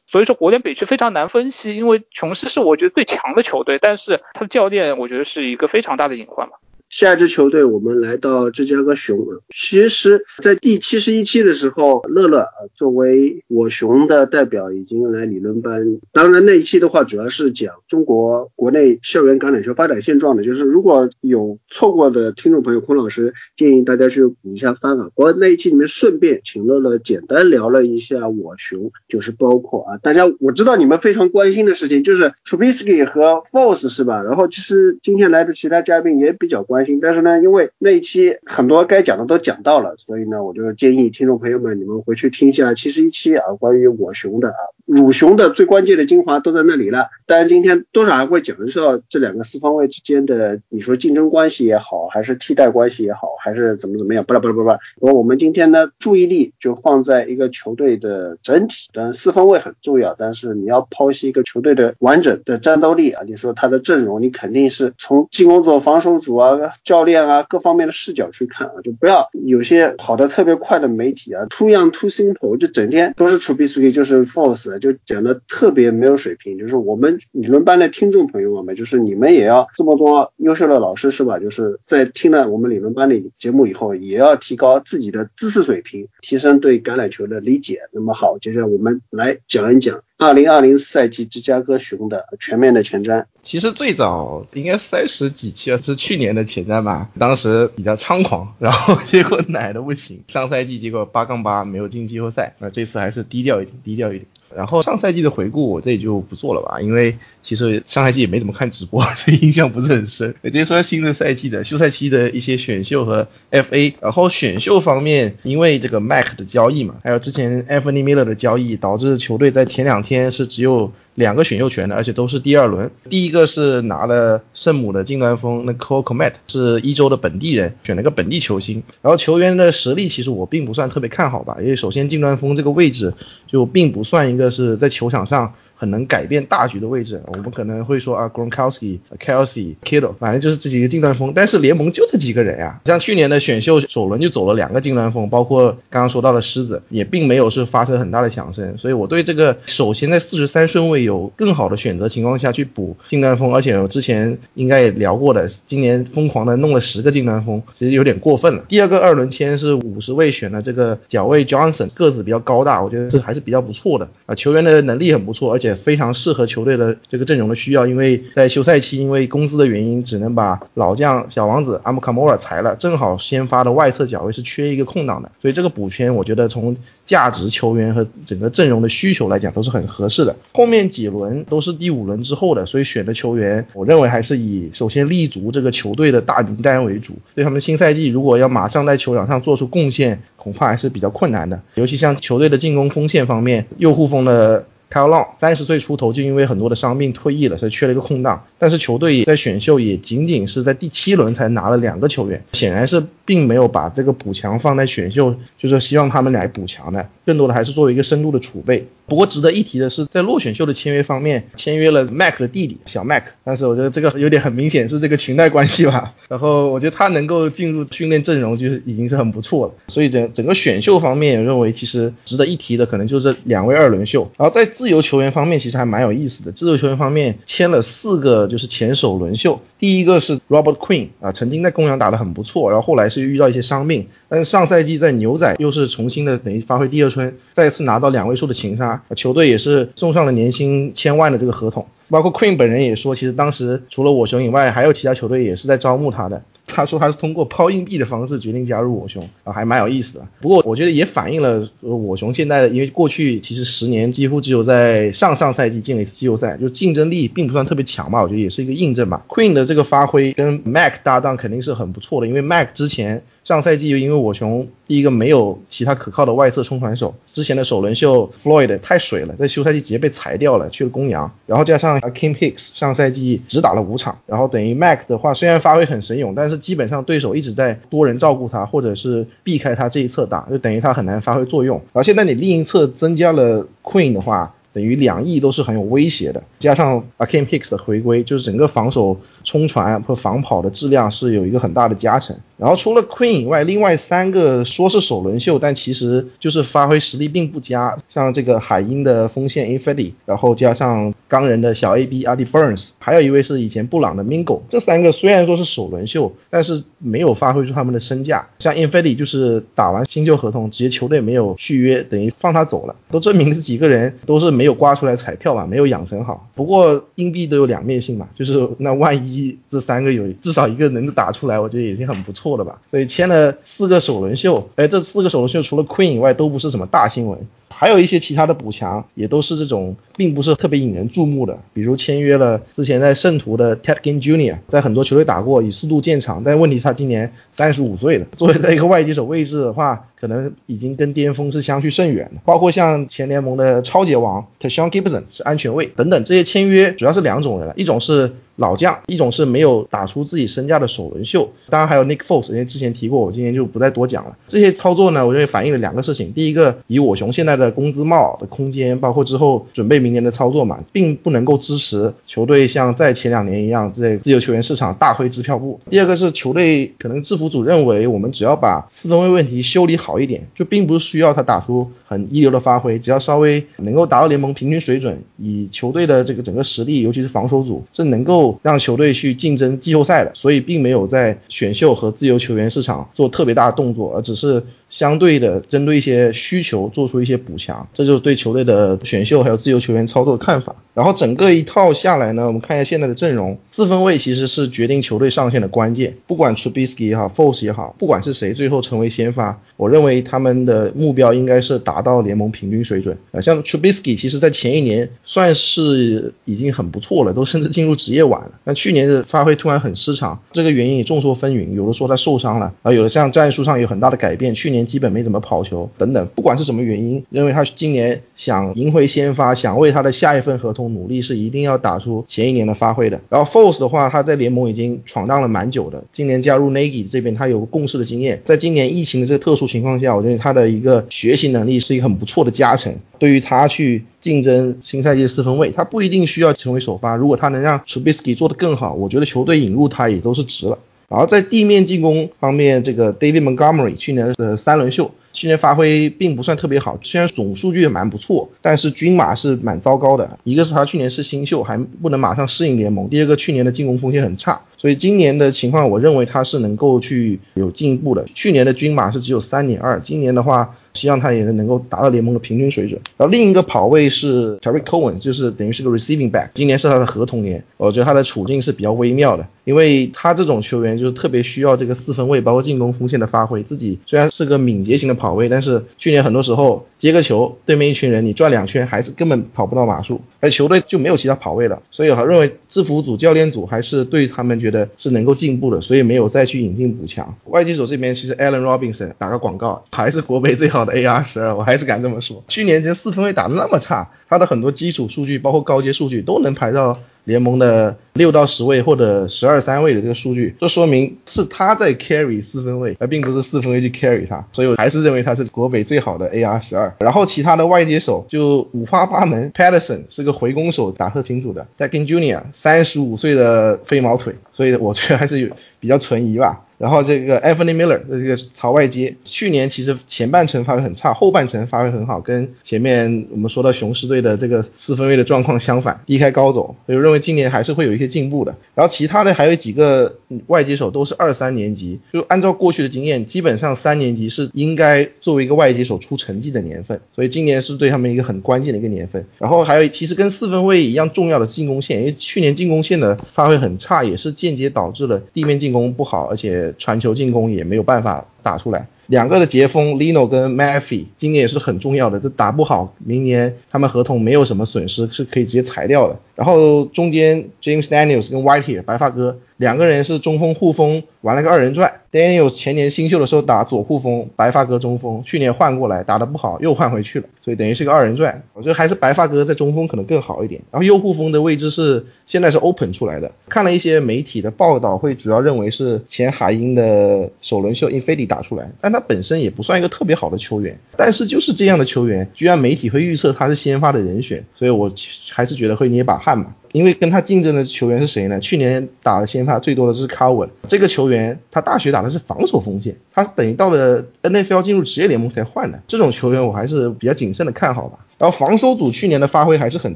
[SPEAKER 10] 所以说国联北区非常难分析，因为琼斯是我觉得最强的球队，但是他的教练我觉得是一个非常大的隐患嘛。
[SPEAKER 1] 下一支球队，我们来到芝加哥熊。其实，在第七十一期的时候，乐乐作为我熊的代表已经来理论班。当然，那一期的话主要是讲中国国内校园橄榄球发展现状的。就是如果有错过的听众朋友，孔老师建议大家去补一下番啊。我那一期里面顺便请乐乐简单聊了一下我熊，就是包括啊，大家我知道你们非常关心的事情就是 Trubisky 和 Force 是吧？然后其实今天来的其他嘉宾也比较关。但是呢，因为那一期很多该讲的都讲到了，所以呢，我就建议听众朋友们，你们回去听一下七十一期啊，关于我熊的啊，乳熊的最关键的精华都在那里了。当然，今天多少还会讲一下这两个四方位之间的，你说竞争关系也好，还是替代关系也好，还是怎么怎么样，不啦不啦不啦。我我们今天呢，注意力就放在一个球队的整体，当然四方位很重要，但是你要剖析一个球队的完整的战斗力啊，你说他的阵容，你肯定是从进攻组、防守组啊。教练啊，各方面的视角去看啊，就不要有些跑得特别快的媒体啊，too young too simple，就整天都是 Trubisky 就是 Force，就讲的特别没有水平。就是我们理论班的听众朋友们，就是你们也要这么多优秀的老师是吧？就是在听了我们理论班的节目以后，也要提高自己的知识水平，提升对橄榄球的理解。那么好，接下来我们来讲一讲二零二零赛季芝加哥熊的全面的前瞻。
[SPEAKER 7] 其实最早应该三十几期，是去年的前瞻吧。当时比较猖狂，然后 结果奶的不行。上赛季结果八杠八没有进季后赛，那这次还是低调一点，低调一点。然后上赛季的回顾我这里就不做了吧，因为其实上赛季也没怎么看直播，所以印象不是很深。直接说新的赛季的休赛期的一些选秀和 FA。然后选秀方面，因为这个 Mac 的交易嘛，还有之前 Anthony Miller 的交易，导致球队在前两天是只有。两个选秀权的，而且都是第二轮。第一个是拿了圣母的近端锋，那 c o c o m e t 是一周的本地人，选了个本地球星。然后球员的实力其实我并不算特别看好吧，因为首先近端锋这个位置就并不算一个是在球场上。很能改变大局的位置，我们可能会说啊，Gronkowski、Kelsey、Kittle，反正就是这几个近端锋。但是联盟就这几个人呀，像去年的选秀首轮就走了两个近端锋，包括刚刚说到的狮子，也并没有是发生很大的响声。所以我对这个首先在四十三顺位有更好的选择情况下去补近端锋，而且我之前应该也聊过的，今年疯狂的弄了十个近端锋，其实有点过分了。第二个二轮签是五十位选的这个脚位 Johnson，个子比较高大，我觉得这还是比较不错的啊，球员的能力很不错，而且。非常适合球队的这个阵容的需要，因为在休赛期因为工资的原因，只能把老将小王子阿姆卡莫尔裁了，正好先发的外侧脚位是缺一个空档的，所以这个补签我觉得从价值球员和整个阵容的需求来讲都是很合适的。后面几轮都是第五轮之后的，所以选的球员我认为还是以首先立足这个球队的大名单为主。对他们新赛季如果要马上在球场上做出贡献，恐怕还是比较困难的，尤其像球队的进攻锋线方面，右护锋的。Kyle Long 三十岁出头就因为很多的伤病退役了，所以缺了一个空档。但是球队在选秀也仅仅是在第七轮才拿了两个球员，显然是并没有把这个补强放在选秀，就是希望他们来补强的，更多的还是作为一个深度的储备。不过值得一提的是，在落选秀的签约方面，签约了 Mac 的弟弟小 Mac，但是我觉得这个有点很明显是这个裙带关系吧。然后我觉得他能够进入训练阵容，就是已经是很不错了。所以整整个选秀方面，认为其实值得一提的可能就是两位二轮秀。然后在自由球员方面，其实还蛮有意思的。自由球员方面签了四个，就是前首轮秀。第一个是 Robert Queen 啊，曾经在公羊打得很不错，然后后来是遇到一些伤病。但是上赛季在牛仔又是重新的等于发挥第二春，再次拿到两位数的情杀，球队也是送上了年薪千万的这个合同。包括 Queen 本人也说，其实当时除了我熊以外，还有其他球队也是在招募他的。他说他是通过抛硬币的方式决定加入我熊啊，还蛮有意思的。不过我觉得也反映了我熊现在的，因为过去其实十年几乎只有在上上赛季进了一次季后赛，就竞争力并不算特别强嘛。我觉得也是一个印证吧。Queen 的这个发挥跟 Mac 搭档肯定是很不错的，因为 Mac 之前。上赛季又因为我熊第一个没有其他可靠的外侧冲传手，之前的首轮秀 Floyd 太水了，在休赛季直接被裁掉了，去了公羊。然后加上 Kim Hicks 上赛季只打了五场，然后等于 Mac 的话虽然发挥很神勇，但是基本上对手一直在多人照顾他，或者是避开他这一侧打，就等于他很难发挥作用。而现在你另一侧增加了 Queen 的话，等于两翼都是很有威胁的，加上 Kim Hicks 的回归，就是整个防守。冲传和防跑的质量是有一个很大的加成。然后除了 Queen 以外，另外三个说是首轮秀，但其实就是发挥实力并不佳。像这个海鹰的锋线 Infidi，然后加上钢人的小 AB a d y Burns，还有一位是以前布朗的 Mingo。这三个虽然说是首轮秀，但是没有发挥出他们的身价。像 Infidi 就是打完新旧合同，直接球队没有续约，等于放他走了，都证明这几个人都是没有刮出来彩票吧，没有养成好。不过硬币都有两面性嘛，就是那万一。这三个有至少一个能打出来，我觉得已经很不错了吧。所以签了四个首轮秀，哎，这四个首轮秀除了 Queen 以外都不是什么大新闻，还有一些其他的补强也都是这种并不是特别引人注目的，比如签约了之前在圣徒的 Ted Ginn Jr.，在很多球队打过，以四度见长，但问题他今年三十五岁了，作为在一个外接手位置的话。可能已经跟巅峰是相去甚远的，包括像前联盟的超级王 Tashawn Gibson 是安全卫等等这些签约，主要是两种人，一种是老将，一种是没有打出自己身价的首轮秀。当然还有 Nick Foles，因为之前提过，我今天就不再多讲了。这些操作呢，我认为反映了两个事情：第一个，以我熊现在的工资帽的空间，包括之后准备明年的操作嘛，并不能够支持球队像在前两年一样在自由球员市场大挥支票部。第二个是球队可能制服组认为，我们只要把四分卫问题修理好。好一点，就并不是需要他打出很一流的发挥，只要稍微能够达到联盟平均水准，以球队的这个整个实力，尤其是防守组，是能够让球队去竞争季后赛的。所以并没有在选秀和自由球员市场做特别大的动作，而只是相对的针对一些需求做出一些补强。这就是对球队的选秀还有自由球员操作的看法。然后整个一套下来呢，我们看一下现在的阵容。四分卫其实是决定球队上限的关键，不管 Trubisky 也好 f o r c e 也好，不管是谁最后成为先发，我认为他们的目标应该是打达到联盟平均水准。啊，像 Trubisky 其实在前一年算是已经很不错了，都甚至进入职业晚了。但去年的发挥突然很失常，这个原因也众说纷纭，有的说他受伤了，啊，有的像战术上有很大的改变，去年基本没怎么跑球等等。不管是什么原因，认为他今年想赢回先发，想为他的下一份合同努力，是一定要打出前一年的发挥的。然后 f o r c e 的话，他在联盟已经闯荡了蛮久的，今年加入 Nagy 这边，他有共事的经验，在今年疫情的这个特殊情况下，我觉得他的一个学习能力是是一个很不错的加成，对于他去。竞争新赛季四分卫，他不一定需要成为首发。如果他能让 Trubisky 做得更好，我觉得球队引入他也都是值了。然后在地面进攻方面，这个 David Montgomery 去年的三轮秀，去年发挥并不算特别好，虽然总数据也蛮不错，但是均码是蛮糟糕的。一个是他去年是新秀，还不能马上适应联盟；第二个，去年的进攻风险很差，所以今年的情况，我认为他是能够去有进步的。去年的均码是只有三点二，今年的话。希望他也能够达到联盟的平均水准。然后另一个跑位是 Terry Cohen，就是等于是个 receiving back，今年是他的合同年，我觉得他的处境是比较微妙的，因为他这种球员就是特别需要这个四分位，包括进攻锋线的发挥。自己虽然是个敏捷型的跑位，但是去年很多时候接个球，对面一群人你转两圈还是根本跑不到码数，而球队就没有其他跑位了。所以我认为制服组教练组还是对他们觉得是能够进步的，所以没有再去引进补强。外接手这边其实 Allen Robinson 打个广告，还是国杯最好。的 AR 十二，我还是敢这么说。去年这四分卫打的那么差，他的很多基础数据，包括高阶数据，都能排到联盟的六到十位或者十二三位的这个数据，这说明是他在 carry 四分位，而并不是四分位去 carry 他。所以我还是认为他是国北最好的 AR 十二。然后其他的外接手就五花八门，Patterson 是个回攻手，打特清楚的。Deckin Junior 三十五岁的飞毛腿，所以我觉得还是有比较存疑吧。然后这个 Anthony Miller 的这个朝外接，去年其实前半程发挥很差，后半程发挥很好，跟前面我们说到雄狮队的这个四分卫的状况相反，低开高走，所以认为今年还是会有一些进步的。然后其他的还有几个外接手都是二三年级，就按照过去的经验，基本上三年级是应该作为一个外接手出成绩的年份，所以今年是对他们一个很关键的一个年份。然后还有其实跟四分卫一样重要的进攻线，因为去年进攻线的发挥很差，也是间接导致了地面进攻不好，而且。传球进攻也没有办法打出来，两个的截锋 Lino 跟 m a f e y 今年也是很重要的，这打不好，明年他们合同没有什么损失，是可以直接裁掉的。然后中间 James Daniels 跟 Whitehair 白发哥两个人是中锋护锋，玩了个二人转。Daniels 前年新秀的时候打左护锋，白发哥中锋，去年换过来打得不好，又换回去了，所以等于是个二人转。我觉得还是白发哥在中锋可能更好一点。然后右护锋的位置是现在是 open 出来的，看了一些媒体的报道，会主要认为是前海鹰的首轮秀 i n f i d i 打出来，但他本身也不算一个特别好的球员，但是就是这样的球员，居然媒体会预测他是先发的人选，所以我还是觉得会捏把汗因为跟他竞争的球员是谁呢？去年打的先发最多的是卡文，这个球员他大学打的是防守锋线，他等于到了 NFL 进入职业联盟才换的，这种球员我还是比较谨慎的看好吧。然后防守组去年的发挥还是很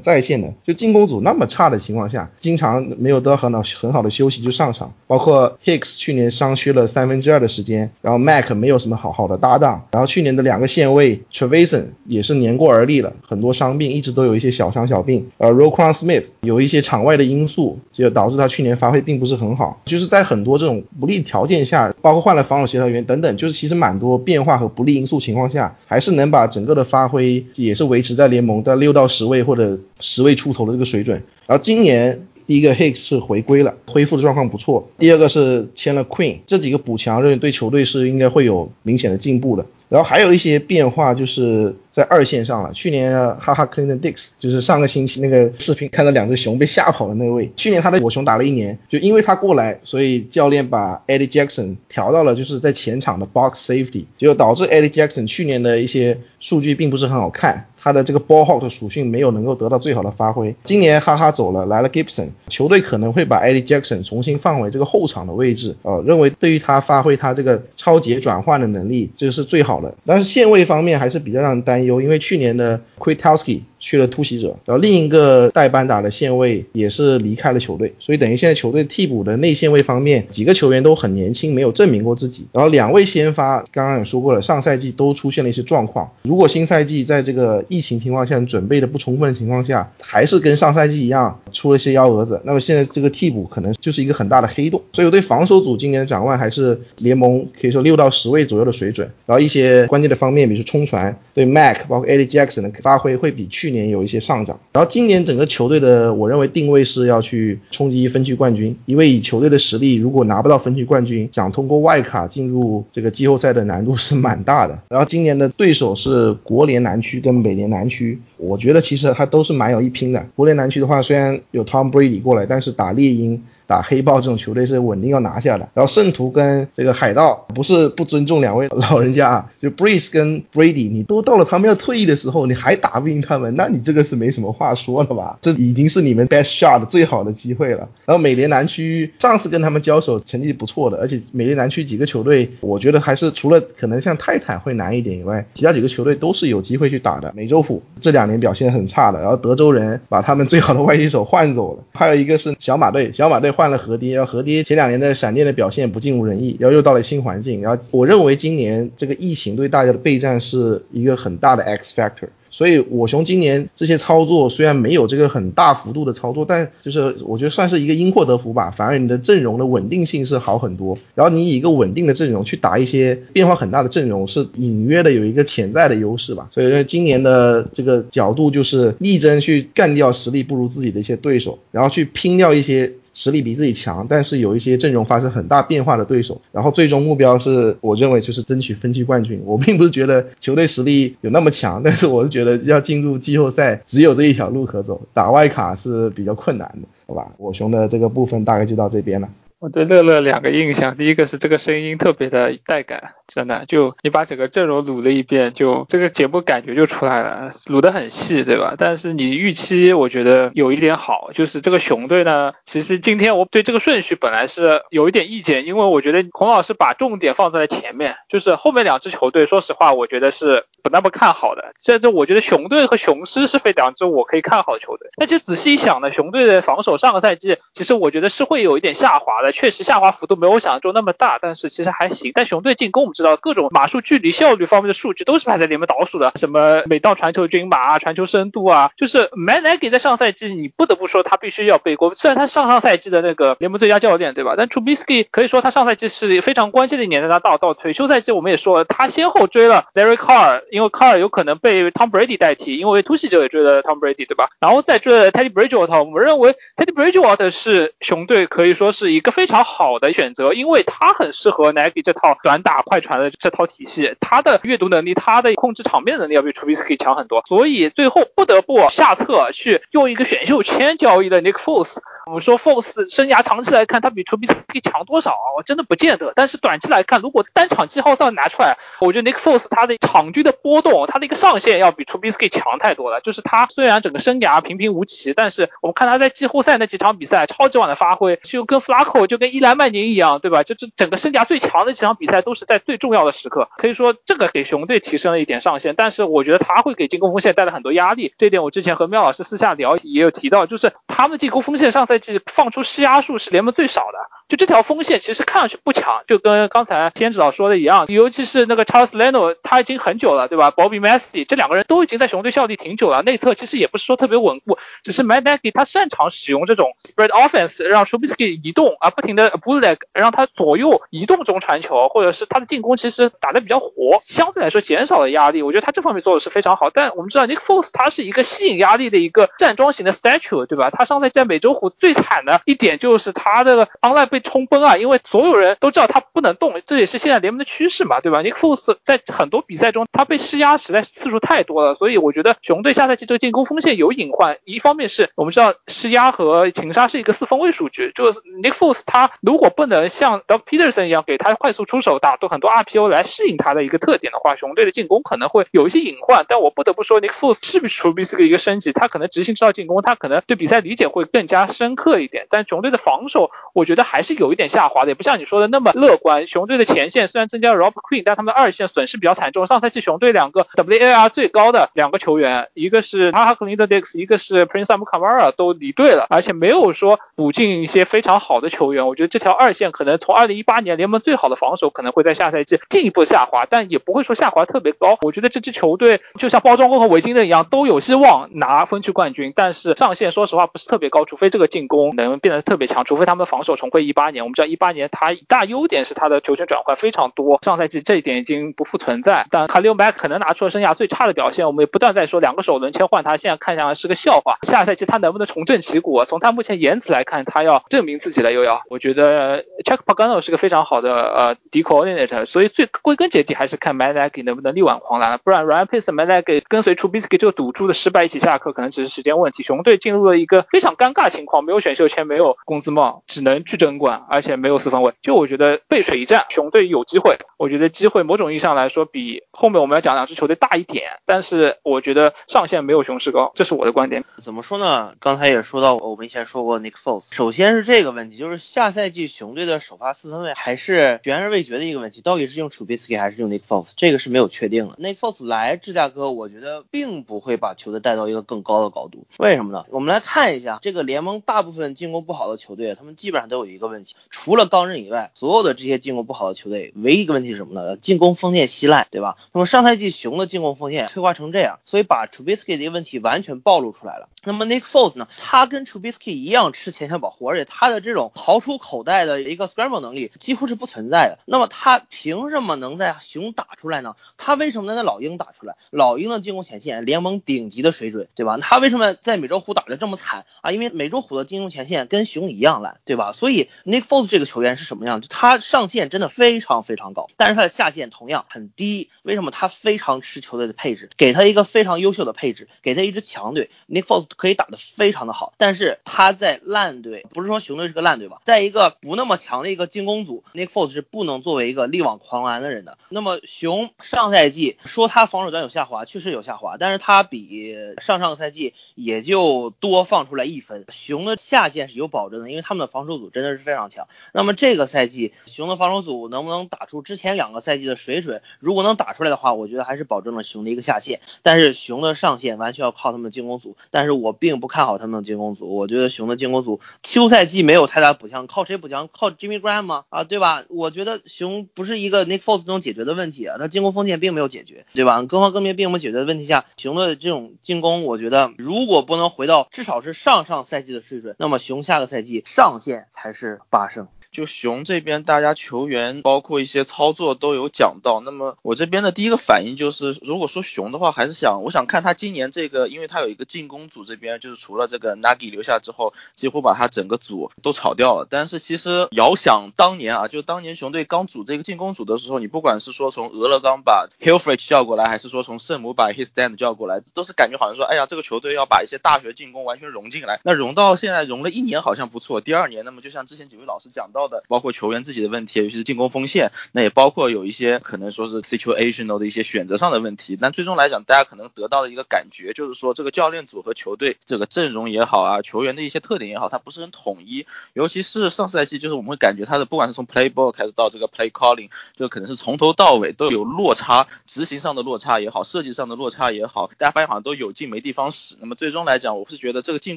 [SPEAKER 7] 在线的，就进攻组那么差的情况下，经常没有得到很好很好的休息就上场，包括 Hicks 去年伤缺了三分之二的时间，然后 Mac 没有什么好好的搭档，然后去年的两个线位 Trevisan 也是年过而立了，很多伤病，一直都有一些小伤小病，呃 r o q u a n Smith 有一些场外的因素，就导致他去年发挥并不是很好，就是在很多这种不利条件下，包括换了防守协调员等等，就是其实蛮多变化和不利因素情况下，还是能把整个的发挥也是维持。在联盟在六到十位或者十位出头的这个水准，然后今年第一个 Hicks 是回归了，恢复的状况不错。第二个是签了 Queen，这几个补强认为对球队是应该会有明显的进步的。然后还有一些变化就是在二线上了。去年哈哈 Clinton Dix 就是上个星期那个视频看到两只熊被吓跑的那位，去年他的火熊打了一年，就因为他过来，所以教练把 Eddie Jackson 调到了就是在前场的 box safety，就导致 Eddie Jackson 去年的一些数据并不是很好看。他的这个 ball hog 的属性没有能够得到最好的发挥。今年哈哈走了，来了 Gibson，球队可能会把 Eddie Jackson 重新放回这个后场的位置，呃，认为对于他发挥他这个超级转换的能力，这个是最好的。但是线位方面还是比较让人担忧，因为去年的 Quitowski 去了突袭者，然后另一个代班打的线位也是离开了球队，所以等于现在球队替补的内线位方面几个球员都很年轻，没有证明过自己。然后两位先发刚刚也说过了，上赛季都出现了一些状况。如果新赛季在这个疫情情况下准备的不充分的情况下，还是跟上赛季一样出了一些幺蛾子，那么现在这个替补可能就是一个很大的黑洞。所以我对防守组今年的展望还是联盟可以说六到十位左右的水准。然后一些关键的方面，比如说冲传，对 Mac 包括 Eddie Jackson 的发挥会比去年年有一些上涨。然后今年整个球队的我认为定位是要去冲击分区冠军，因为以球队的实力，如果拿不到分区冠军，想通过外卡进入这个季后赛的难度是蛮大的。然后今年的对手是国联南区跟美联南区，我觉得其实他都是蛮有一拼的。国联南区的话，虽然有 Tom Brady 过来，但是打猎鹰。打黑豹这种球队是稳定要拿下的，然后圣徒跟这个海盗不是不尊重两位老人家啊，就 Breeze 跟 Brady，你都到了他们要退役的时候，你还打不赢他们，那你这个是没什么话说了吧？这已经是你们 best shot 最好的机会了。然后美联南区上次跟他们交手成绩不错的，而且美联南区几个球队，我觉得还是除了可能像泰坦会难一点以外，其他几个球队都是有机会去打的。美洲虎这两年表现很差的，然后德州人把他们最好的外接手换走了，还有一个是小马队，小马队 换了河爹，然后河爹前两年的闪电的表现不尽如人意，然后又到了新环境，然后我认为今年这个疫情对大家的备战是一个很大的 X factor。所以，我熊今年这些操作虽然没有这个很大幅度的操作，但就是我觉得算是一个因祸得福吧。反而你的阵容的稳定性是好很多。然后你以一个稳定的阵容去打一些变化很大的阵容，是隐约的有一个潜在的优势吧。所以今年的这个角度就是力争去干掉实力不如自己的一些对手，然后去拼掉一些。实力比自己强，但是有一些阵容发生很大变化的对手，然后最终目标是我认为就是争取分区冠军。我并不是觉得球队实力有那么强，但是我是觉得要进入季后赛只有这一条路可走，打外卡是比较困难的，好吧？我熊的这个部分大概就到这边了。
[SPEAKER 10] 我对乐乐两个印象，第一个是这个声音特别的带感，真的，就你把整个阵容捋了一遍，就这个节目感觉就出来了，捋得很细，对吧？但是你预期我觉得有一点好，就是这个熊队呢，其实今天我对这个顺序本来是有一点意见，因为我觉得孔老师把重点放在了前面，就是后面两支球队，说实话，我觉得是不那么看好的。甚至我觉得熊队和雄狮是非两支我可以看好的球队。但其实仔细一想呢，熊队的防守上个赛季其实我觉得是会有一点下滑的。确实下滑幅度没有我想象中那么大，但是其实还行。但熊队进攻我们知道各种码数、距离、效率方面的数据都是排在联盟倒数的，什么每到传球均码啊、传球深度啊，就是 Man Nagy 在上赛季你不得不说他必须要背锅。虽然他上上赛季的那个联盟最佳教练对吧？但 Trubisky 可以说他上赛季是非常关键的一年，在他到到退休赛季我们也说了，他先后追了 Larry Carr，因为 Carr 有可能被 Tom Brady 代替，因为突袭者也追了 Tom Brady 对吧？然后再追了 Teddy Bridgewater，我们认为 Teddy Bridgewater 是熊队可以说是一个非常好的。选择，因为他很适合 Nike 这套短打快传的这套体系，他的阅读能力，他的控制场面能力要比 Trubisky 强很多，所以最后不得不下策去用一个选秀签交易的 Nick Foles。我们说，force 生涯长期来看，他比 t r u b i s k 强多少啊？我真的不见得。但是短期来看，如果单场季后赛拿出来，我觉得 Nick Force 他的场均的波动，他的一个上限要比 t r u b i s k 强太多了。就是他虽然整个生涯平平无奇，但是我们看他在季后赛那几场比赛超级碗的发挥，就跟 Flacco 就跟伊莱曼宁一样，对吧？就这整个生涯最强的几场比赛都是在最重要的时刻，可以说这个给熊队提升了一点上限。但是我觉得他会给进攻锋线带来很多压力，这点我之前和喵老师私下聊也有提到，就是他们的进攻锋线上赛赛季放出。施压数是联盟最少的，就这条锋线其实看上去不强，就跟刚才天指导说的一样，尤其是那个 Charles Leno，他已经很久了，对吧？Bobby m a s s y 这两个人都已经在雄队效力挺久了，内侧其实也不是说特别稳固，只是 Matt Nagy 他擅长使用这种 spread offense，让 Shubisky 移动啊，不停的 bootleg，让他左右移动中传球，或者是他的进攻其实打得比较活，相对来说减少了压力，我觉得他这方面做的是非常好。但我们知道 Nick Foles 他是一个吸引压力的一个站桩型的 statue，对吧？他上赛季在美洲虎最最惨的一点。就是他这个 online 被冲崩啊，因为所有人都知道他不能动，这也是现在联盟的趋势嘛，对吧？Nick Foles 在很多比赛中他被施压实在次数太多了，所以我觉得熊队下赛季这个进攻锋线有隐患。一方面是我们知道施压和擒杀是一个四分位数据，就是 Nick Foles 他如果不能像 Doug Peterson 一样给他快速出手打多很多 RPO 来适应他的一个特点的话，熊队的进攻可能会有一些隐患。但我不得不说，Nick Foles 是不是属于这个一个升级？他可能执行这套进攻，他可能对比赛理解会更加深刻一点。但熊队的防守，我觉得还是。有一点下滑的，也不像你说的那么乐观。熊队的前线虽然增加了 Rob Queen，但他们的二线损失比较惨重。上赛季熊队两个 WAR 最高的两个球员，一个是 h a k l i n d Dix，一个是 Prince Amukamara 都离队了，而且没有说补进一些非常好的球员。我觉得这条二线可能从2018年联盟最好的防守，可能会在下赛季进一步下滑，但也不会说下滑特别高。我觉得这支球队就像包装工和维京人一样，都有希望拿分区冠军，但是上限说实话不是特别高，除非这个进攻能变得特别强，除非他们的防守重回18年。我们知道18年他一大优点是他的球权转换非常多，上赛季这一点已经不复存在。但卡利欧麦可能拿出了生涯最差的表现，我们也不断在说两个首轮签换他，现在看下来是个笑话。下赛季他能不能重振旗鼓？从他目前言辞来看，他要证明自己了，又要。我觉得 Chuck Pagano 是个非常好的呃 de coordinator 所以最归根结底还是看 m a n a g 能不能力挽狂澜，不然 Ryan Pace、m a l a g 跟随出 b i s k y 这个赌注的失败一起下课，可能只是时间问题。熊队进入了一个非常尴尬情况，没有选秀签，没有工资帽，只能去争冠，而且没有四分卫。就我觉得背水一战，熊队有机会。我觉得机会某种意义上来说比后面我们要讲两支球队大一点，但是我觉得上限没有雄狮高，这是我的观点。
[SPEAKER 5] 怎么说呢？刚才也说到，我们以前说过 Nick Foles。首先是这个问题，就是下赛季熊队的首发四分卫还是悬而未决的一个问题，到底是用 Trubisky 还是用 Nick Foles，这个是没有确定的。Nick Foles 来芝加哥，我觉得并不会把球队带到一个更高的高度。为什么呢？我们来看一下这个联盟大大部分进攻不好的球队，他们基本上都有一个问题，除了钢人以外，所有的这些进攻不好的球队，唯一一个问题是什么呢？进攻锋线稀烂，对吧？那么上赛季熊的进攻锋线退化成这样，所以把 Trubisky 的一个问题完全暴露出来了。那么 Nick Foles 呢？他跟 Trubisky 一样吃前线保护，而且他的这种逃出口袋的一个 scramble 能力几乎是不存在的。那么他凭什么能在熊打出来呢？他为什么能在老鹰打出来？老鹰的进攻前线联盟顶级的水准，对吧？他为什么在美洲虎打得这么惨啊？因为美洲虎的进攻前线跟熊一样烂，对吧？所以 Nick Foles 这个球员是什么样？他上限真的非常非常高，但是他的下限同样很低。为什么？他非常吃球队的配置，给他一个非常优秀的配置，给他一支强队，Nick Foles 可以打得非常的好。但是他在烂队，不是说熊队是个烂队吧？在一个不那么强的一个进攻组，Nick Foles 是不能作为一个力挽狂澜的人的。那么熊上赛季说他防守端有下滑，确实有下滑，但是他比上上个赛季也就多放出来一分。熊的下限是有保证的，因为他们的防守组真的是非常强。那么这个赛季熊的防守组能不能打出之前两个赛季的水准？如果能打出来的话，我觉得还是保证了熊的一个下限。但是熊的上限完全要靠他们的进攻组，但是我并不看好他们的进攻组。我觉得熊的进攻组休赛季没有太大补强，靠谁补强？靠 Jimmy Graham 吗？啊，对吧？我觉得熊不是一个 Nick Foles 能解决的问题啊，他进攻锋线并没有解决，对吧？各方各面并没有解决的问题下，熊的这种进攻，我觉得如果不能回到至少是上上赛季的水准，那么熊下个赛季上限才是八胜。
[SPEAKER 8] 就熊这边，大家球员包括一些操作都有讲到。那么我这边的第一个反应就是，如果说熊的话，还是想我想看他今年这个，因为他有一个进攻组这边，就是除了这个 Nagy 留下之后，几乎把他整个组都炒掉了。但是其实遥想当年啊，就当年熊队刚组这个进攻组的时候，你不管是说从俄勒冈把 Hillfrich 叫过来，还是说从圣母把 Hisstand 叫过来，都是感觉好像说，哎呀，这个球队要把一些大学进攻完全融进来。那融到现在融了一年好像不错，第二年那么就像之前几位老师讲到。的包括球员自己的问题，尤其是进攻锋线，那也包括有一些可能说是 situational 的一些选择上的问题。但最终来讲，大家可能得到的一个感觉就是说，这个教练组和球队这个阵容也好啊，球员的一些特点也好，它不是很统一。尤其是上赛季，就是我们会感觉他的不管是从 playbook 开始到这个 play calling，就可能是从头到尾都有落差，执行上的落差也好，设计上的落差也好，大家发现好像都有劲没地方使。那么最终来讲，我是觉得这个进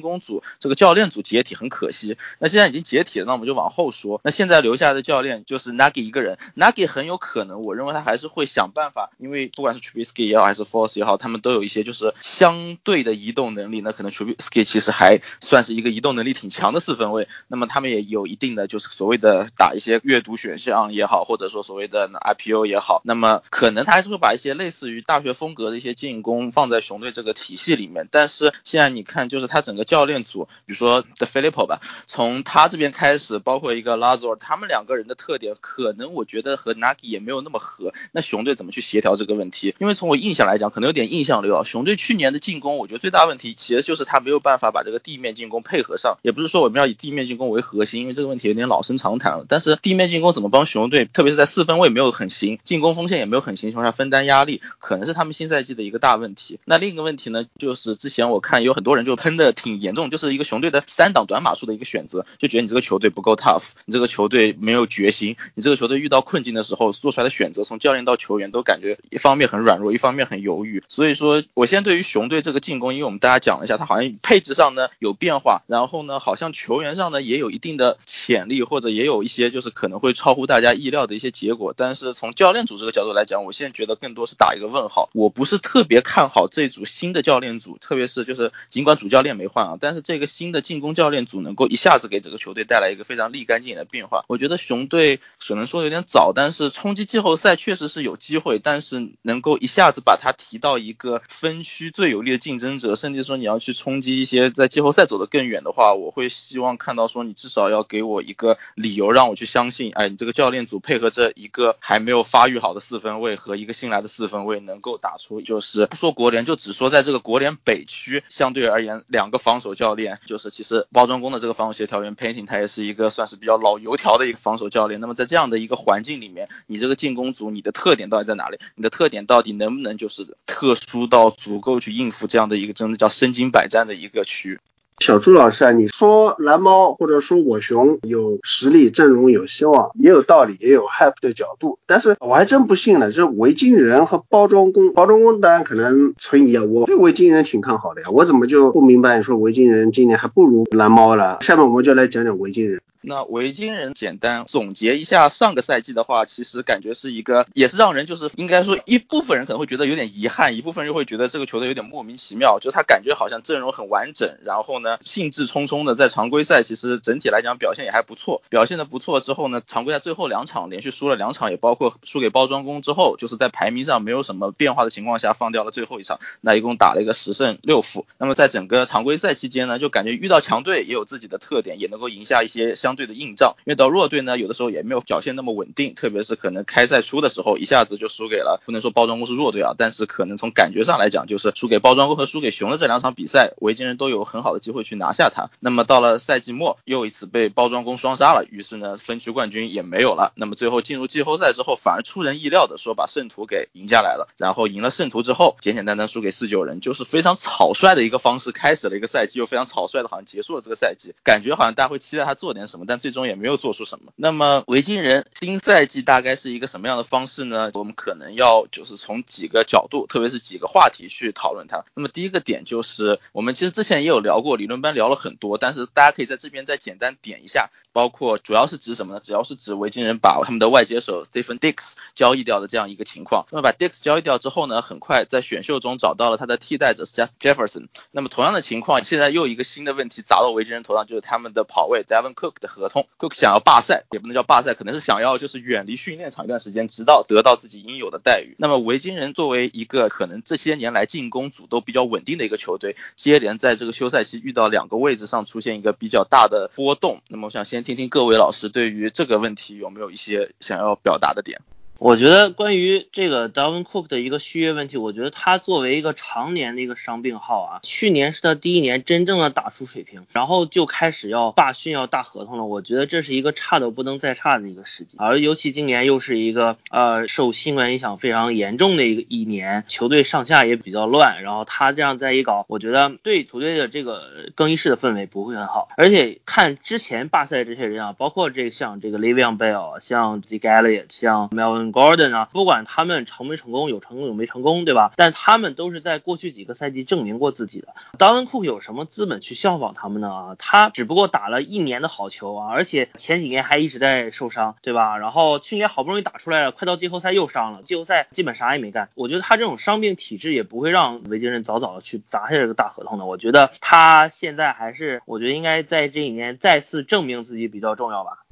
[SPEAKER 8] 攻组这个教练组解体很可惜。那既然已经解体了，那我们就往后说。那现在留下的教练就是 Nagy 一个人，Nagy 很有可能，我认为他还是会想办法，因为不管是 Trubisky 也好，还是 Force 也好，他们都有一些就是相对的移动能力。那可能 Trubisky 其实还算是一个移动能力挺强的四分卫，那么他们也有一定的就是所谓的打一些阅读选项也好，或者说所谓的 IPO 也好，那么可能他还是会把一些类似于大学风格的一些进攻放在熊队这个体系里面。但是现在你看，就是他整个教练组，比如说 The Filippo 吧，从他这边开始，包括一个 Lazor。他们两个人的特点，可能我觉得和 Nagi 也没有那么合。那熊队怎么去协调这个问题？因为从我印象来讲，可能有点印象流啊。熊队去年的进攻，我觉得最大问题其实就是他没有办法把这个地面进攻配合上。也不是说我们要以地面进攻为核心，因为这个问题有点老生常谈了。但是地面进攻怎么帮熊队，特别是在四分位没有很行，进攻锋线也没有很行情况下分担压力，可能是他们新赛季的一个大问题。那另一个问题呢，就是之前我看有很多人就喷的挺严重，就是一个熊队的三档短码数的一个选择，就觉得你这个球队不够 tough，你这个球队没有决心，你这个球队遇到困境的时候做出来的选择，从教练到球员都感觉一方面很软弱，一方面很犹豫。所以说，我现在对于熊队这个进攻，因为我们大家讲了一下，他好像配置上呢有变化，然后呢，好像球员上呢也有一定的潜力，或者也有一些就是可能会超乎大家意料的一些结果。但是从教练组这个角度来讲，我现在觉得更多是打一个问号。我不是特别看好这组新的教练组，特别是就是尽管主教练没换啊，但是这个新的进攻教练组能够一下子给整个球队带来一个非常立竿见影的变化。我觉得熊队可能说有点早，但是冲击季后赛确实是有机会，但是能够一下子把它提到一个分区最有力的竞争者，甚至说你要去冲击一些在季后赛走得更远的话，我会希望看到说你至少要给我一个理由让我去相信，哎，你这个教练组配合着一个还没有发育好的四分卫和一个新来的四分卫，能够打出就是不说国联，就只说在这个国联北区相对而言，两个防守教练，就是其实包装工的这个防守协调员 Painting 他也是一个算是比较老油条的一个防守教练。那么在这样的一个环境里面，你这个进攻组你的特点到底在哪里？你的特点到底能不能就是特殊到足够去应付这样的一个真的叫身经百战的一个区？
[SPEAKER 1] 小朱老师啊，你说蓝猫或者说我熊有实力，阵容有希望，也有道理，也有 hype 的角度，但是我还真不信呢。这维京人和包装工，包装工当然可能存疑啊。我对维京人挺看好的呀，我怎么就不明白你说维京人今年还不如蓝猫了？下面我们就来讲讲维京人。
[SPEAKER 8] 那维京人简单总结一下上个赛季的话，其实感觉是一个，也是让人就是应该说一部分人可能会觉得有点遗憾，一部分又会觉得这个球队有点莫名其妙，就他感觉好像阵容很完整，然后呢兴致冲冲的在常规赛其实整体来讲表现也还不错，表现的不错之后呢，常规赛最后两场连续输了两场，也包括输给包装工之后，就是在排名上没有什么变化的情况下放掉了最后一场，那一共打了一个十胜六负。那么在整个常规赛期间呢，就感觉遇到强队也有自己的特点，也能够赢下一些相相对的硬仗。因为到弱队呢，有的时候也没有表现那么稳定，特别是可能开赛初的时候，一下子就输给了，不能说包装工是弱队啊，但是可能从感觉上来讲，就是输给包装工和输给熊的这两场比赛，维京人都有很好的机会去拿下它。那么到了赛季末，又一次被包装工双杀了，于是呢，分区冠军也没有了。那么最后进入季后赛之后，反而出人意料的说把圣徒给赢下来了，然后赢了圣徒之后，简简单单输给四九人，就是非常草率的一个方式开始了一个赛季，又非常草率的好像结束了这个赛季，感觉好像大家会期待他做点什么，但最终也没有做出什么。那么维京人新赛季大概是一个什么样的方式呢？我们可能要就是从几个角度，特别是几个话题去讨论它。那么第一个点就是我们其实之前也有聊过，理论班聊了很多，但是大家可以在这边再简单点一下，包括主要是指什么呢？主要是指维京人把他们的外接手 Stephen Dix 交易掉的这样一个情况。那么把 Dix 交易掉之后呢，很快在选秀中找到了他的替代者 Just Jefferson。那么同样的情况，现在又一个新的问题砸到维京人头上，就是他们的跑位 Devin Cook 的合同就想要罢赛，也不能叫罢赛，可能是想要就是远离训练场一段时间，直到得到自己应有的待遇。那么维京人作为一个可能这些年来进攻组都比较稳定的一个球队，接连在这个休赛期遇到两个位置上出现一个比较大的波动。那么我想先听听各位老师对于这个问题有没有一些想要表达的点。
[SPEAKER 5] 我觉得关于这个 Dalvin Cook 的一个续约问题，我觉得他作为一个常年的一个伤病号啊，去年是他第一年真正的打出水平，然后就开始要罢训要大合同了。我觉得这是一个差的不能再差的一个时机，而尤其今年又是一个呃受新冠影响非常严重的一个一年，球队上下也比较乱，然后他这样再一搞，我觉得对球队的这个更衣室的氛围不会很好。而且看之前罢赛这些人啊，包括这个像这个 l e v i o n Bell，像 z i g a l l i o t 像 Melvin。Gordon 啊，不管他们成没成功，有成功有没成功，对吧？但他们都是在过去几个赛季证明过自己的。Darn Cook 有什么资本去效仿他们呢？他只不过打了一年的好球啊，而且前几年还一直在受伤，对吧？然后去年好不容易打出来了，快到季后赛又伤了，季后赛基本啥也没干。我觉得他这种伤病体质也不会让维京人早早的去砸下这个大合同的。我觉得他现在还是，我觉得应该在这一年再次证明自己比较重要吧。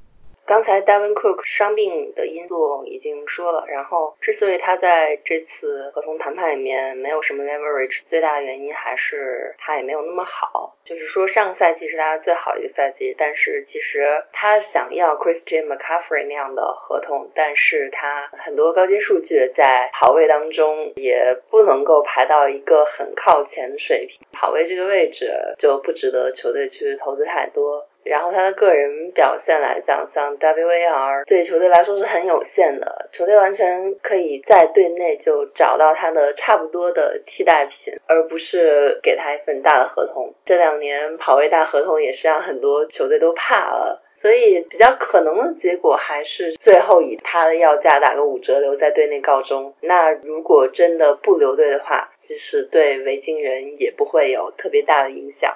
[SPEAKER 12] 刚才 Devin Cook 伤病的因素已经说了，然后之所以他在这次合同谈判里面没有什么 leverage，最大的原因还是他也没有那么好。就是说上个赛季是他最好一个赛季，但是其实他想要 Christian McCaffrey 那样的合同，但是他很多高阶数据在跑位当中也不能够排到一个很靠前的水平，跑位这个位置就不值得球队去投资太多。然后他的个人表现来讲，像 WAR 对球队来说是很有限的，球队完全可以在队内就找到他的差不多的替代品，而不是给他一份大的合同。这两年跑位大合同也是让很多球队都怕了，所以比较可能的结果还是最后以他的要价打个五折留在队内告终。那如果真的不留队的话，其实对维京人也不会有特别大的影响。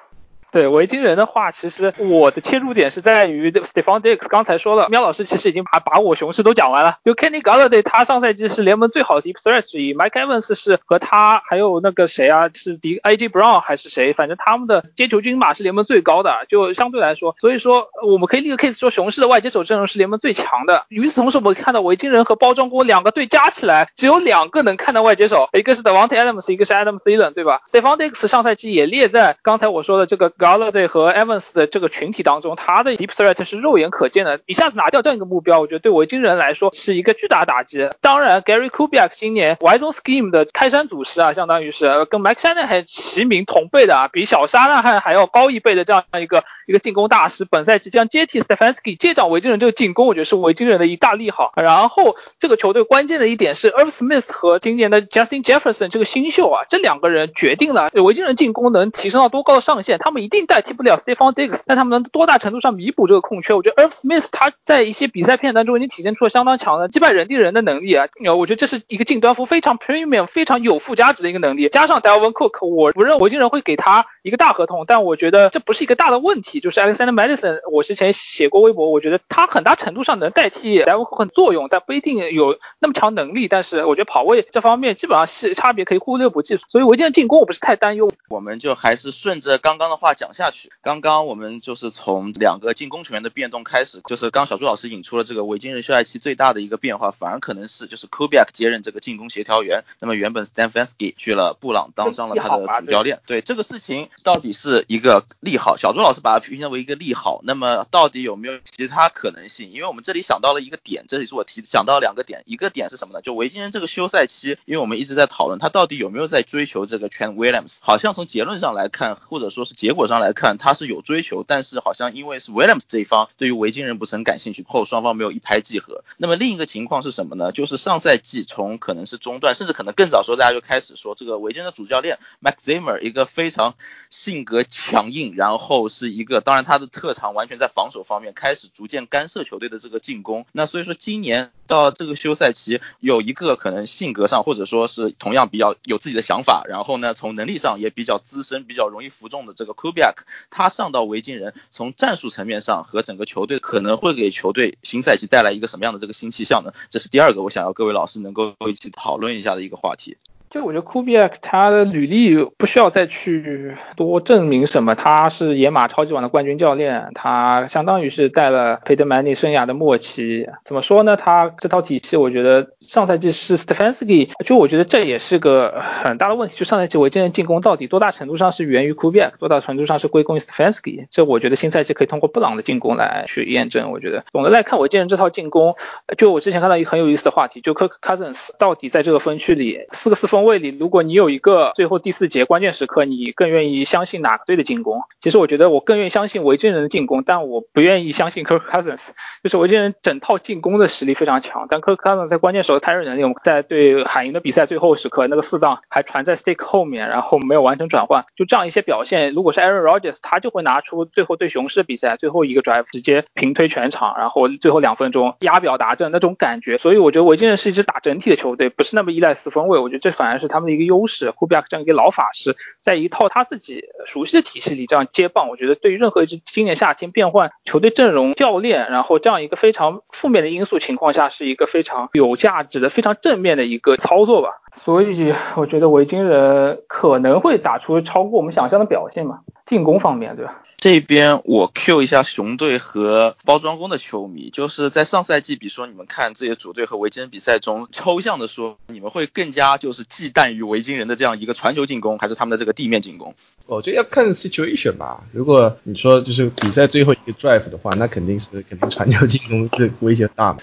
[SPEAKER 10] 对维京人的话，其实我的切入点是在于 Stephon d i x。刚才说了，喵老师其实已经把把我熊市都讲完了。就 Kenny Galladay，他上赛季是联盟最好的 Deep Threat 之一。Mike Evans 是和他还有那个谁啊，是迪 AJ Brown 还是谁？反正他们的接球均码是联盟最高的。就相对来说，所以说我们可以立个 case 说，熊市的外接手阵容是联盟最强的。与此同时，我们看到维京人和包装工两个队加起来只有两个能看到外接手，一个是 Devontae Adams，一个是 Adam Thielen，对吧？Stephon d i x 上赛季也列在刚才我说的这个。Galladay 和 Evans 的这个群体当中，他的 Deep Threat 是肉眼可见的。一下子拿掉这样一个目标，我觉得对维京人来说是一个巨大打击。当然，Gary Kubiak 今年 yzon scheme 的开山祖师啊，相当于是跟 Mike Shanahan 齐名同辈的啊，比小沙纳汉还要高一辈的这样一个一个进攻大师。本赛季将接替 Stefanski 接掌维京人这个进攻，我觉得是维京人的一大利好。然后这个球队关键的一点是 Irv Smith 和今年的 Justin Jefferson 这个新秀啊，这两个人决定了维京人进攻能提升到多高的上限。他们一定代替。不了 Stephon Diggs，但他们能多大程度上弥补这个空缺？我觉得 Earth Smith 他在一些比赛片段中已经体现出了相当强的击败人地人的能力啊！我觉得这是一个近端服非常 premium、非常有附加值的一个能力。加上 Dalvin Cook，我不认为维京人会给他一个大合同，但我觉得这不是一个大的问题。就是 Alexander Madison，我之前写过微博，我觉得他很大程度上能代替 Dalvin Cook 作用，但不一定有那么强能力。但是我觉得跑位这方面基本上是差别可以忽略不计，所以维京的进攻我不是太担忧。
[SPEAKER 8] 我们就还是顺着刚刚的话讲下去。刚刚我们就是从两个进攻球员的变动开始，就是刚小朱老师引出了这个维京人休赛期最大的一个变化，反而可能是就是 Kubiak 接任这个进攻协调员。那么原本 Stefanski 去了布朗，当上了他的主教练。对这个事情到底是一个利好，小朱老师把它评价为一个利好。那么到底有没有其他可能性？因为我们这里想到了一个点，这里是我提想到两个点，一个点是什么呢？就维京人这个休赛期，因为我们一直在讨论他到底有没有在追求这个 Trent Williams，好像从结论上来看，或者说是结果上上来看，他是有追求，但是好像因为是 Williams 这一方对于维京人不是很感兴趣，后双方没有一拍即合。那么另一个情况是什么呢？就是上赛季从可能是中段，甚至可能更早时候，大家就开始说这个维京的主教练 Max Zimmer 一个非常性格强硬，然后是一个当然他的特长完全在防守方面，开始逐渐干涉球队的这个进攻。那所以说今年到这个休赛期，有一个可能性格上或者说是同样比较有自己的想法，然后呢从能力上也比较资深，比较容易服众的这个 Kubiak，他上到维京人。从战术层面上和整个球队可能会给球队新赛季带来一个什么样的这个新气象呢？这是第二个我想要各位老师能够一起讨论一下的一个话题。
[SPEAKER 10] 就我觉得 Kubiak 他的履历不需要再去多证明什么，他是野马超级碗的冠军教练，他相当于是带了佩德曼尼生涯的末期。怎么说呢？他这套体系，我觉得上赛季是 Stefanski，就我觉得这也是个很大的问题。就上赛季维京人进攻到底多大程度上是源于 Kubiak，，多大程度上是归功于 Stefanski？这我觉得新赛季可以通过布朗的进攻来去验证。我觉得总的来看，维京人这套进攻，就我之前看到一个很有意思的话题，就 Kirk Cousins 到底在这个分区里四个四分。位里，如果你有一个最后第四节关键时刻，你更愿意相信哪个队的进攻？其实我觉得我更愿意相信维京人的进攻，但我不愿意相信 Kirk Cousins。就是维京人整套进攻的实力非常强，但 Kirk Cousins 在关键时候太热能力，我们在对海鹰的比赛最后时刻那个四档还传在 Stick 后面，然后没有完成转换，就这样一些表现，如果是 Aaron Rodgers，他就会拿出最后对雄狮的比赛最后一个 drive 直接平推全场，然后最后两分钟压表达阵那种感觉。所以我觉得维京人是一支打整体的球队，不是那么依赖四分卫。我觉得这反还是他们的一个优势，库比亚克这样一个老法师，在一套他自己熟悉的体系里这样接棒，我觉得对于任何一支今年夏天变换球队阵容、教练，然后这样一个非常负面的因素情况下，是一个非常有价值的、非常正面的一个操作吧。所以我觉得维京人可能会打出超过我们想象的表现吧，进攻方面，对吧？
[SPEAKER 8] 这边我 Q 一下熊队和包装工的球迷，就是在上赛季，比如说你们看这些主队和维京人比赛中，抽象的说，你们会更加就是忌惮于维京人的这样一个传球进攻，还是他们的这个地面进攻？
[SPEAKER 7] 我觉得要看 situation 吧。如果你说就是比赛最后一个 drive 的话，那肯定是肯定传球进攻这威胁大嘛。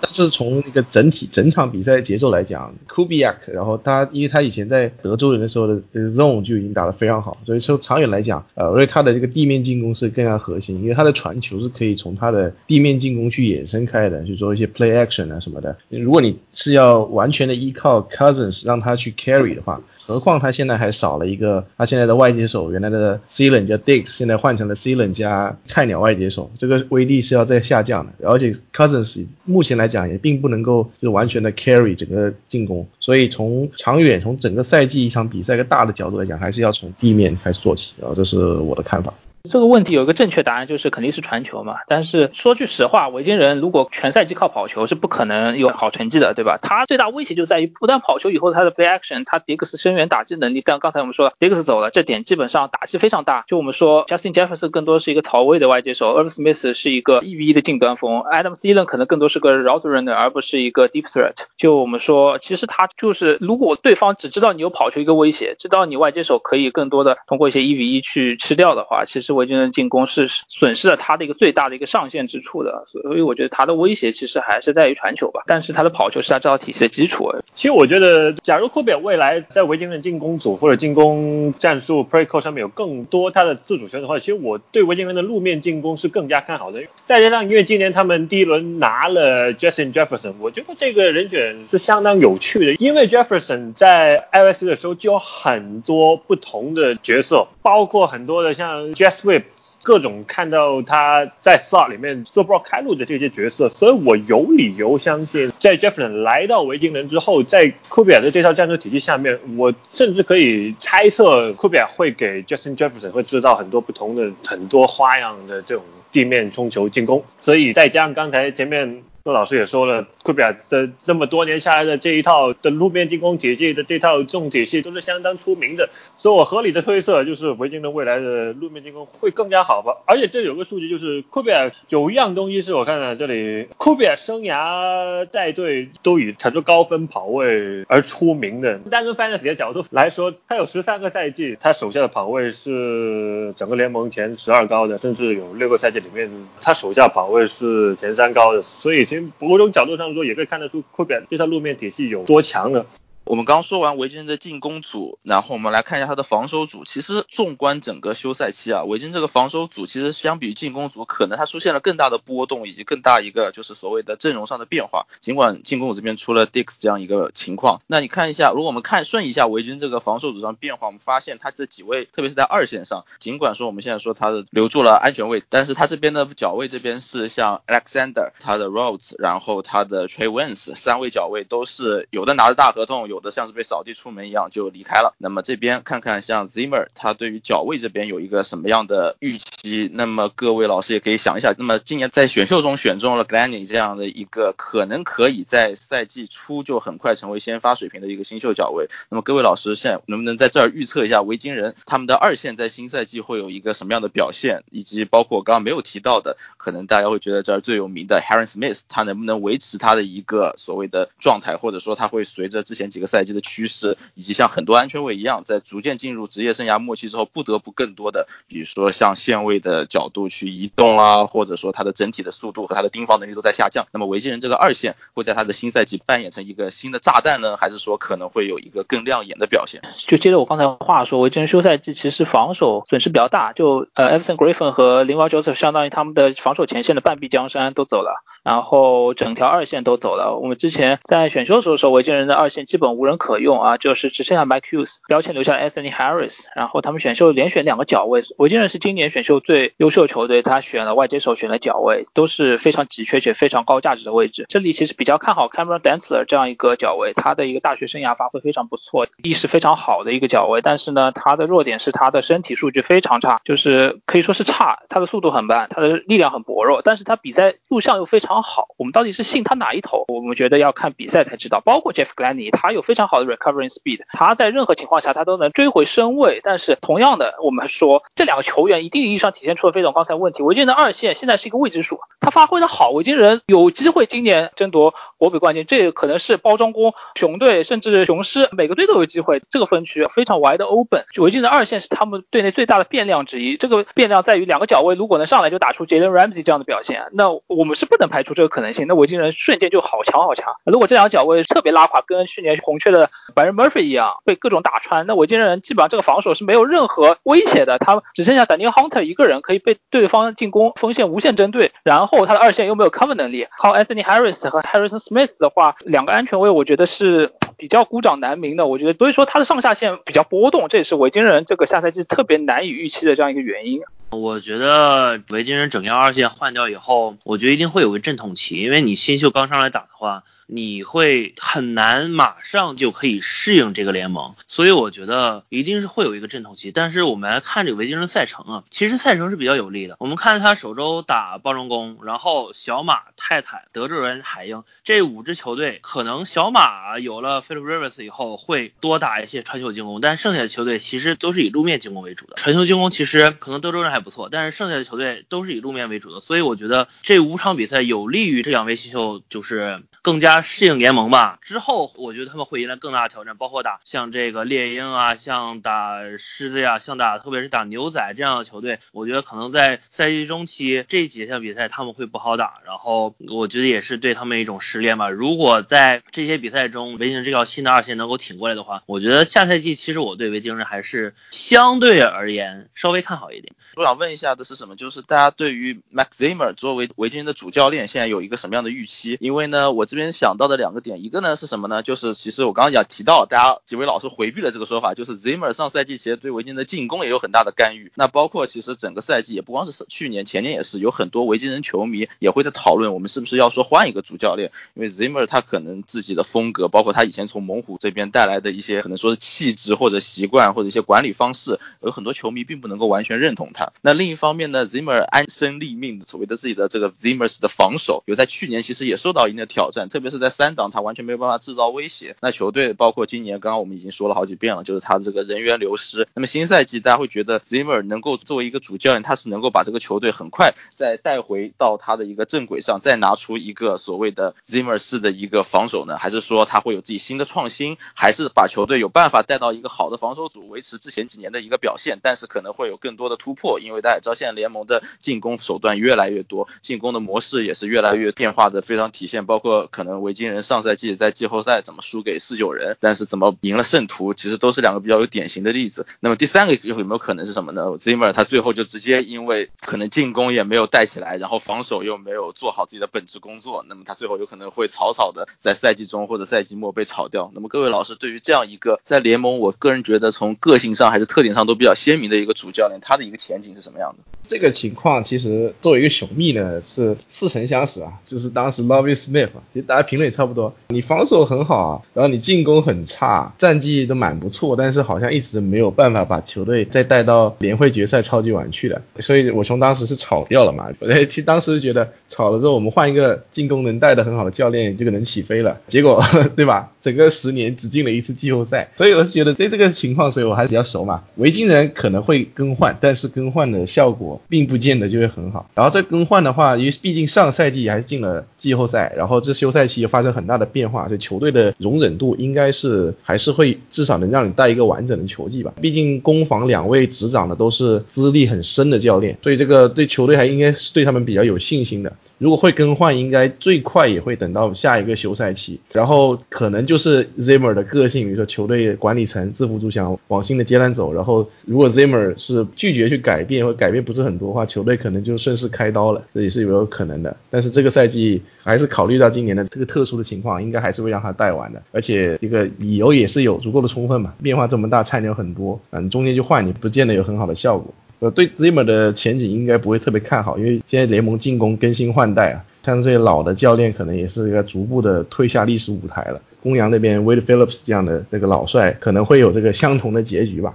[SPEAKER 7] 但是从那个整体整场比赛节奏来讲，Kubiak，然后他因为他以前在德州人的时候的 zone 就已经打得非常好，所以说长远来讲，呃，因为他的这个地面进攻是更加核心，因为他的传球是可以从他的地面进攻去衍生开的，去做一些 play action 啊什么的。如果你是要完全的依靠 Cousins 让他去 carry 的话，何况他现在还少了一个，他现在的外接手原来的 c e l a n 加 Dix，现在换成了 c e l a n 加菜鸟外接手，这个威力是要在下降的。而且 Cousins 目前来讲也并不能够就完全的 carry 整个进攻，所以从长远从整个赛季一场比赛一个大的角度来讲，还是要从地面开始做起。然后这是我的看法。
[SPEAKER 10] 这个问题有一个正确答案，就是肯定是传球嘛。但是说句实话，维京人如果全赛季靠跑球是不可能有好成绩的，对吧？他最大威胁就在于不断跑球以后他的 play action，他迪克斯声援打击能力。但刚才我们说迪克斯走了，这点基本上打击非常大。就我们说 Justin Jefferson 更多是一个曹位的外接手 e r v Smith 是一个一 v 一的近端锋，Adam Thielen 可能更多是个 route runner 而不是一个 deep threat。就我们说，其实他就是如果对方只知道你有跑球一个威胁，知道你外接手可以更多的通过一些一 v 一去吃掉的话，其实是维京人进攻。是损失了他的一个最大的一个上限之处的，所以我觉得他的威胁其实还是在于传球吧。但是他的跑球是他这套体系的基础。
[SPEAKER 2] 其实我觉得，假如库比尔未来在维京人进攻组或者进攻战术 play call 上面有更多他的自主权的话，其实我对维京人的路面进攻是更加看好的。再加上因为今年他们第一轮拿了 Justin Jefferson，我觉得这个人选是相当有趣的。因为 Jefferson 在 LSU 的时候就有很多不同的角色，包括很多的像 Jess e s s Whip。各种看到他在 slot 里面做 block 开路的这些角色，所以我有理由相信，在 Jefferson 来到维京人之后，在库比尔的这套战术体系下面，我甚至可以猜测库比尔会给 Justin Jefferson 会制造很多不同的、很多花样的这种地面冲球进攻。所以再加上刚才前面陆老师也说了。库比尔的这么多年下来的这一套的路面进攻体系的这套重体系都是相当出名的，所以我合理的推测就是维京的未来的路面进攻会更加好吧。而且这有个数据就是库比尔有一样东西是我看到这里，库比尔生涯带队都以产出高分跑位而出名的。单从 fantasy 的角度来说，他有十三个赛季，他手下的跑位是整个联盟前十二高的，甚至有六个赛季里面他手下跑位是前三高的。所以从某种角度上说。也可以看得出库比尔对他路面体系有多强了。
[SPEAKER 8] 我们刚说完维京的进攻组，然后我们来看一下他的防守组。其实纵观整个休赛期啊，维京这个防守组其实相比于进攻组，可能它出现了更大的波动，以及更大一个就是所谓的阵容上的变化。尽管进攻组这边出了 Dix 这样一个情况，那你看一下，如果我们看顺一下维京这个防守组上变化，我们发现他这几位，特别是在二线上，尽管说我们现在说他的留住了安全位，但是他这边的脚位这边是像 Alexander、他的 Rhodes，然后他的 Trey Waynes 三位脚位都是有的拿着大合同，有有的像是被扫地出门一样就离开了。那么这边看看像 Zimmer，他对于脚位这边有一个什么样的预期？那么各位老师也可以想一下。那么今年在选秀中选中了 Glenny 这样的一个可能可以在赛季初就很快成为先发水平的一个新秀脚位。那么各位老师现在能不能在这儿预测一下维京人他们的二线在新赛季会有一个什么样的表现？以及包括我刚刚没有提到的，可能大家会觉得这儿最有名的 Harry Smith，他能不能维持他的一个所谓的状态，或者说他会随着之前几个赛季的趋势，以及像很多安全位一样，在逐渐进入职业生涯末期之后，不得不更多的，比如说像线位的角度去移动啊，或者说他的整体的速度和他的盯防能力都在下降。那么维京人这个二线会在他的新赛季扮演成一个新的炸弹呢，还是说可能会有一个更亮眼的表现？
[SPEAKER 10] 就接着我刚才话说，维京人休赛季其实防守损失比较大，就呃 e v e s o n Griffin 和林华 Joseph 相当于他们的防守前线的半壁江山都走了，然后整条二线都走了。我们之前在选秀的时候，维京人的二线基本无人可用啊。就是只剩下 Mike Hughes 标签留下 Anthony Harris，然后他们选秀连选两个角位，维京人是今年选秀最优秀球队，他选了外接手，选了角位，都是非常急缺且非常高价值的位置。这里其实比较看好 Cameron Dantzler 这样一个角位，他的一个大学生涯发挥非常不错，意识非常好的一个角位，但是呢，他的弱点是他的身体数据非常差，就是可以说是差，他的速度很慢，他的力量很薄弱，但是他比赛录像又非常。好。我们到底是信他哪一头？我们觉得要看比赛才知道。包括 Jeff Gladney，他有非常好的 recovering speed，他在任何情况下他都能追回身位。但是同样的，我们说这两个球员一定意义上体现出了费总刚才问题。维金的二线现在是一个未知数，他发挥的好，维金人有机会今年争夺国比冠军，这可能是包装工、熊队甚至雄狮每个队都有机会。这个分区非常 wide open，维金的二线是他们队内最大的变量之一。这个变量在于两个脚位如果能上来就打出 Jalen Ramsey 这样的表现，那我们是不能排除这个可能性。那维京人瞬间就好强好强。如果这两个脚位特别拉垮，跟去年红雀的白人 Murphy 一样被各种打穿，那维京人基本上这个防守是没有任何威胁的。他只剩下 Daniel Hunter 一个人可以被对方进攻锋线无限针对，然后他的二线又没有 cover 能力，靠 Anthony Harris 和 Harrison Smith 的话，两个安全位我觉得是比较孤掌难鸣的。我觉得所以说他的上下限比较波动，这也是维京人这个下赛季特别难以预期的这样一个原因。
[SPEAKER 5] 我觉得维京人整条二线换掉以后，我觉得一定会有个阵痛期，因为你新秀刚上来打的话。你会很难马上就可以适应这个联盟，所以我觉得一定是会有一个阵痛期。但是我们来看这个维京人赛程啊，其实赛程是比较有利的。我们看他首周打暴龙宫，然后小马、泰坦、德州人、海鹰这五支球队，可能小马有了 Philip Rivers 以后会多打一些传球进攻，但剩下的球队其实都是以路面进攻为主的。传球进攻其实可能德州人还不错，但是剩下的球队都是以路面为主的。所以我觉得这五场比赛有利于这两位新秀，就是更加。适应联盟吧，之后我觉得他们会迎来更大的挑战，包括打像这个猎鹰啊，像打狮子呀，像打特别是打牛仔这样的球队，我觉得可能在赛季中期这几项比赛他们会不好打，然后我觉得也是对他们一种失恋吧。如果在这些比赛中维京这条新的二线能够挺过来的话，我觉得下赛季其实我对维京人还是相对而言稍微看好一点。
[SPEAKER 8] 我想问一下的是什么？就是大家对于 Max Zimmer 作为维京的主教练，现在有一个什么样的预期？因为呢，我这边想。到的两个点，一个呢是什么呢？就是其实我刚刚也提到，大家几位老师回避了这个说法，就是 Zimmer 上赛季其实对维京的进攻也有很大的干预。那包括其实整个赛季也不光是去年，前年也是有很多维京人球迷也会在讨论，我们是不是要说换一个主教练？因为 Zimmer 他可能自己的风格，包括他以前从猛虎这边带来的一些可能说是气质或者习惯或者一些管理方式，有很多球迷并不能够完全认同他。那另一方面呢，Zimmer 安身立命，所谓的自己的这个 Zimmer's 的防守，有在去年其实也受到一定的挑战，特别是在三档他完全。没有办法制造威胁。那球队包括今年，刚刚我们已经说了好几遍了，就是他这个人员流失。那么新赛季，大家会觉得 Zimmer 能够作为一个主教练，他是能够把这个球队很快再带回到他的一个正轨上，再拿出一个所谓的 Zimmer 式的一个防守呢？还是说他会有自己新的创新？还是把球队有办法带到一个好的防守组，维持之前几年的一个表现？但是可能会有更多的突破，因为大家知道现在联盟的进攻手段越来越多，进攻的模式也是越来越变化的非常体现。包括可能维京人上赛季在季后赛怎么输给四九人，但是怎么赢了圣徒，其实都是两个比较有典型的例子。那么第三个有没有可能是什么呢？Zimmer 他最后就直接因为可能进攻也没有带起来，然后防守又没有做好自己的本职工作，那么他最后有可能会草草的在赛季中或者赛季末被炒掉。那么各位老师对于这样一个在联盟，我个人觉得从个性上还是特点上都比较鲜明的一个主教练，他的一个前景是什么样的？
[SPEAKER 7] 这个情况其实作为一个熊蜜呢，是似曾相识啊，就是当时 Lovie Smith，大家评论也差不多，你防守很好啊，然后你进攻很差，战绩都蛮不错，但是好像一直没有办法把球队再带到联会决赛超级碗去的，所以我从当时是炒掉了嘛，我其实当时觉得炒了之后，我们换一个进攻能带的很好的教练，这个能起飞了，结果 对吧？整个十年只进了一次季后赛，所以我是觉得对这个情况，所以我还是比较熟嘛。维京人可能会更换，但是更换的效果。并不见得就会很好。然后再更换的话，因为毕竟上赛季还是进了季后赛，然后这休赛期发生很大的变化，这球队的容忍度应该是还是会至少能让你带一个完整的球技吧。毕竟攻防两位执掌的都是资历很深的教练，所以这个对球队还应该是对他们比较有信心的。如果会更换，应该最快也会等到下一个休赛期，然后可能就是 Zimmer 的个性，比如说球队管理层制服住想往新的阶段走，然后如果 Zimmer 是拒绝去改变或改变不是很多的话，球队可能就顺势开刀了，这也是有有可能的。但是这个赛季还是考虑到今年的这个特殊的情况，应该还是会让他带完的，而且这个理由也是有足够的充分嘛，变化这么大，菜鸟很多，嗯，中间就换你不见得有很好的效果。呃，对 Zimmer 的前景应该不会特别看好，因为现在联盟进攻更新换代啊，像这些老的教练可能也是一个逐步的退下历史舞台了。公羊那边 Wade Phillips 这样的这个老帅可能会有这个相同的结局吧。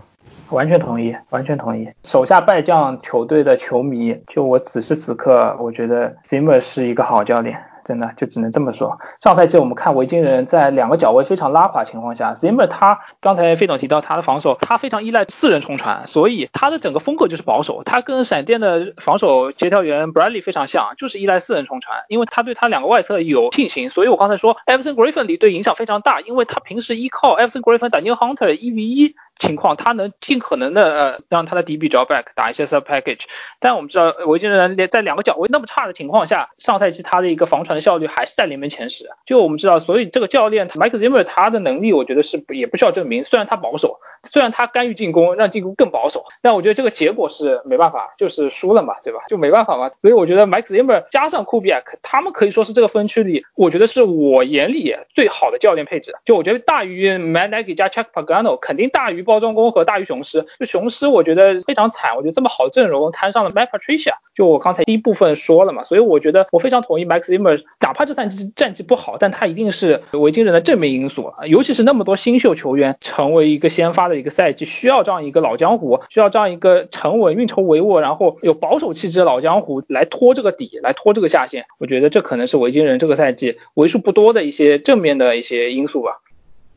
[SPEAKER 10] 完全同意，完全同意。手下败将球队的球迷，就我此时此刻，我觉得 Zimmer 是一个好教练。真的就只能这么说。上赛季我们看维京人在两个角位非常拉垮情况下，Zimmer 他刚才费总提到他的防守，他非常依赖四人冲传，所以他的整个风格就是保守。他跟闪电的防守协调员 Bradley 非常像，就是依赖四人冲传，因为他对他两个外侧有信心。所以我刚才说，Evan Griffin 里对影响非常大，因为他平时依靠 Evan Griffin 打 New Hunter 一 v 一。情况，他能尽可能的呃让他的 DB draw back 打一些 sub package，但我们知道维京人连在两个角位那么差的情况下，上赛季他的一个防传的效率还是在联盟前十。就我们知道，所以这个教练 Mike Zimmer 他的能力，我觉得是也不需要证明。虽然他保守，虽然他干预进攻，让进攻更保守，但我觉得这个结果是没办法，就是输了嘛，对吧？就没办法嘛。所以我觉得 Mike Zimmer 加上 Kubiak，他们可以说是这个分区里，我觉得是我眼里最好的教练配置。就我觉得大于 Matt Nagy 加 Chuck Pagano，肯定大于包装工和大于。雄狮就雄狮，我觉得非常惨。我觉得这么好的阵容摊上了 Matt Patricia，就我刚才第一部分说了嘛，所以我觉得我非常同意 Max Zimmer，哪怕这赛季战绩不好，但他一定是维京人的正面因素啊。尤其是那么多新秀球员成为一个先发的一个赛季，需要这样一个老江湖，需要这样一个沉稳、运筹帷幄，然后有保守气质的老江湖来拖这个底，来拖这个下线。我觉得这可能是维京人这个赛季为数不多的一些正面的一些因素吧。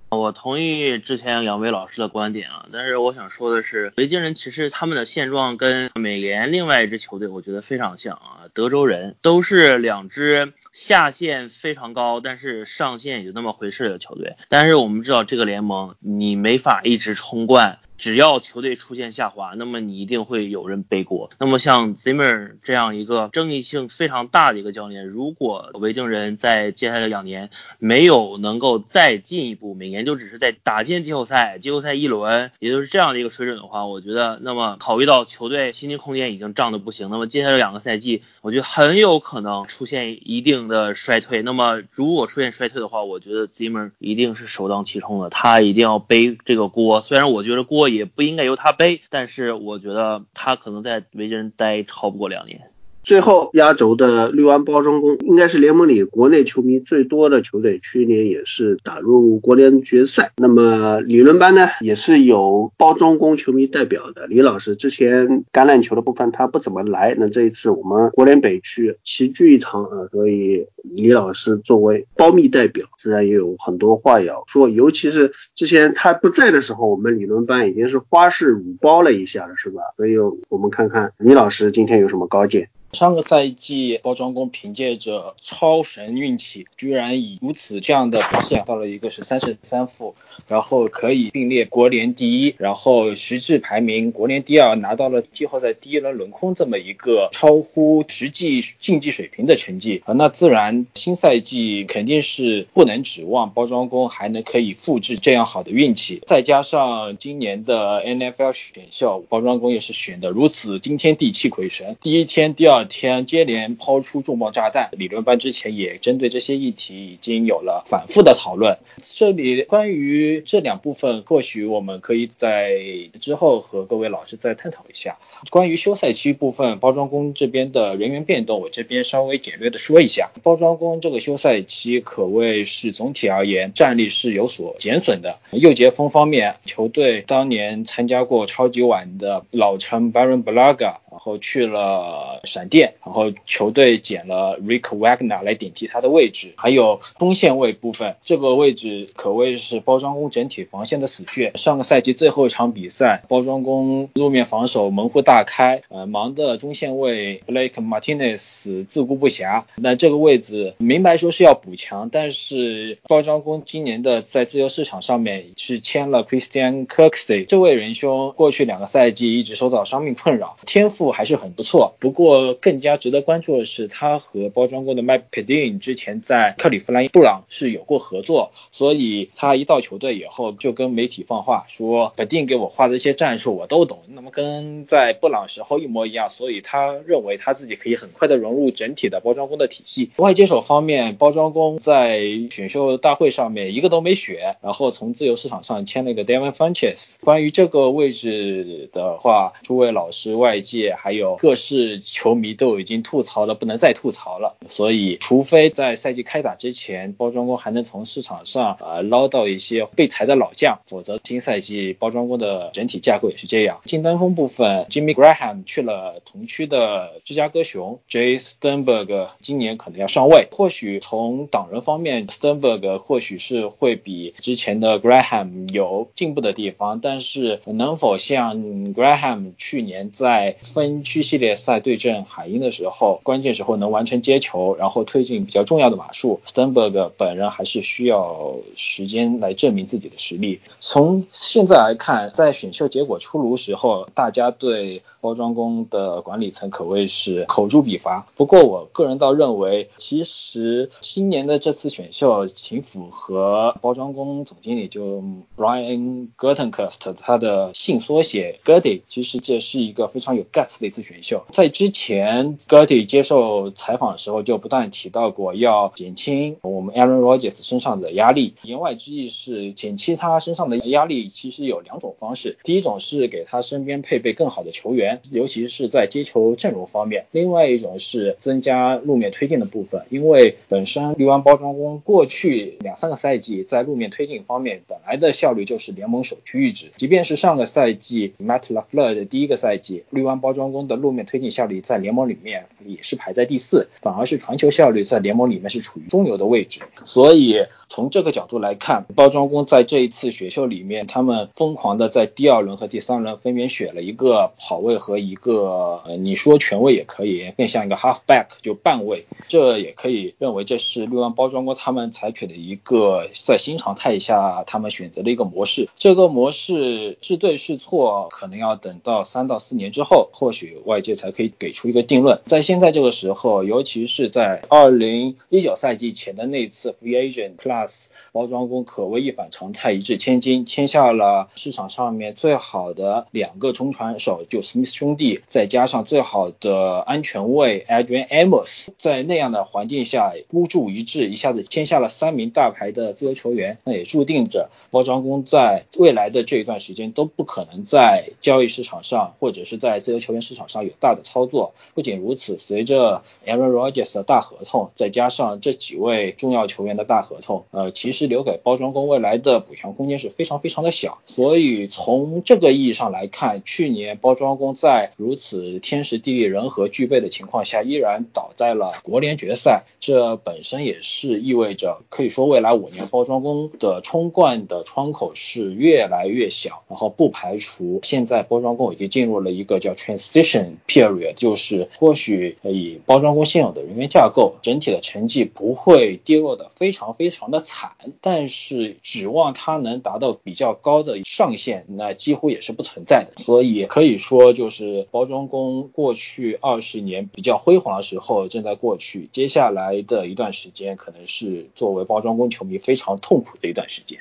[SPEAKER 5] 我同意之前两位老师的观点啊，但是我想说的是，维京人其实他们的现状跟美联另外一支球队，我觉得非常像啊，德州人都是两支下限非常高，但是上限也就那么回事的球队。但是我们知道这个联盟，你没法一直冲冠。只要球队出现下滑，那么你一定会有人背锅。那么像 Zimmer 这样一个争议性非常大的一个教练，如果维京人在接下来两年没有能够再进一步，每年就只是在打进季后赛、季后赛一轮，也就是这样的一个水准的话，我觉得，那么考虑到球队薪金空间已经涨得不行，那么接下来两个赛季，我觉得很有可能出现一定的衰退。那么如果出现衰退的话，我觉得 Zimmer 一定是首当其冲的，他一定要背这个锅。虽然我觉得锅。也不应该由他背，但是我觉得他可能在维京人待超不过两年。
[SPEAKER 1] 最后，压轴的绿湾包装工应该是联盟里国内球迷最多的球队，去年也是打入国联决赛。那么理论班呢，也是有包装工球迷代表的。李老师之前橄榄球的部分他不怎么来，那这一次我们国联北区齐聚一堂啊，所以李老师作为包密代表，自然也有很多话要说。尤其是之前他不在的时候，我们理论班已经是花式乳包了一下了，是吧？所以我们看看李老师今天有什么高见。
[SPEAKER 11] 上个赛季，包装工凭借着超神运气，居然以如此这样的表现，到了一个是三胜三负，然后可以并列国联第一，然后实质排名国联第二，拿到了季后赛第一轮轮空这么一个超乎实际竞技水平的成绩啊，那自然新赛季肯定是不能指望包装工还能可以复制这样好的运气，再加上今年的 NFL 选秀，包装工也是选的如此惊天地泣鬼神，第一天第二。第二天接连抛出重磅炸弹，理论班之前也针对这些议题已经有了反复的讨论。这里关于这两部分，或许我们可以在之后和各位老师再探讨一下。关于休赛期部分，包装工这边的人员变动，我这边稍微简略的说一下。包装工这个休赛期可谓是总体而言战力是有所减损的。右截锋方面，球队当年参加过超级碗的老臣 Baron Blaga。然后去了闪电，然后球队捡了 Rick Wagner 来顶替他的位置，还有锋线位部分，这个位置可谓是包装工整体防线的死穴。上个赛季最后一场比赛，包装工路面防守门户大开，呃，忙的中线位 Blake Martinez 自顾不暇。那这个位置明白说是要补强，但是包装工今年的在自由市场上面是签了 Christian Kirksey 这位仁兄，过去两个赛季一直受到伤病困扰，天赋。还是很不错，不过更加值得关注的是，他和包装工的 Mike Pedin 之前在克利夫兰布朗是有过合作，所以他一到球队以后就跟媒体放话说肯定给我画的一些战术我都懂，那么跟在布朗时候一模一样，所以他认为他自己可以很快的融入整体的包装工的体系。外接手方面，包装工在选秀大会上面一个都没选，然后从自由市场上签了一个 Devin Funches。关于这个位置的话，诸位老师外界。还有各式球迷都已经吐槽的不能再吐槽了。所以，除非在赛季开打之前，包装工还能从市场上呃捞到一些被裁的老将，否则新赛季包装工的整体架构也是这样。近端锋部分，Jimmy Graham 去了同区的芝加哥熊，J. Sternberg 今年可能要上位。或许从挡人方面，Sternberg 或许是会比之前的 Graham 有进步的地方，但是能否像 Graham 去年在分区系列赛对阵海鹰的时候，关键时候能完成接球，然后推进比较重要的码数，Sternberg 本人还是需要时间来证明自己的实力。从现在来看，在选秀结果出炉时候，大家对包装工的管理层可谓是口诛笔伐。不过我个人倒认为，其实今年的这次选秀挺符合包装工总经理就 Brian Guttenkast 他的姓缩写 Gutty，其实这是一个非常有 guts 的一次选秀。在之前 Gutty 接受采访的时候就不断提到过要减轻我们 Aaron Rodgers 身上的压力，言外之意是减轻他身上的压力，其实有两种方式，第一种是给他身边配备更好的球员。尤其是在接球阵容方面，另外一种是增加路面推进的部分，因为本身绿湾包装工过去两三个赛季在路面推进方面本来的效率就是联盟首屈一指，即便是上个赛季 Matt Lafleur 的第一个赛季，绿湾包装工的路面推进效率在联盟里面也是排在第四，反而是传球效率在联盟里面是处于中游的位置，所以从这个角度来看，包装工在这一次选秀里面，他们疯狂的在第二轮和第三轮分别选了一个跑位。和一个呃，你说全位也可以，更像一个 half back 就半位，这也可以认为这是六万包装工他们采取的一个在新常态下他们选择的一个模式。这个模式是对是错，可能要等到三到四年之后，或许外界才可以给出一个定论。在现在这个时候，尤其是在二零一九赛季前的那次 free agent class，包装工可谓一反常态，一掷千金，签下了市场上面最好的两个中传手，就。兄弟再加上最好的安全卫 Adrian Amos，在那样的环境下孤注一掷，一下子签下了三名大牌的自由球员，那也注定着包装工在未来的这一段时间都不可能在交易市场上或者是在自由球员市场上有大的操作。不仅如此，随着 Aaron Rodgers 的大合同，再加上这几位重要球员的大合同，呃，其实留给包装工未来的补强空间是非常非常的小。所以从这个意义上来看，去年包装工在如此天时地利人和具备的情况下，依然倒在了国联决赛，这本身也是意味着，可以说未来五年包装工的冲冠的窗口是越来越小。然后不排除现在包装工已经进入了一个叫 transition period，就是或许以包装工现有的人员架构，整体的成绩不会跌落的非常非常的惨，但是指望它能达到比较高的上限，那几乎也是不存在的。所以可以说就就。是包装工过去二十年比较辉煌的时候正在过去，接下来的一段时间可能是作为包装工球迷非常痛苦的一段时间。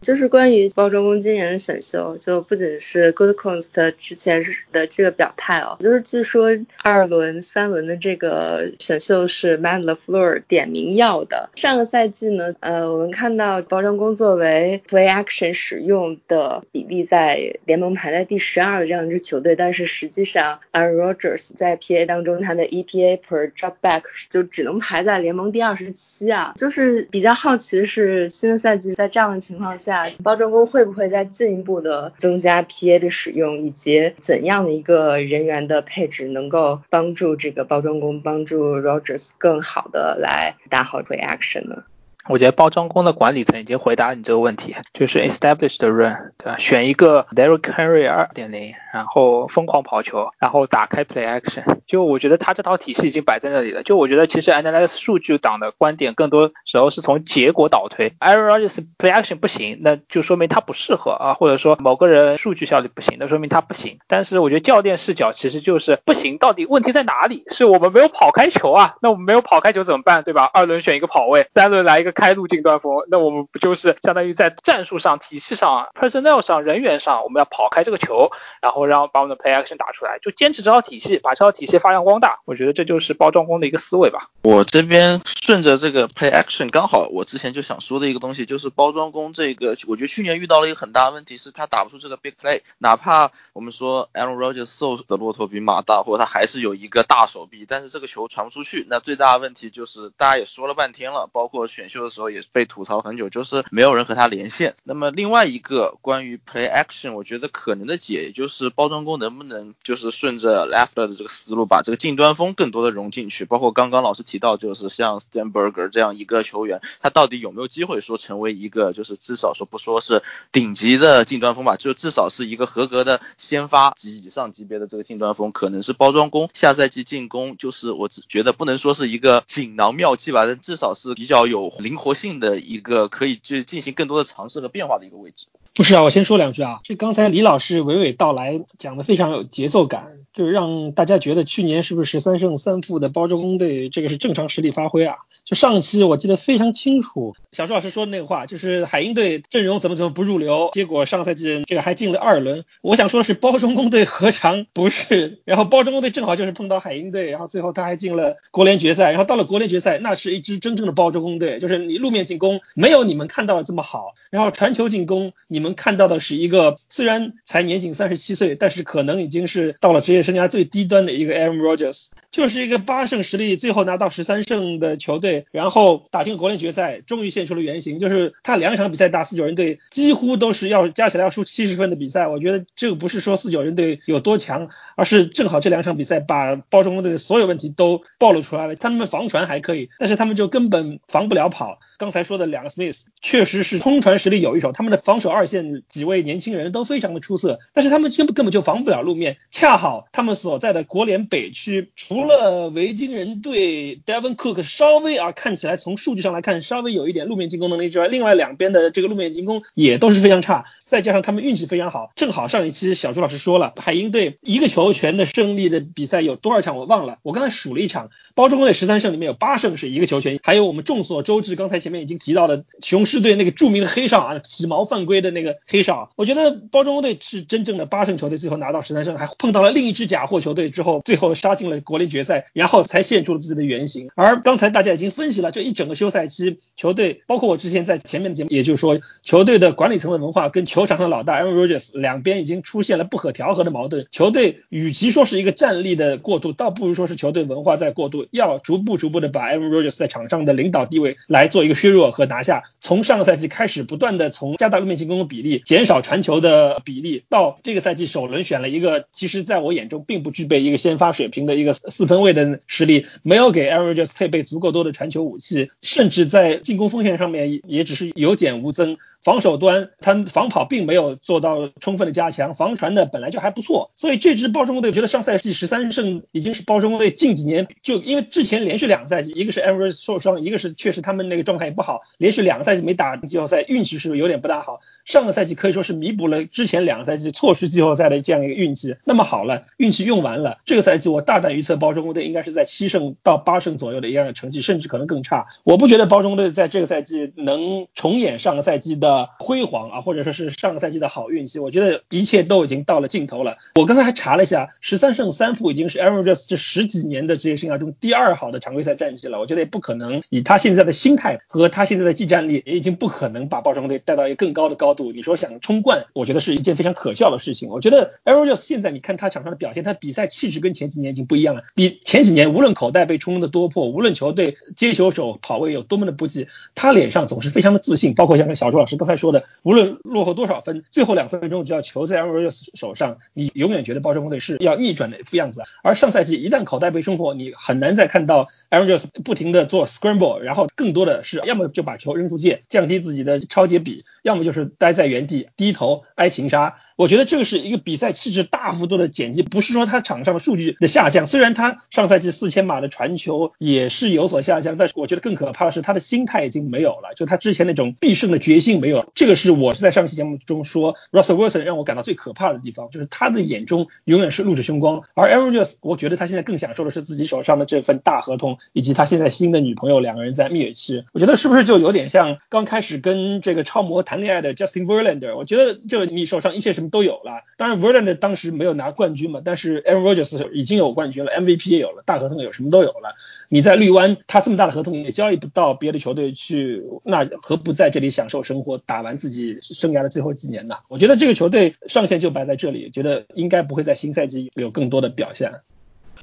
[SPEAKER 4] 就是关于包装工今年的选秀，就不仅是 Good Const 之前的这个表态哦，就是据说二轮、三轮的这个选秀是 Matt LaFleur 点名要的。上个赛季呢，呃，我们看到包装工作为 Play Action 使用的比例在联盟排在第十二的这样一支球队，但是实际上 a r r o g e r s 在 PA 当中他的 EPA per dropback 就只能排在联盟第二十七啊。就是比较好奇的是，新的赛季在这样的情况下。包装工会不会再进一步的增加 PA 的使用，以及怎样的一个人员的配置能够帮助这个包装工帮助 Rogers 更好的来打好 reaction 呢？
[SPEAKER 10] 我觉得包装工的管理层已经回答你这个问题，就是 established run，对吧？选一个 Derrick Henry 二点零，然后疯狂跑球，然后打开 play action。就我觉得他这套体系已经摆在那里了。就我觉得其实 analysis 数据党的观点更多时候是从结果倒推。Aaron Rodgers play action 不行，那就说明他不适合啊，或者说某个人数据效率不行，那说明他不行。但是我觉得教练视角其实就是不行，到底问题在哪里？是我们没有跑开球啊？那我们没有跑开球怎么办？对吧？二轮选一个跑位，三轮来一个。开路进端锋，那我们不就是相当于在战术上、体系上、personnel 上、人员上，我们要跑开这个球，然后让把我们的 play action 打出来，就坚持这套体系，把这套体系发扬光大。我觉得这就是包装工的一个思维吧。
[SPEAKER 8] 我这边顺着这个 play action，刚好我之前就想说的一个东西，就是包装工这个，我觉得去年遇到了一个很大的问题，是他打不出这个 big play，哪怕我们说 Aaron Rodgers 瘦的骆驼比马大，或者他还是有一个大手臂，但是这个球传不出去。那最大的问题就是大家也说了半天了，包括选秀的时候也是被吐槽很久，就是没有人和他连线。那么另外一个关于 play action，我觉得可能的解，也就是包装工能不能就是顺着 Leftler 的这个思路，把这个近端锋更多的融进去。包括刚刚老师提到，就是像 Stenberger 这样一个球员，他到底有没有机会说成为一个，就是至少说不说是顶级的近端锋吧，就至少是一个合格的先发级以上级别的这个近端锋，可能是包装工下赛季进攻，就是我只觉得不能说是一个锦囊妙计吧，但至少是比较有灵活性的一个可以去进行更多的尝试和变化的一个位置。
[SPEAKER 9] 不是啊，我先说两句啊。这刚才李老师娓娓道来，讲的非常有节奏感，就是让大家觉得去年是不是十三胜三负的包中工队，这个是正常实力发挥啊。就上一期我记得非常清楚，小朱老师说的那个话，就是海鹰队阵容怎么怎么不入流，结果上赛季这个还进了二轮。我想说的是，包中工队何尝不是？然后包中工队正好就是碰到海鹰队，然后最后他还进了国联决赛，然后到了国联决赛，那是一支真正的包中工队，就是你路面进攻没有你们看到的这么好，然后传球进攻你们看到的是一个虽然才年仅三十七岁，但是可能已经是到了职业生涯最低端的一个 Aaron Rodgers，就是一个八胜实力，最后拿到十三胜的球队，然后打进国联决赛，终于现出了原形，就是他两场比赛打四九人队，几乎都是要加起来要输七十分的比赛。我觉得这个不是说四九人队有多强，而是正好这两场比赛把包装工队的所有问题都暴露出来了。他们防传还可以，但是他们就根本防不了跑。刚才说的两个 Smith 确实是冲传实力有一手，他们的防守二线几位年轻人都非常的出色，但是他们根本根本就防不了路面。恰好他们所在的国联北区，除除了维京人队 Devon Cook 稍微啊看起来从数据上来看稍微有一点路面进攻能力之外，另外两边的这个路面进攻也都是非常差。再加上他们运气非常好，正好上一期小朱老师说了，海鹰队一个球权的胜利的比赛有多少场？我忘了，我刚才数了一场，包装工队十三胜里面有八胜是一个球权，还有我们众所周知，刚才前面已经提到的雄狮队那个著名的黑哨啊，起毛犯规的那个黑哨，我觉得包装工队是真正的八胜球队，最后拿到十三胜，还碰到了另一支假货球队之后，最后杀进了国联决赛，然后才现出了自己的原型。而刚才大家已经分析了这一整个休赛期，球队包括我之前在前面的节目，也就是说球队的管理层的文化跟球场上的老大 Aaron Rodgers 两边已经出现了不可调和的矛盾。球队与其说是一个战力的过渡，倒不如说是球队文化在过渡，要逐步逐步的把 Aaron Rodgers 在场上的领导地位来做一个削弱和拿下。从上个赛季开始，不断的从加大路面进攻的比例，减少传球的比例，到这个赛季首轮选了一个，其实在我眼中并不具备一个先发水平的一个四分卫的实力，没有给 Aaron Rodgers 配备足够多的传球武器，甚至在进攻锋线上面也只是有减无增。防守端，他防跑并没有做到充分的加强，防传的本来就还不错，所以这支包装工队，我觉得上赛季十三胜已经是包装工队近几年就因为之前连续两个赛季，一个是 Aaron Rodgers 受伤，一个是确实他们那个状态也不好，连续两个赛季没打季后赛，运气是有点不大好。上个赛季可以说是弥补了之前两个赛季错失季后赛的这样一个运气。那么好了，运气用完了，这个赛季我大胆预测包包装工队应该是在七胜到八胜左右的一样的成绩，甚至可能更差。我不觉得包装工队在这个赛季能重演上个赛季的。辉煌啊，或者说是上个赛季的好运气，我觉得一切都已经到了尽头了。我刚才还查了一下，十三胜三负已经是 Aaron j o s 这十几年的职业生涯中第二好的常规赛战绩了。我觉得也不可能以他现在的心态和他现在的技战力，也已经不可能把包装队带到一个更高的高度。你说想冲冠，我觉得是一件非常可笑的事情。我觉得 Aaron j o s 现在你看他场上的表现，他比赛气质跟前几年已经不一样了。比前几年无论口袋被冲的多破，无论球队接球手跑位有多么的不济，他脸上总是非常的自信。包括像小朱老师刚才说的。无论落后多少分，最后两分钟只要球在 Arroyos 手上，你永远觉得包装工队是要逆转的一副样子。而上赛季一旦口袋被冲破，你很难再看到 Arroyos 不停的做 scramble，然后更多的是要么就把球扔出界，降低自己的超节比，要么就是待在原地低头挨擒杀。我觉得这个是一个比赛气质大幅度的减低，不是说他场上的数据的下降，虽然他上赛季四千码的传球也是有所下降，但是我觉得更可怕的是他的心态已经没有了，就他之前那种必胜的决心没有了。这个是我是在上期节目中说，Russell Wilson 让我感到最可怕的地方，就是他的眼中永远是露着凶光，而 Aaron Rodgers，我觉得他现在更享受的是自己手上的这份大合同，以及他现在新的女朋友两个人在蜜月期。我觉得是不是就有点像刚开始跟这个超模谈恋爱的 Justin Verlander？我觉得就你手上一切什么都有了。当然 v e r l a n d 当时没有拿冠军嘛，但是 Aaron Rodgers 已经有冠军了，MVP 也有了，大合同有什么都有了。你在绿湾，他这么大的合同也交易不到别的球队去，那何不在这里享受生活，打完自己生涯的最后几年呢？我觉得这个球队上限就摆在这里，觉得应该不会在新赛季有更多的表现。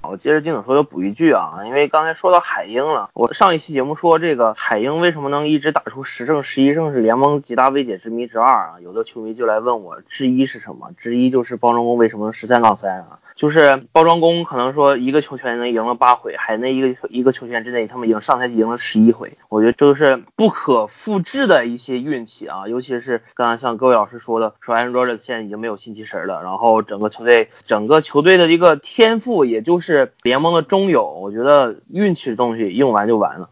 [SPEAKER 5] 我接着金总说的补一句啊，因为刚才说到海鹰了，我上一期节目说这个海鹰为什么能一直打出十胜十一胜是联盟极大未解之谜之二啊，有的球迷就来问我，之一是什么？之一就是包装工为什么十三杠三啊？就是包装工可能说一个球权能赢了八回，海内一个一个球权之内他们赢上赛季赢了十一回，我觉得这都是不可复制的一些运气啊，尤其是刚才像各位老师说的，说 Aaron r o g e r 现在已经没有新奇神了，然后整个球队整个球队的一个天赋也就是是联盟的中友，我觉得运气的东西用完就完了。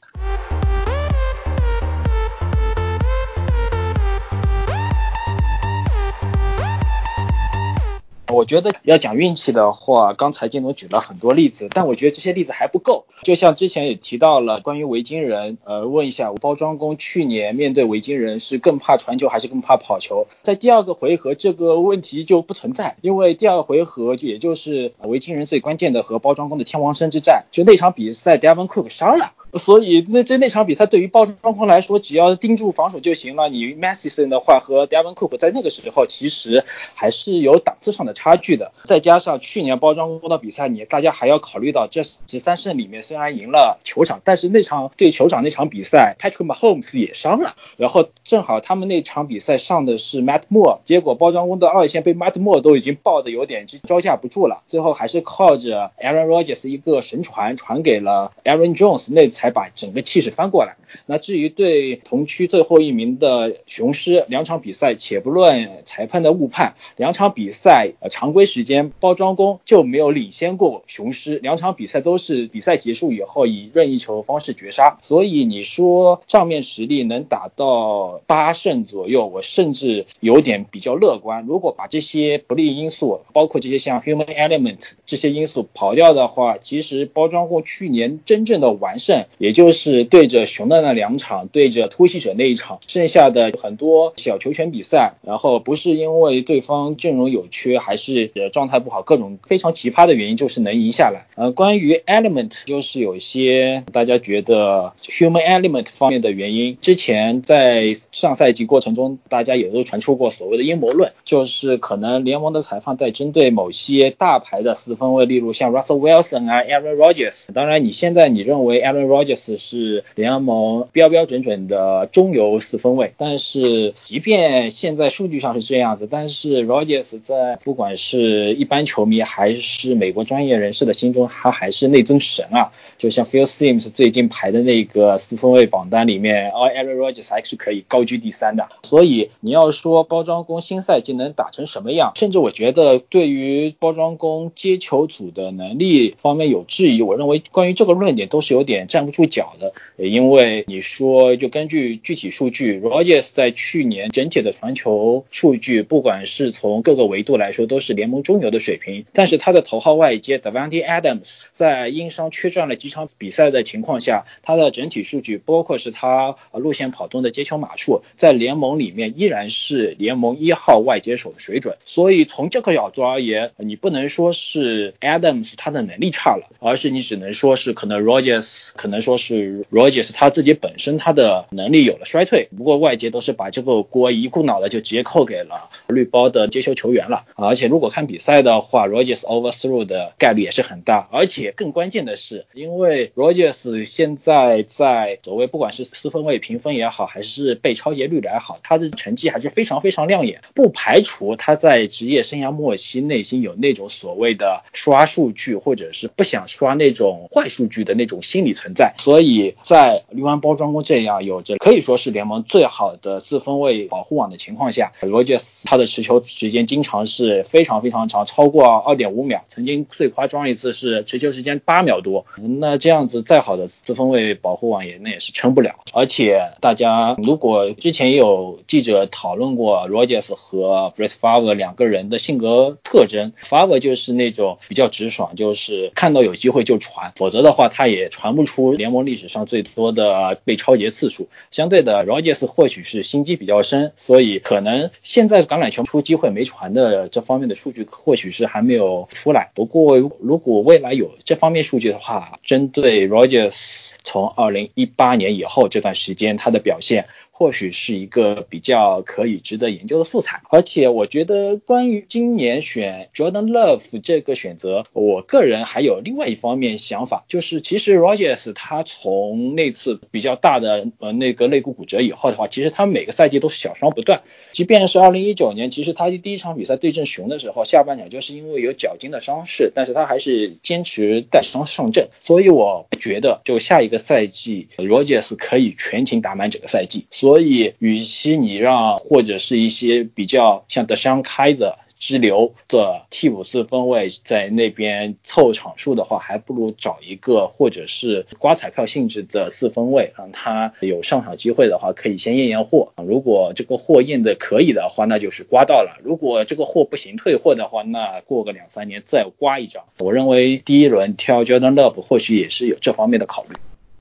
[SPEAKER 11] 我觉得要讲运气的话，刚才金总举了很多例子，但我觉得这些例子还不够。就像之前也提到了关于维京人，呃，问一下包装工去年面对维京人是更怕传球还是更怕跑球？在第二个回合这个问题就不存在，因为第二个回合也就是维京人最关键的和包装工的天王山之战，就那场比赛 Devon Cook 伤了。所以那这那场比赛对于包装工来说，只要盯住防守就行了。你 Massison 的话和 Devon Cook 在那个时候其实还是有档次上的差距的。再加上去年包装工的比赛，你大家还要考虑到这十三胜里面虽然赢了球场，但是那场对球场那场比赛，Patrick Mahomes 也伤了。然后正好他们那场比赛上的是 Matt Moore，结果包装工的二线被 Matt Moore 都已经爆的有点招架不住了，最后还是靠着 Aaron Rodgers 一个神传传给了 Aaron Jones 那才。才把整个气势翻过来。那至于对同区最后一名的雄狮，两场比赛，且不论裁判的误判，两场比赛呃常规时间包装工就没有领先过雄狮，两场比赛都是比赛结束以后以任意球方式绝杀。所以你说账面实力能打到八胜左右，我甚至有点比较乐观。如果把这些不利因素，包括这些像 human element 这些因素跑掉的话，其实包装工去年真正的完胜。也就是对着熊的那两场，对着突袭者那一场，剩下的很多小球权比赛，然后不是因为对方阵容有缺，还是状态不好，各种非常奇葩的原因，就是能赢下来。呃，关于 element，就是有些大家觉得 human element 方面的原因，之前在上赛季过程中，大家也都传出过所谓的阴谋论，就是可能联盟的裁判在针对某些大牌的四分卫，例如像 Russell Wilson 啊，Aaron Rodgers。当然，你现在你认为 Aaron Rodgers 是联盟标标准准的中游四分卫，但是即便现在数据上是这样子，但是 Rogers 在不管是一般球迷还是美国专业人士的心中，他还是那尊神啊。就像 Phil Simms 最近排的那个四分卫榜单里面，Aaron Rodgers 还是可以高居第三的。所以你要说包装工新赛季能打成什么样，甚至我觉得对于包装工接球组的能力方面有质疑，我认为关于这个论点都是有点站不住脚的。因为你说就根据具体数据，Rodgers 在去年整体的传球数据，不管是从各个维度来说，都是联盟中游的水平。但是他的头号外接 Davante Adams 在因伤缺战了。几场比赛的情况下，他的整体数据，包括是他路线跑动的接球码数，在联盟里面依然是联盟一号外接手的水准。所以从这个角度而言，你不能说是 Adams 他的能力差了，而是你只能说是可能 Rogers 可能能说是 Rogers 他自己本身他的能力有了衰退。不过外界都是把这个锅一股脑的就直接扣给了绿包的接球球员了。而且如果看比赛的话，Rogers overthrow 的概率也是很大。而且更关键的是，因为 Rogers 现在在所谓不管是四分位评分也好，还是被超节率也好，他的成绩还是非常非常亮眼。不排除他在职业生涯末期内心有那种所谓的刷数据，或者是不想刷那种坏数据的那种心理存在。所以在绿湾包装工这样有着可以说是联盟最好的四分卫保护网的情况下，罗杰斯他的持球时间经常是非常非常长，超过二点五秒，曾经最夸张一次是持球时间八秒多。那这样子再好的四分卫保护网也那也是撑不了。而且大家如果之前也有记者讨论过罗杰斯和 Brett Favre 两个人的性格特征，Favre 就是那种比较直爽，就是看到有机会就传，否则的话他也传不出联盟历史上最多的被超节次数。相对的，，Rogers 或许是心机比较深，所以可能现在橄榄球出机会没传的这方面的数据，或许是还没有出来。不过如果未来有这方面数据的话，针对 Rogers 从二零一八年以后这段时间他的表现。或许是一个比较可以值得研究的素材，而且我觉得关于今年选 Jordan Love 这个选择，我个人还有另外一方面想法，就是其实 Rogers 他从那次比较大的呃那个肋骨骨折以后的话，其实他每个赛季都是小伤不断，即便是二零一九年，其实他第一场比赛对阵熊的时候，下半场就是因为有脚筋的伤势，但是他还是坚持带伤上阵，所以我觉得就下一个赛季 Rogers 可以全勤打满整个赛季。所以，与其你让或者是一些比较像德商开着支流的替补四分卫在那边凑场数的话，还不如找一个或者是刮彩票性质的四分卫，让他有上场机会的话，可以先验验货。如果这个货验的可以的话，那就是刮到了；如果这个货不行，退货的话，那过个两三年再刮一张。我认为第一轮挑 Jordan Love 或许也是有这方面的考虑。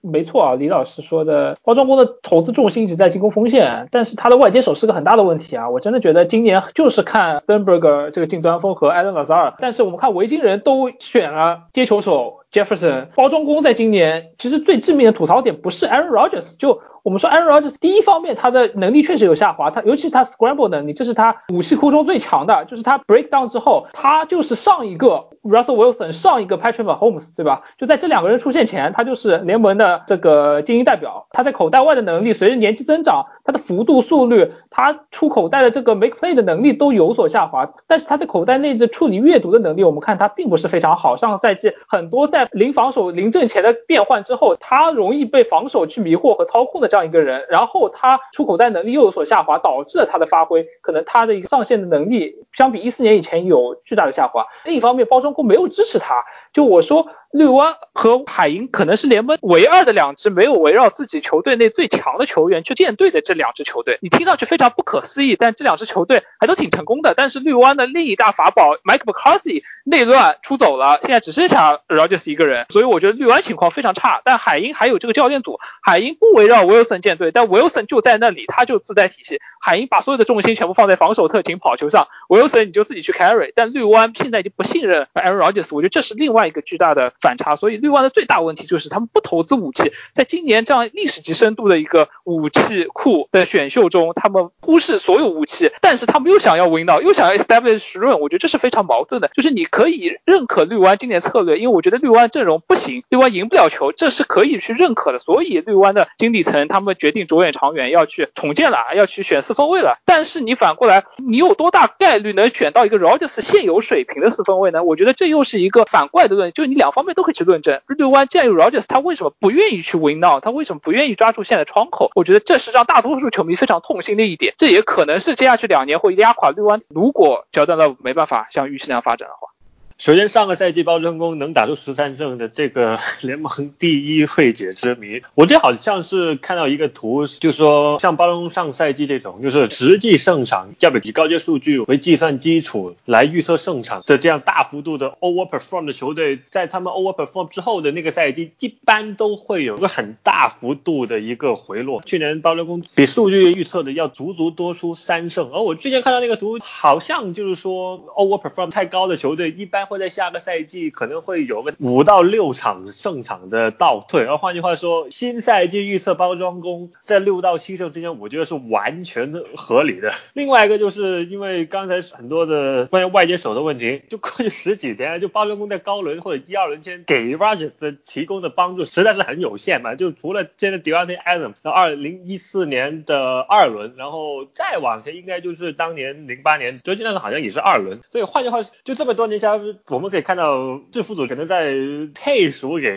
[SPEAKER 10] 没错啊，李老师说的，包装工的投资重心一直在进攻锋线，但是他的外接手是个很大的问题啊。我真的觉得今年就是看 Sternberger 这个近端锋和 Allen 老 r 但是我们看维京人都选了接球手 Jefferson，包装工在今年其实最致命的吐槽点不是 Aaron Rodgers，就我们说 Aaron Rodgers 第一方面他的能力确实有下滑，他尤其是他 scramble 能力，这是他武器库中最强的，就是他 break down 之后，他就是上一个 Russell Wilson，上一个 Patrick Mahomes，对吧？就在这两个人出现前，他就是联盟的这个精英代表。他在口袋外的能力随着年纪增长，他的幅度、速率，他出口袋的这个 make play 的能力都有所下滑。但是他在口袋内的处理阅读的能力，我们看他并不是非常好。上个赛季很多在零防守、临阵前的变换之后，他容易被防守去迷惑和操控的这样一个人，然后他出口袋能力又有所下滑，导致了他的发挥可能他的一个上限的能力相比一四年以前有巨大的下滑。另一方面，包装工。没有支持他，就我说。绿湾和海鹰可能是联盟唯二的两支没有围绕自己球队内最强的球员去建队的这两支球队。你听上去非常不可思议，但这两支球队还都挺成功的。但是绿湾的另一大法宝 Mike McCarthy 内乱出走了，现在只剩下 Rogers 一个人，所以我觉得绿湾情况非常差。但海鹰还有这个教练组，海鹰不围绕 Wilson 建队，但 Wilson 就在那里，他就自带体系。海鹰把所有的重心全部放在防守、特勤、跑球上，Wilson 你就自己去 carry。但绿湾现在已经不信任 Aaron Rodgers，我觉得这是另外一个巨大的。反差，所以绿湾的最大问题就是他们不投资武器，在今年这样历史级深度的一个武器库的选秀中，他们忽视所有武器，但是他们又想要 win 到，又想要 establish run，我觉得这是非常矛盾的。就是你可以认可绿湾今年策略，因为我觉得绿湾阵容不行，绿湾赢不了球，这是可以去认可的。所以绿湾的经理层他们决定着眼长远，要去重建了，要去选四分卫了。但是你反过来，你有多大概率能选到一个 Rodgers 现有水平的四分卫呢？我觉得这又是一个反过来的论，就是你两方面。都可以去论证，绿湾既然有 Rogers，他为什么不愿意去 win now？他为什么不愿意抓住现在窗口？我觉得这是让大多数球迷非常痛心的一点。这也可能是接下去两年会压垮绿湾。如果乔丹的没办法像预期那样发展的话。
[SPEAKER 2] 首先，上个赛季包装工能打出十三胜的这个 联盟第一未解之谜，我这好像是看到一个图，就说像包装上赛季这种，就是实际胜场要比以高阶数据为计算基础来预测胜场的这样大幅度的 overperform 的球队，在他们 overperform 之后的那个赛季，一般都会有个很大幅度的一个回落。去年包装工比数据预测的要足足多出三胜，而我之前看到那个图，好像就是说 overperform 太高的球队一般。会在下个赛季可能会有个五到六场胜场的倒退，而换句话说，新赛季预测包装工在六到七胜之间，我觉得是完全的合理的。另外一个就是因为刚才很多的关于外接手的问题，就过去十几天，就包装工在高轮或者一二轮间给 Rogers 的提供的帮助实在是很有限嘛，就除了现在 Devontae Adams 到二零一四年的二轮，然后再往前应该就是当年零八年德金那时好像也是二轮，所以换句话就这么多年下来。我们可以看到制服组可能在配属给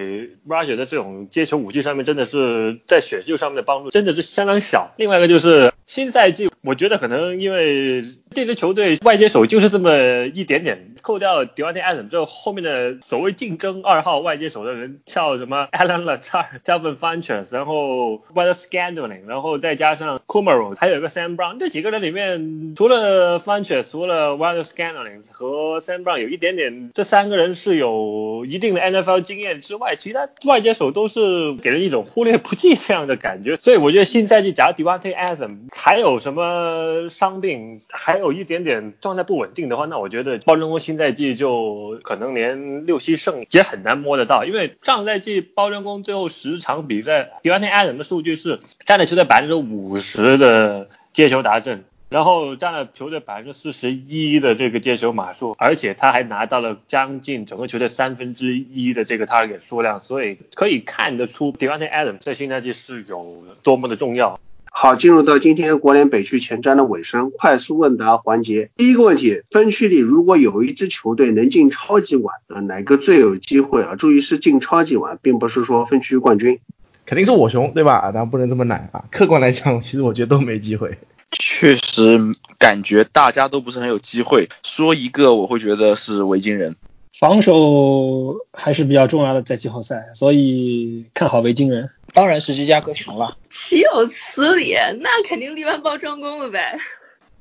[SPEAKER 2] Roger 的这种接球武器上面，真的是在选秀上面的帮助真的是相当小。另外一个就是新赛季，我觉得可能因为这支球队外接手就是这么一点点，扣掉 Devontae Adams 之后，后面的所谓竞争二号外接手的人，像什么 Alan Lazar、Devin Funchess，然后 Weather s c a n d a l i n g 然后再加上 Kumaro，还有一个 Sam Brown，这几个人里面，除了 Funchess，除了 Weather s c a n d a l i n g 和 Sam Brown 有一点点，这三个人是有一定的 NFL 经验之外，其他外接手都是给人一种忽略不计这样的感觉。所以我觉得新赛季，假如 Devontae Adams 还有什么伤病，还有一点点状态不稳定的话，那我觉得包装工新赛季就可能连六七胜也很难摸得到，因为上赛季包装工最后十场比赛 d e v a n t a d a m 的数据是占了球队百分之五十的接球达阵。然后占了球队百分之四十一的这个接球码数，而且他还拿到了将近整个球队三分之一的这个 target 数量，所以可以看得出 d e v a n t a d a m 在新赛季是有多么的重要。
[SPEAKER 1] 好，进入到今天国联北区前瞻的尾声，快速问答环节。第一个问题，分区里如果有一支球队能进超级碗，呃，哪个最有机会啊？注意是进超级碗，并不是说分区冠军。
[SPEAKER 7] 肯定是我熊，对吧？当然不能这么懒啊。客观来讲，其实我觉得都没机会。
[SPEAKER 8] 确实感觉大家都不是很有机会。说一个，我会觉得是维京人。
[SPEAKER 9] 防守还是比较重要的，在季后赛，所以看好维京人。
[SPEAKER 11] 当然是芝加哥熊了。
[SPEAKER 4] 岂有此理！那肯定力挽包装工了呗。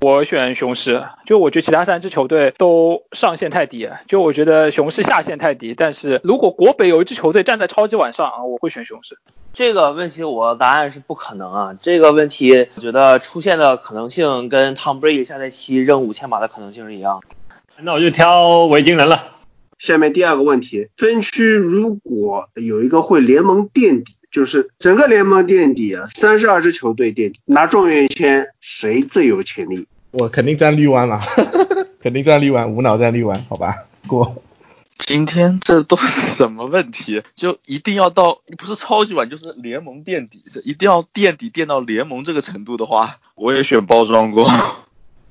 [SPEAKER 10] 我选雄狮，就我觉得其他三支球队都上限太低，就我觉得雄狮下限太低。但是如果国北有一支球队站在超级碗上啊，我会选雄狮。
[SPEAKER 5] 这个问题我答案是不可能啊。这个问题我觉得出现的可能性跟 Tom Brady 下赛季扔五千码的可能性是一样。
[SPEAKER 2] 那我就挑维京人了。
[SPEAKER 1] 下面第二个问题，分区如果有一个会联盟垫底，就是整个联盟垫底啊，三十二支球队垫底，拿状元签谁最有潜力？
[SPEAKER 7] 我肯定站绿湾了，肯定站绿湾，无脑站绿湾，好吧，过。
[SPEAKER 8] 今天这都是什么问题？就一定要到不是超级碗就是联盟垫底，这一定要垫底垫到联盟这个程度的话，我也选包装工。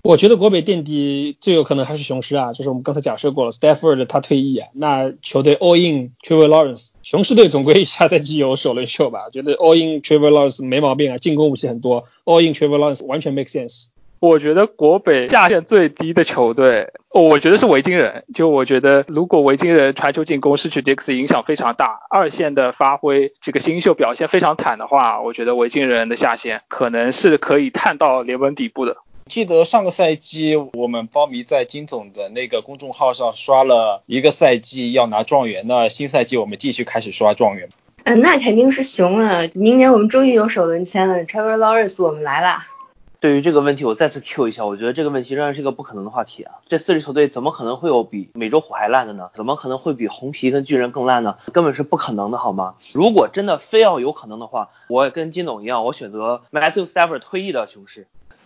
[SPEAKER 9] 我觉得国北垫底最有可能还是雄狮啊，就是我们刚才假设过了，Stafford 他退役啊，那球队 all in Trevor Lawrence，雄狮队总归下赛季有首轮秀吧？觉得 all in Trevor Lawrence 没毛病啊，进攻武器很多，all in Trevor Lawrence 完全 make sense。
[SPEAKER 10] 我觉得国北下限最低的球队，我觉得是维京人。就我觉得，如果维京人传球进攻失去 Dix 影响非常大，二线的发挥这个新秀表现非常惨的话，我觉得维京人的下限可能是可以探到联盟底部的。
[SPEAKER 11] 记得上个赛季我们包迷在金总的那个公众号上刷了一个赛季要拿状元，那新赛季我们继续开始刷状元。
[SPEAKER 4] 嗯，那肯定是熊了。明年我们终于有首轮签了，Trevor Lawrence，我们来啦。
[SPEAKER 5] 对于这个问题，我再次 Q 一下，我觉得这个问题仍然是一个不可能的话题啊。这四支球队怎么可能会有比美洲虎还烂的呢？怎么可能会比红皮跟巨人更烂呢？根本是不可能的，好吗？如果真的非要有可能的话，我也跟金总一样，我选择 Matthew Stafford 退役的雄狮。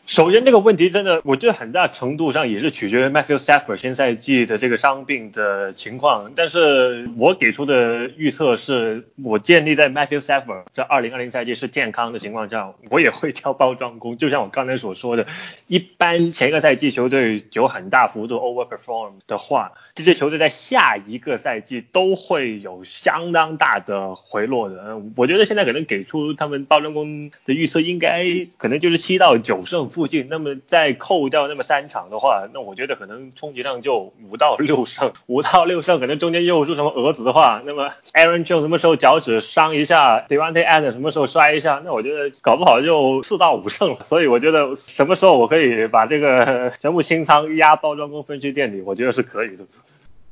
[SPEAKER 2] 首先，这个问题真的，我觉得很大程度上也是取决于 Matthew Stafford 新赛季的这个伤病的情况。但是我给出的预测是，我建立在 Matthew Stafford 在2020赛季是健康的情况下，我也会挑包装工。就像我刚才所说的，一般前一个赛季球队有很大幅度 overperform 的话，这支球队在下一个赛季都会有相当大的回落的。我觉得现在可能给出他们包装工的预测，应该可能就是七到九胜。附近，那么再扣掉那么三场的话，那我觉得可能冲击量就五到六胜，五到六胜，可能中间又出什么蛾子的话，那么 Aaron Jones 什么时候脚趾伤一下 Devante Adams 什么时候摔一下，那我觉得搞不好就四到五胜了。所以我觉得什么时候我可以把这个 全部清仓压包装工分区垫底，我觉得是可以的。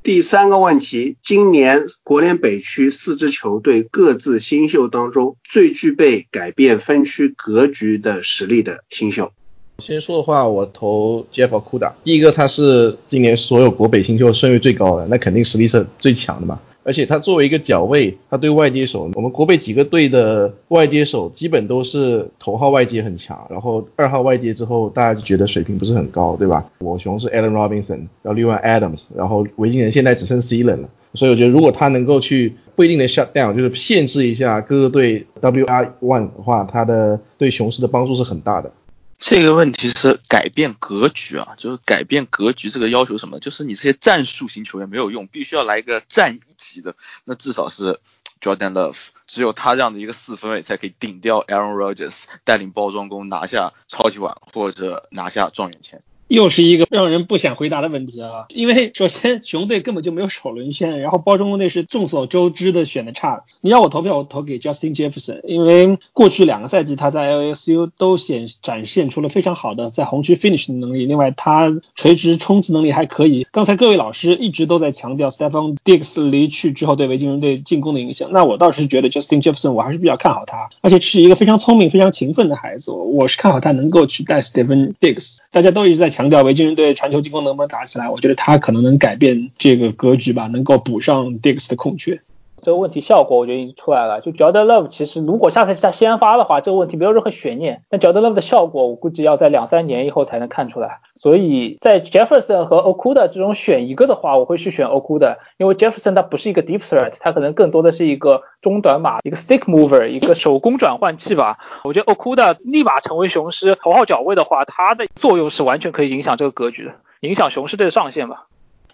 [SPEAKER 1] 第三个问题，今年国联北区四支球队各自新秀当中最具备改变分区格局的实力的新秀。
[SPEAKER 7] 先说的话，我投 Jeff Kuda。第一个，他是今年所有国北新秀顺位最高的，那肯定实力是最强的嘛。而且他作为一个角位，他对外接手，我们国北几个队的外接手基本都是头号外接很强，然后二号外接之后，大家就觉得水平不是很高，对吧？我熊是 Allen Robinson，然后另外 Adams，然后维京人现在只剩 C 人了，所以我觉得如果他能够去不一定的 shut down，就是限制一下各个队 WR one 的话，他的对雄狮的帮助是很大的。
[SPEAKER 8] 这个问题是改变格局啊，就是改变格局这个要求什么？就是你这些战术型球员没有用，必须要来一个战一级的，那至少是 Jordan Love，只有他这样的一个四分卫才可以顶掉 Aaron Rodgers，带领包装工拿下超级碗或者拿下状元签。
[SPEAKER 9] 又是一个让人不想回答的问题啊！因为首先熊队根本就没有首轮签，然后包装工队是众所周知的选的差。你让我投票，我投给 Justin Jefferson，因为过去两个赛季他在 LSU 都显展现出了非常好的在红区 finish 的能力。另外他垂直冲刺能力还可以。刚才各位老师一直都在强调 Stephon Diggs 离去之后对维京人队进攻的影响，那我倒是觉得 Justin Jefferson 我还是比较看好他，而且是一个非常聪明、非常勤奋的孩子。我是看好他能够取代 Stephon Diggs。大家都一直在强。强调维京人队传球进攻能不能打起来？我觉得他可能能改变这个格局吧，能够补上 Dix 的空缺。
[SPEAKER 10] 这个问题效果我觉得已经出来了。就 Jordan Love 其实如果下赛季他先发的话，这个问题没有任何悬念。但 Jordan Love 的效果我估计要在两三年以后才能看出来。所以在 Jefferson 和 Okuda 这种选一个的话，我会去选 Okuda，因为 Jefferson 他不是一个 deep threat，他可能更多的是一个中短码，一个 stick mover，一个手工转换器吧。我觉得 Okuda 立马成为雄狮头号脚位的话，他的作用是完全可以影响这个格局的，影响雄狮队的上限吧。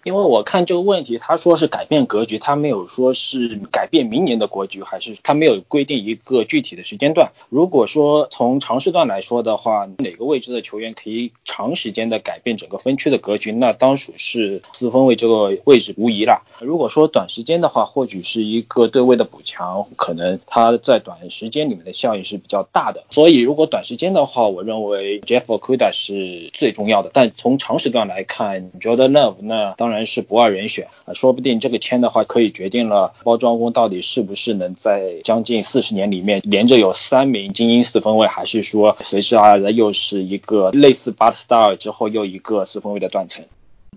[SPEAKER 11] 因为我看这个问题，他说是改变格局，他没有说是改变明年的格局，还是他没有规定一个具体的时间段。如果说从长时段来说的话，哪个位置的球员可以长时间的改变整个分区的格局，那当属是四分卫这个位置无疑了。如果说短时间的话，或许是一个对位的补强，可能他在短时间里面的效应是比较大的。所以如果短时间的话，我认为 Jeff Okuda 是最重要的。但从长时段来看，Jordan Love 那当然。是不二人选啊，说不定这个签的话，可以决定了包装工到底是不是能在将近四十年里面连着有三名精英四分卫，还是说随之而来的又是一个类似巴特斯达尔之后又一个四分卫的断层。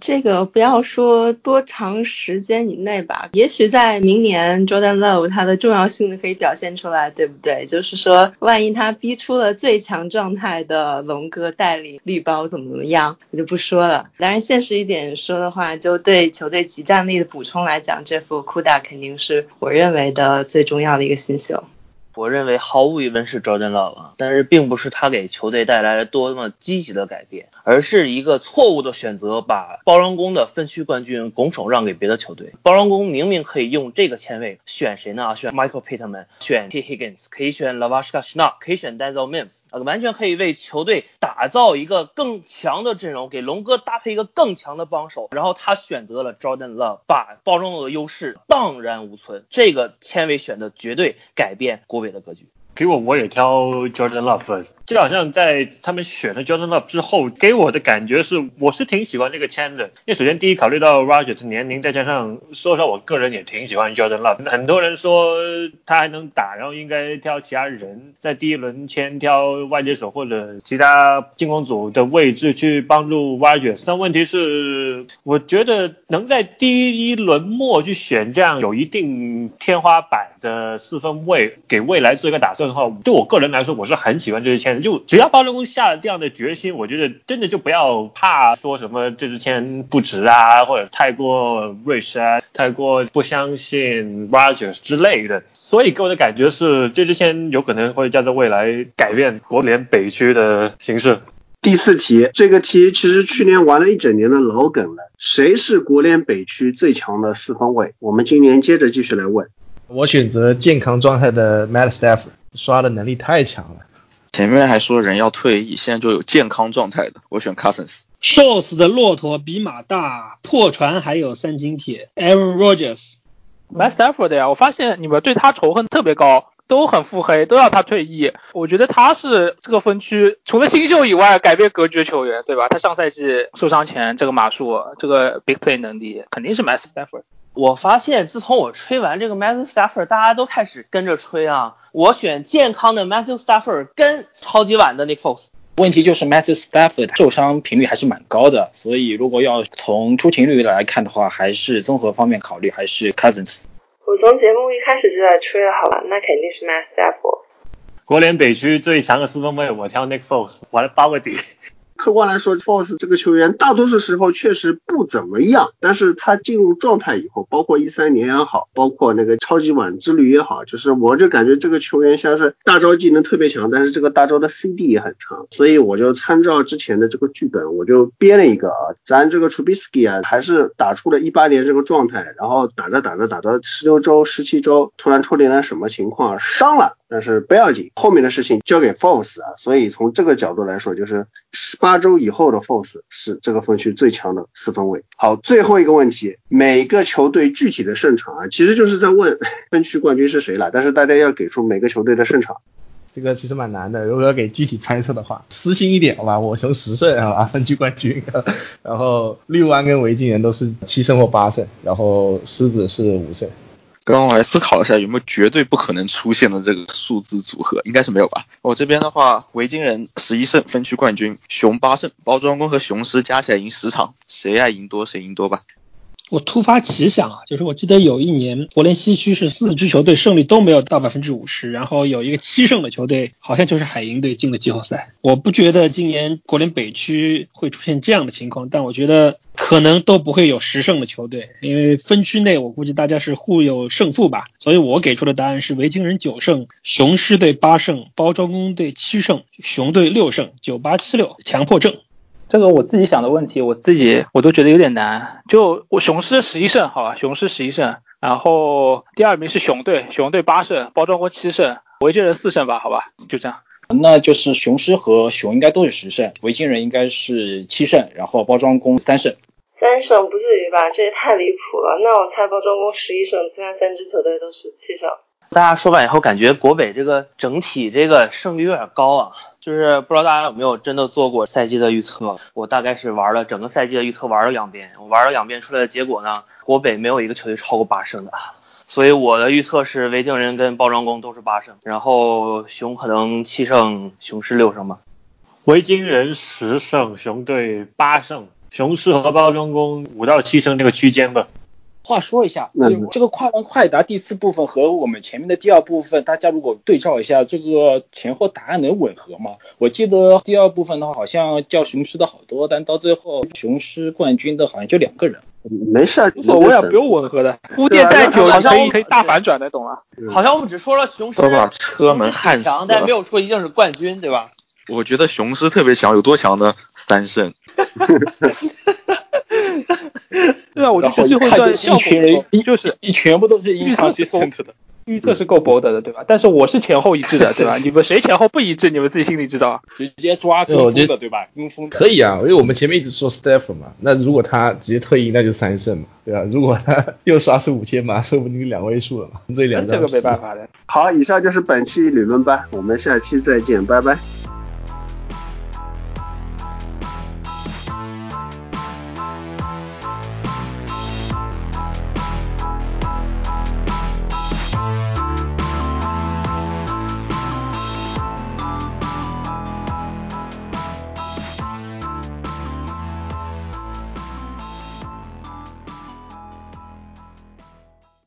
[SPEAKER 4] 这个不要说多长时间以内吧，也许在明年 Jordan Love 它的重要性可以表现出来，对不对？就是说，万一他逼出了最强状态的龙哥带领绿包怎么怎么样，我就不说了。当然，现实一点说的话，就对球队集战力的补充来讲，这副库达肯定是我认为的最重要的一个新秀。
[SPEAKER 5] 我认为毫无疑问是 Jordan Love，但是并不是他给球队带来了多么积极的改变，而是一个错误的选择，把包装工的分区冠军拱手让给别的球队。包装工明明可以用这个签位选谁呢？选 Michael Pittman，选 T Higgins，可以选 Lavashka s h n a 可以选 Denzel Mims，完全可以为球队打造一个更强的阵容，给龙哥搭配一个更强的帮手。然后他选择了 Jordan Love，把包装的优势荡然无存。这个签位选的绝对改变国的格局。
[SPEAKER 2] 给我我也挑 Jordan Love，就好像在他们选了 Jordan Love 之后，给我的感觉是我是挺喜欢这个签的。因为首先第一考虑到 Roger 的年龄，再加上说实话，我个人也挺喜欢 Jordan Love。很多人说他还能打，然后应该挑其他人，在第一轮签挑外接手或者其他进攻组的位置去帮助 Roger。但问题是，我觉得能在第一轮末去选这样有一定天花板的四分位，给未来做一个打算。的话，对我个人来说，我是很喜欢这支签。就只要包装工下了这样的决心，我觉得真的就不要怕说什么这支签不值啊，或者太过 rich 啊，太过不相信 Rogers 之类的。所以给我的感觉是，这支签有可能会在未来改变国联北区的形式。
[SPEAKER 1] 第四题，这个题其实去年玩了一整年的老梗了。谁是国联北区最强的四分卫？我们今年接着继续来问。
[SPEAKER 7] 我选择健康状态的 Matt Stafford。刷的能力太强了，
[SPEAKER 8] 前面还说人要退役，现在就有健康状态的，我选 Cousins。
[SPEAKER 9] 瘦死的骆驼比马大，破船还有三斤铁。Aaron Rodgers，Matt
[SPEAKER 10] Stafford 呀，我发现你们对他仇恨特别高，都很腹黑，都要他退役。我觉得他是这个分区除了新秀以外改变格局的球员，对吧？他上赛季受伤前这个码数，这个 big play 能力肯定是 Matt Stafford。
[SPEAKER 5] 我发现自从我吹完这个 Matthew Stafford，大家都开始跟着吹啊。我选健康的 Matthew Stafford 跟超级碗的 Nick Foles。
[SPEAKER 11] 问题就是 Matthew Stafford 受伤频率还是蛮高的，所以如果要从出勤率来看的话，还是综合方面考虑，还是 Cousins。
[SPEAKER 4] 我从节目一开始就在吹了，好吧，那肯定是 Matthew Stafford。
[SPEAKER 2] 国联北区最强的四分卫，我挑 Nick Foles，我来包个底。
[SPEAKER 1] 客观来说，Force 这个球员大多数时候确实不怎么样，但是他进入状态以后，包括一三年也好，包括那个超级碗之旅也好，就是我就感觉这个球员像是大招技能特别强，但是这个大招的 CD 也很长，所以我就参照之前的这个剧本，我就编了一个啊，咱这个 Trubisky 啊，还是打出了一八年这个状态，然后打着打着打到十六周、十七周，突然出现了什么情况，伤了。但是不要紧，后面的事情交给 Force 啊，所以从这个角度来说，就是十八周以后的 Force 是这个分区最强的四分卫。好，最后一个问题，每个球队具体的胜场啊，其实就是在问 分区冠军是谁了，但是大家要给出每个球队的胜场。
[SPEAKER 7] 这个其实蛮难的，如果要给具体猜测的话，私心一点好吧，我从十胜好吧，分区冠军，然后绿湾跟维京人都是七胜或八胜，然后狮子是五胜。
[SPEAKER 8] 刚刚我还思考了一下，有没有绝对不可能出现的这个数字组合，应该是没有吧？我这边的话，维京人十一胜分区冠军，熊八胜，包装工和雄狮加起来赢十场，谁爱赢多谁赢多吧。
[SPEAKER 9] 我突发奇想啊，就是我记得有一年国联西区是四支球队胜率都没有到百分之五十，然后有一个七胜的球队，好像就是海鹰队进了季后赛。我不觉得今年国联北区会出现这样的情况，但我觉得可能都不会有十胜的球队，因为分区内我估计大家是互有胜负吧。所以我给出的答案是维京人九胜，雄狮队八胜，包装工队七胜，熊队六胜，九八七六强迫症。
[SPEAKER 10] 这个我自己想的问题，我自己我都觉得有点难。就我雄狮十一胜，好吧，雄狮十一胜，然后第二名是熊队，熊队八胜，包装工七胜，维京人四胜吧，好吧，就这样。
[SPEAKER 11] 那就是雄狮和熊应该都是十胜，维京人应该是七胜，然后包装工三胜。
[SPEAKER 4] 三胜不至于吧？这也太离谱了。那我猜包装工十一胜，其他三支球队都是七胜。
[SPEAKER 5] 大家说完以后，感觉国北这个整体这个胜率有点高啊。就是不知道大家有没有真的做过赛季的预测？我大概是玩了整个赛季的预测，玩了两遍。我玩了两遍出来的结果呢，国北没有一个球队超过八胜的，所以我的预测是维京人跟包装工都是八胜，然后熊可能七胜，雄狮六胜吧。
[SPEAKER 2] 维京人十胜，熊队八胜，雄狮和包装工五到七胜这个区间吧。
[SPEAKER 11] 话说一下，这个快问快答第四部分和我们前面的第二部分，大家如果对照一下，这个前后答案能吻合吗？我记得第二部分的话，好像叫雄狮的好多，但到最后雄狮冠军的好像就两个人。
[SPEAKER 1] 没事，
[SPEAKER 10] 无所谓啊，不用吻合的，铺垫再久，好像可以可以大反转的，懂了？
[SPEAKER 5] 好像我们只说了雄狮
[SPEAKER 8] 都把车门焊死了，
[SPEAKER 5] 但没有说一定是冠军，对吧？
[SPEAKER 8] 我觉得雄狮特别强，有多强呢？三胜。
[SPEAKER 10] 对啊，我就最后一段效果就是
[SPEAKER 11] 一全部都是
[SPEAKER 10] 预测是够的，预测是够 bold 的，对吧？但是我是前后一致的，对吧？你们谁前后不一致，你们自己心里知道。
[SPEAKER 11] 直接抓跟风的，对吧？跟风
[SPEAKER 7] 可以啊，因为我们前面一直说 Stephen 嘛，那如果他直接退役，那就三胜嘛，对吧？如果他 又刷出五千嘛，说不定两位数了嘛。这两
[SPEAKER 10] 这个没办法的。
[SPEAKER 1] 好，以上就是本期理论班，我们下期再见，拜拜。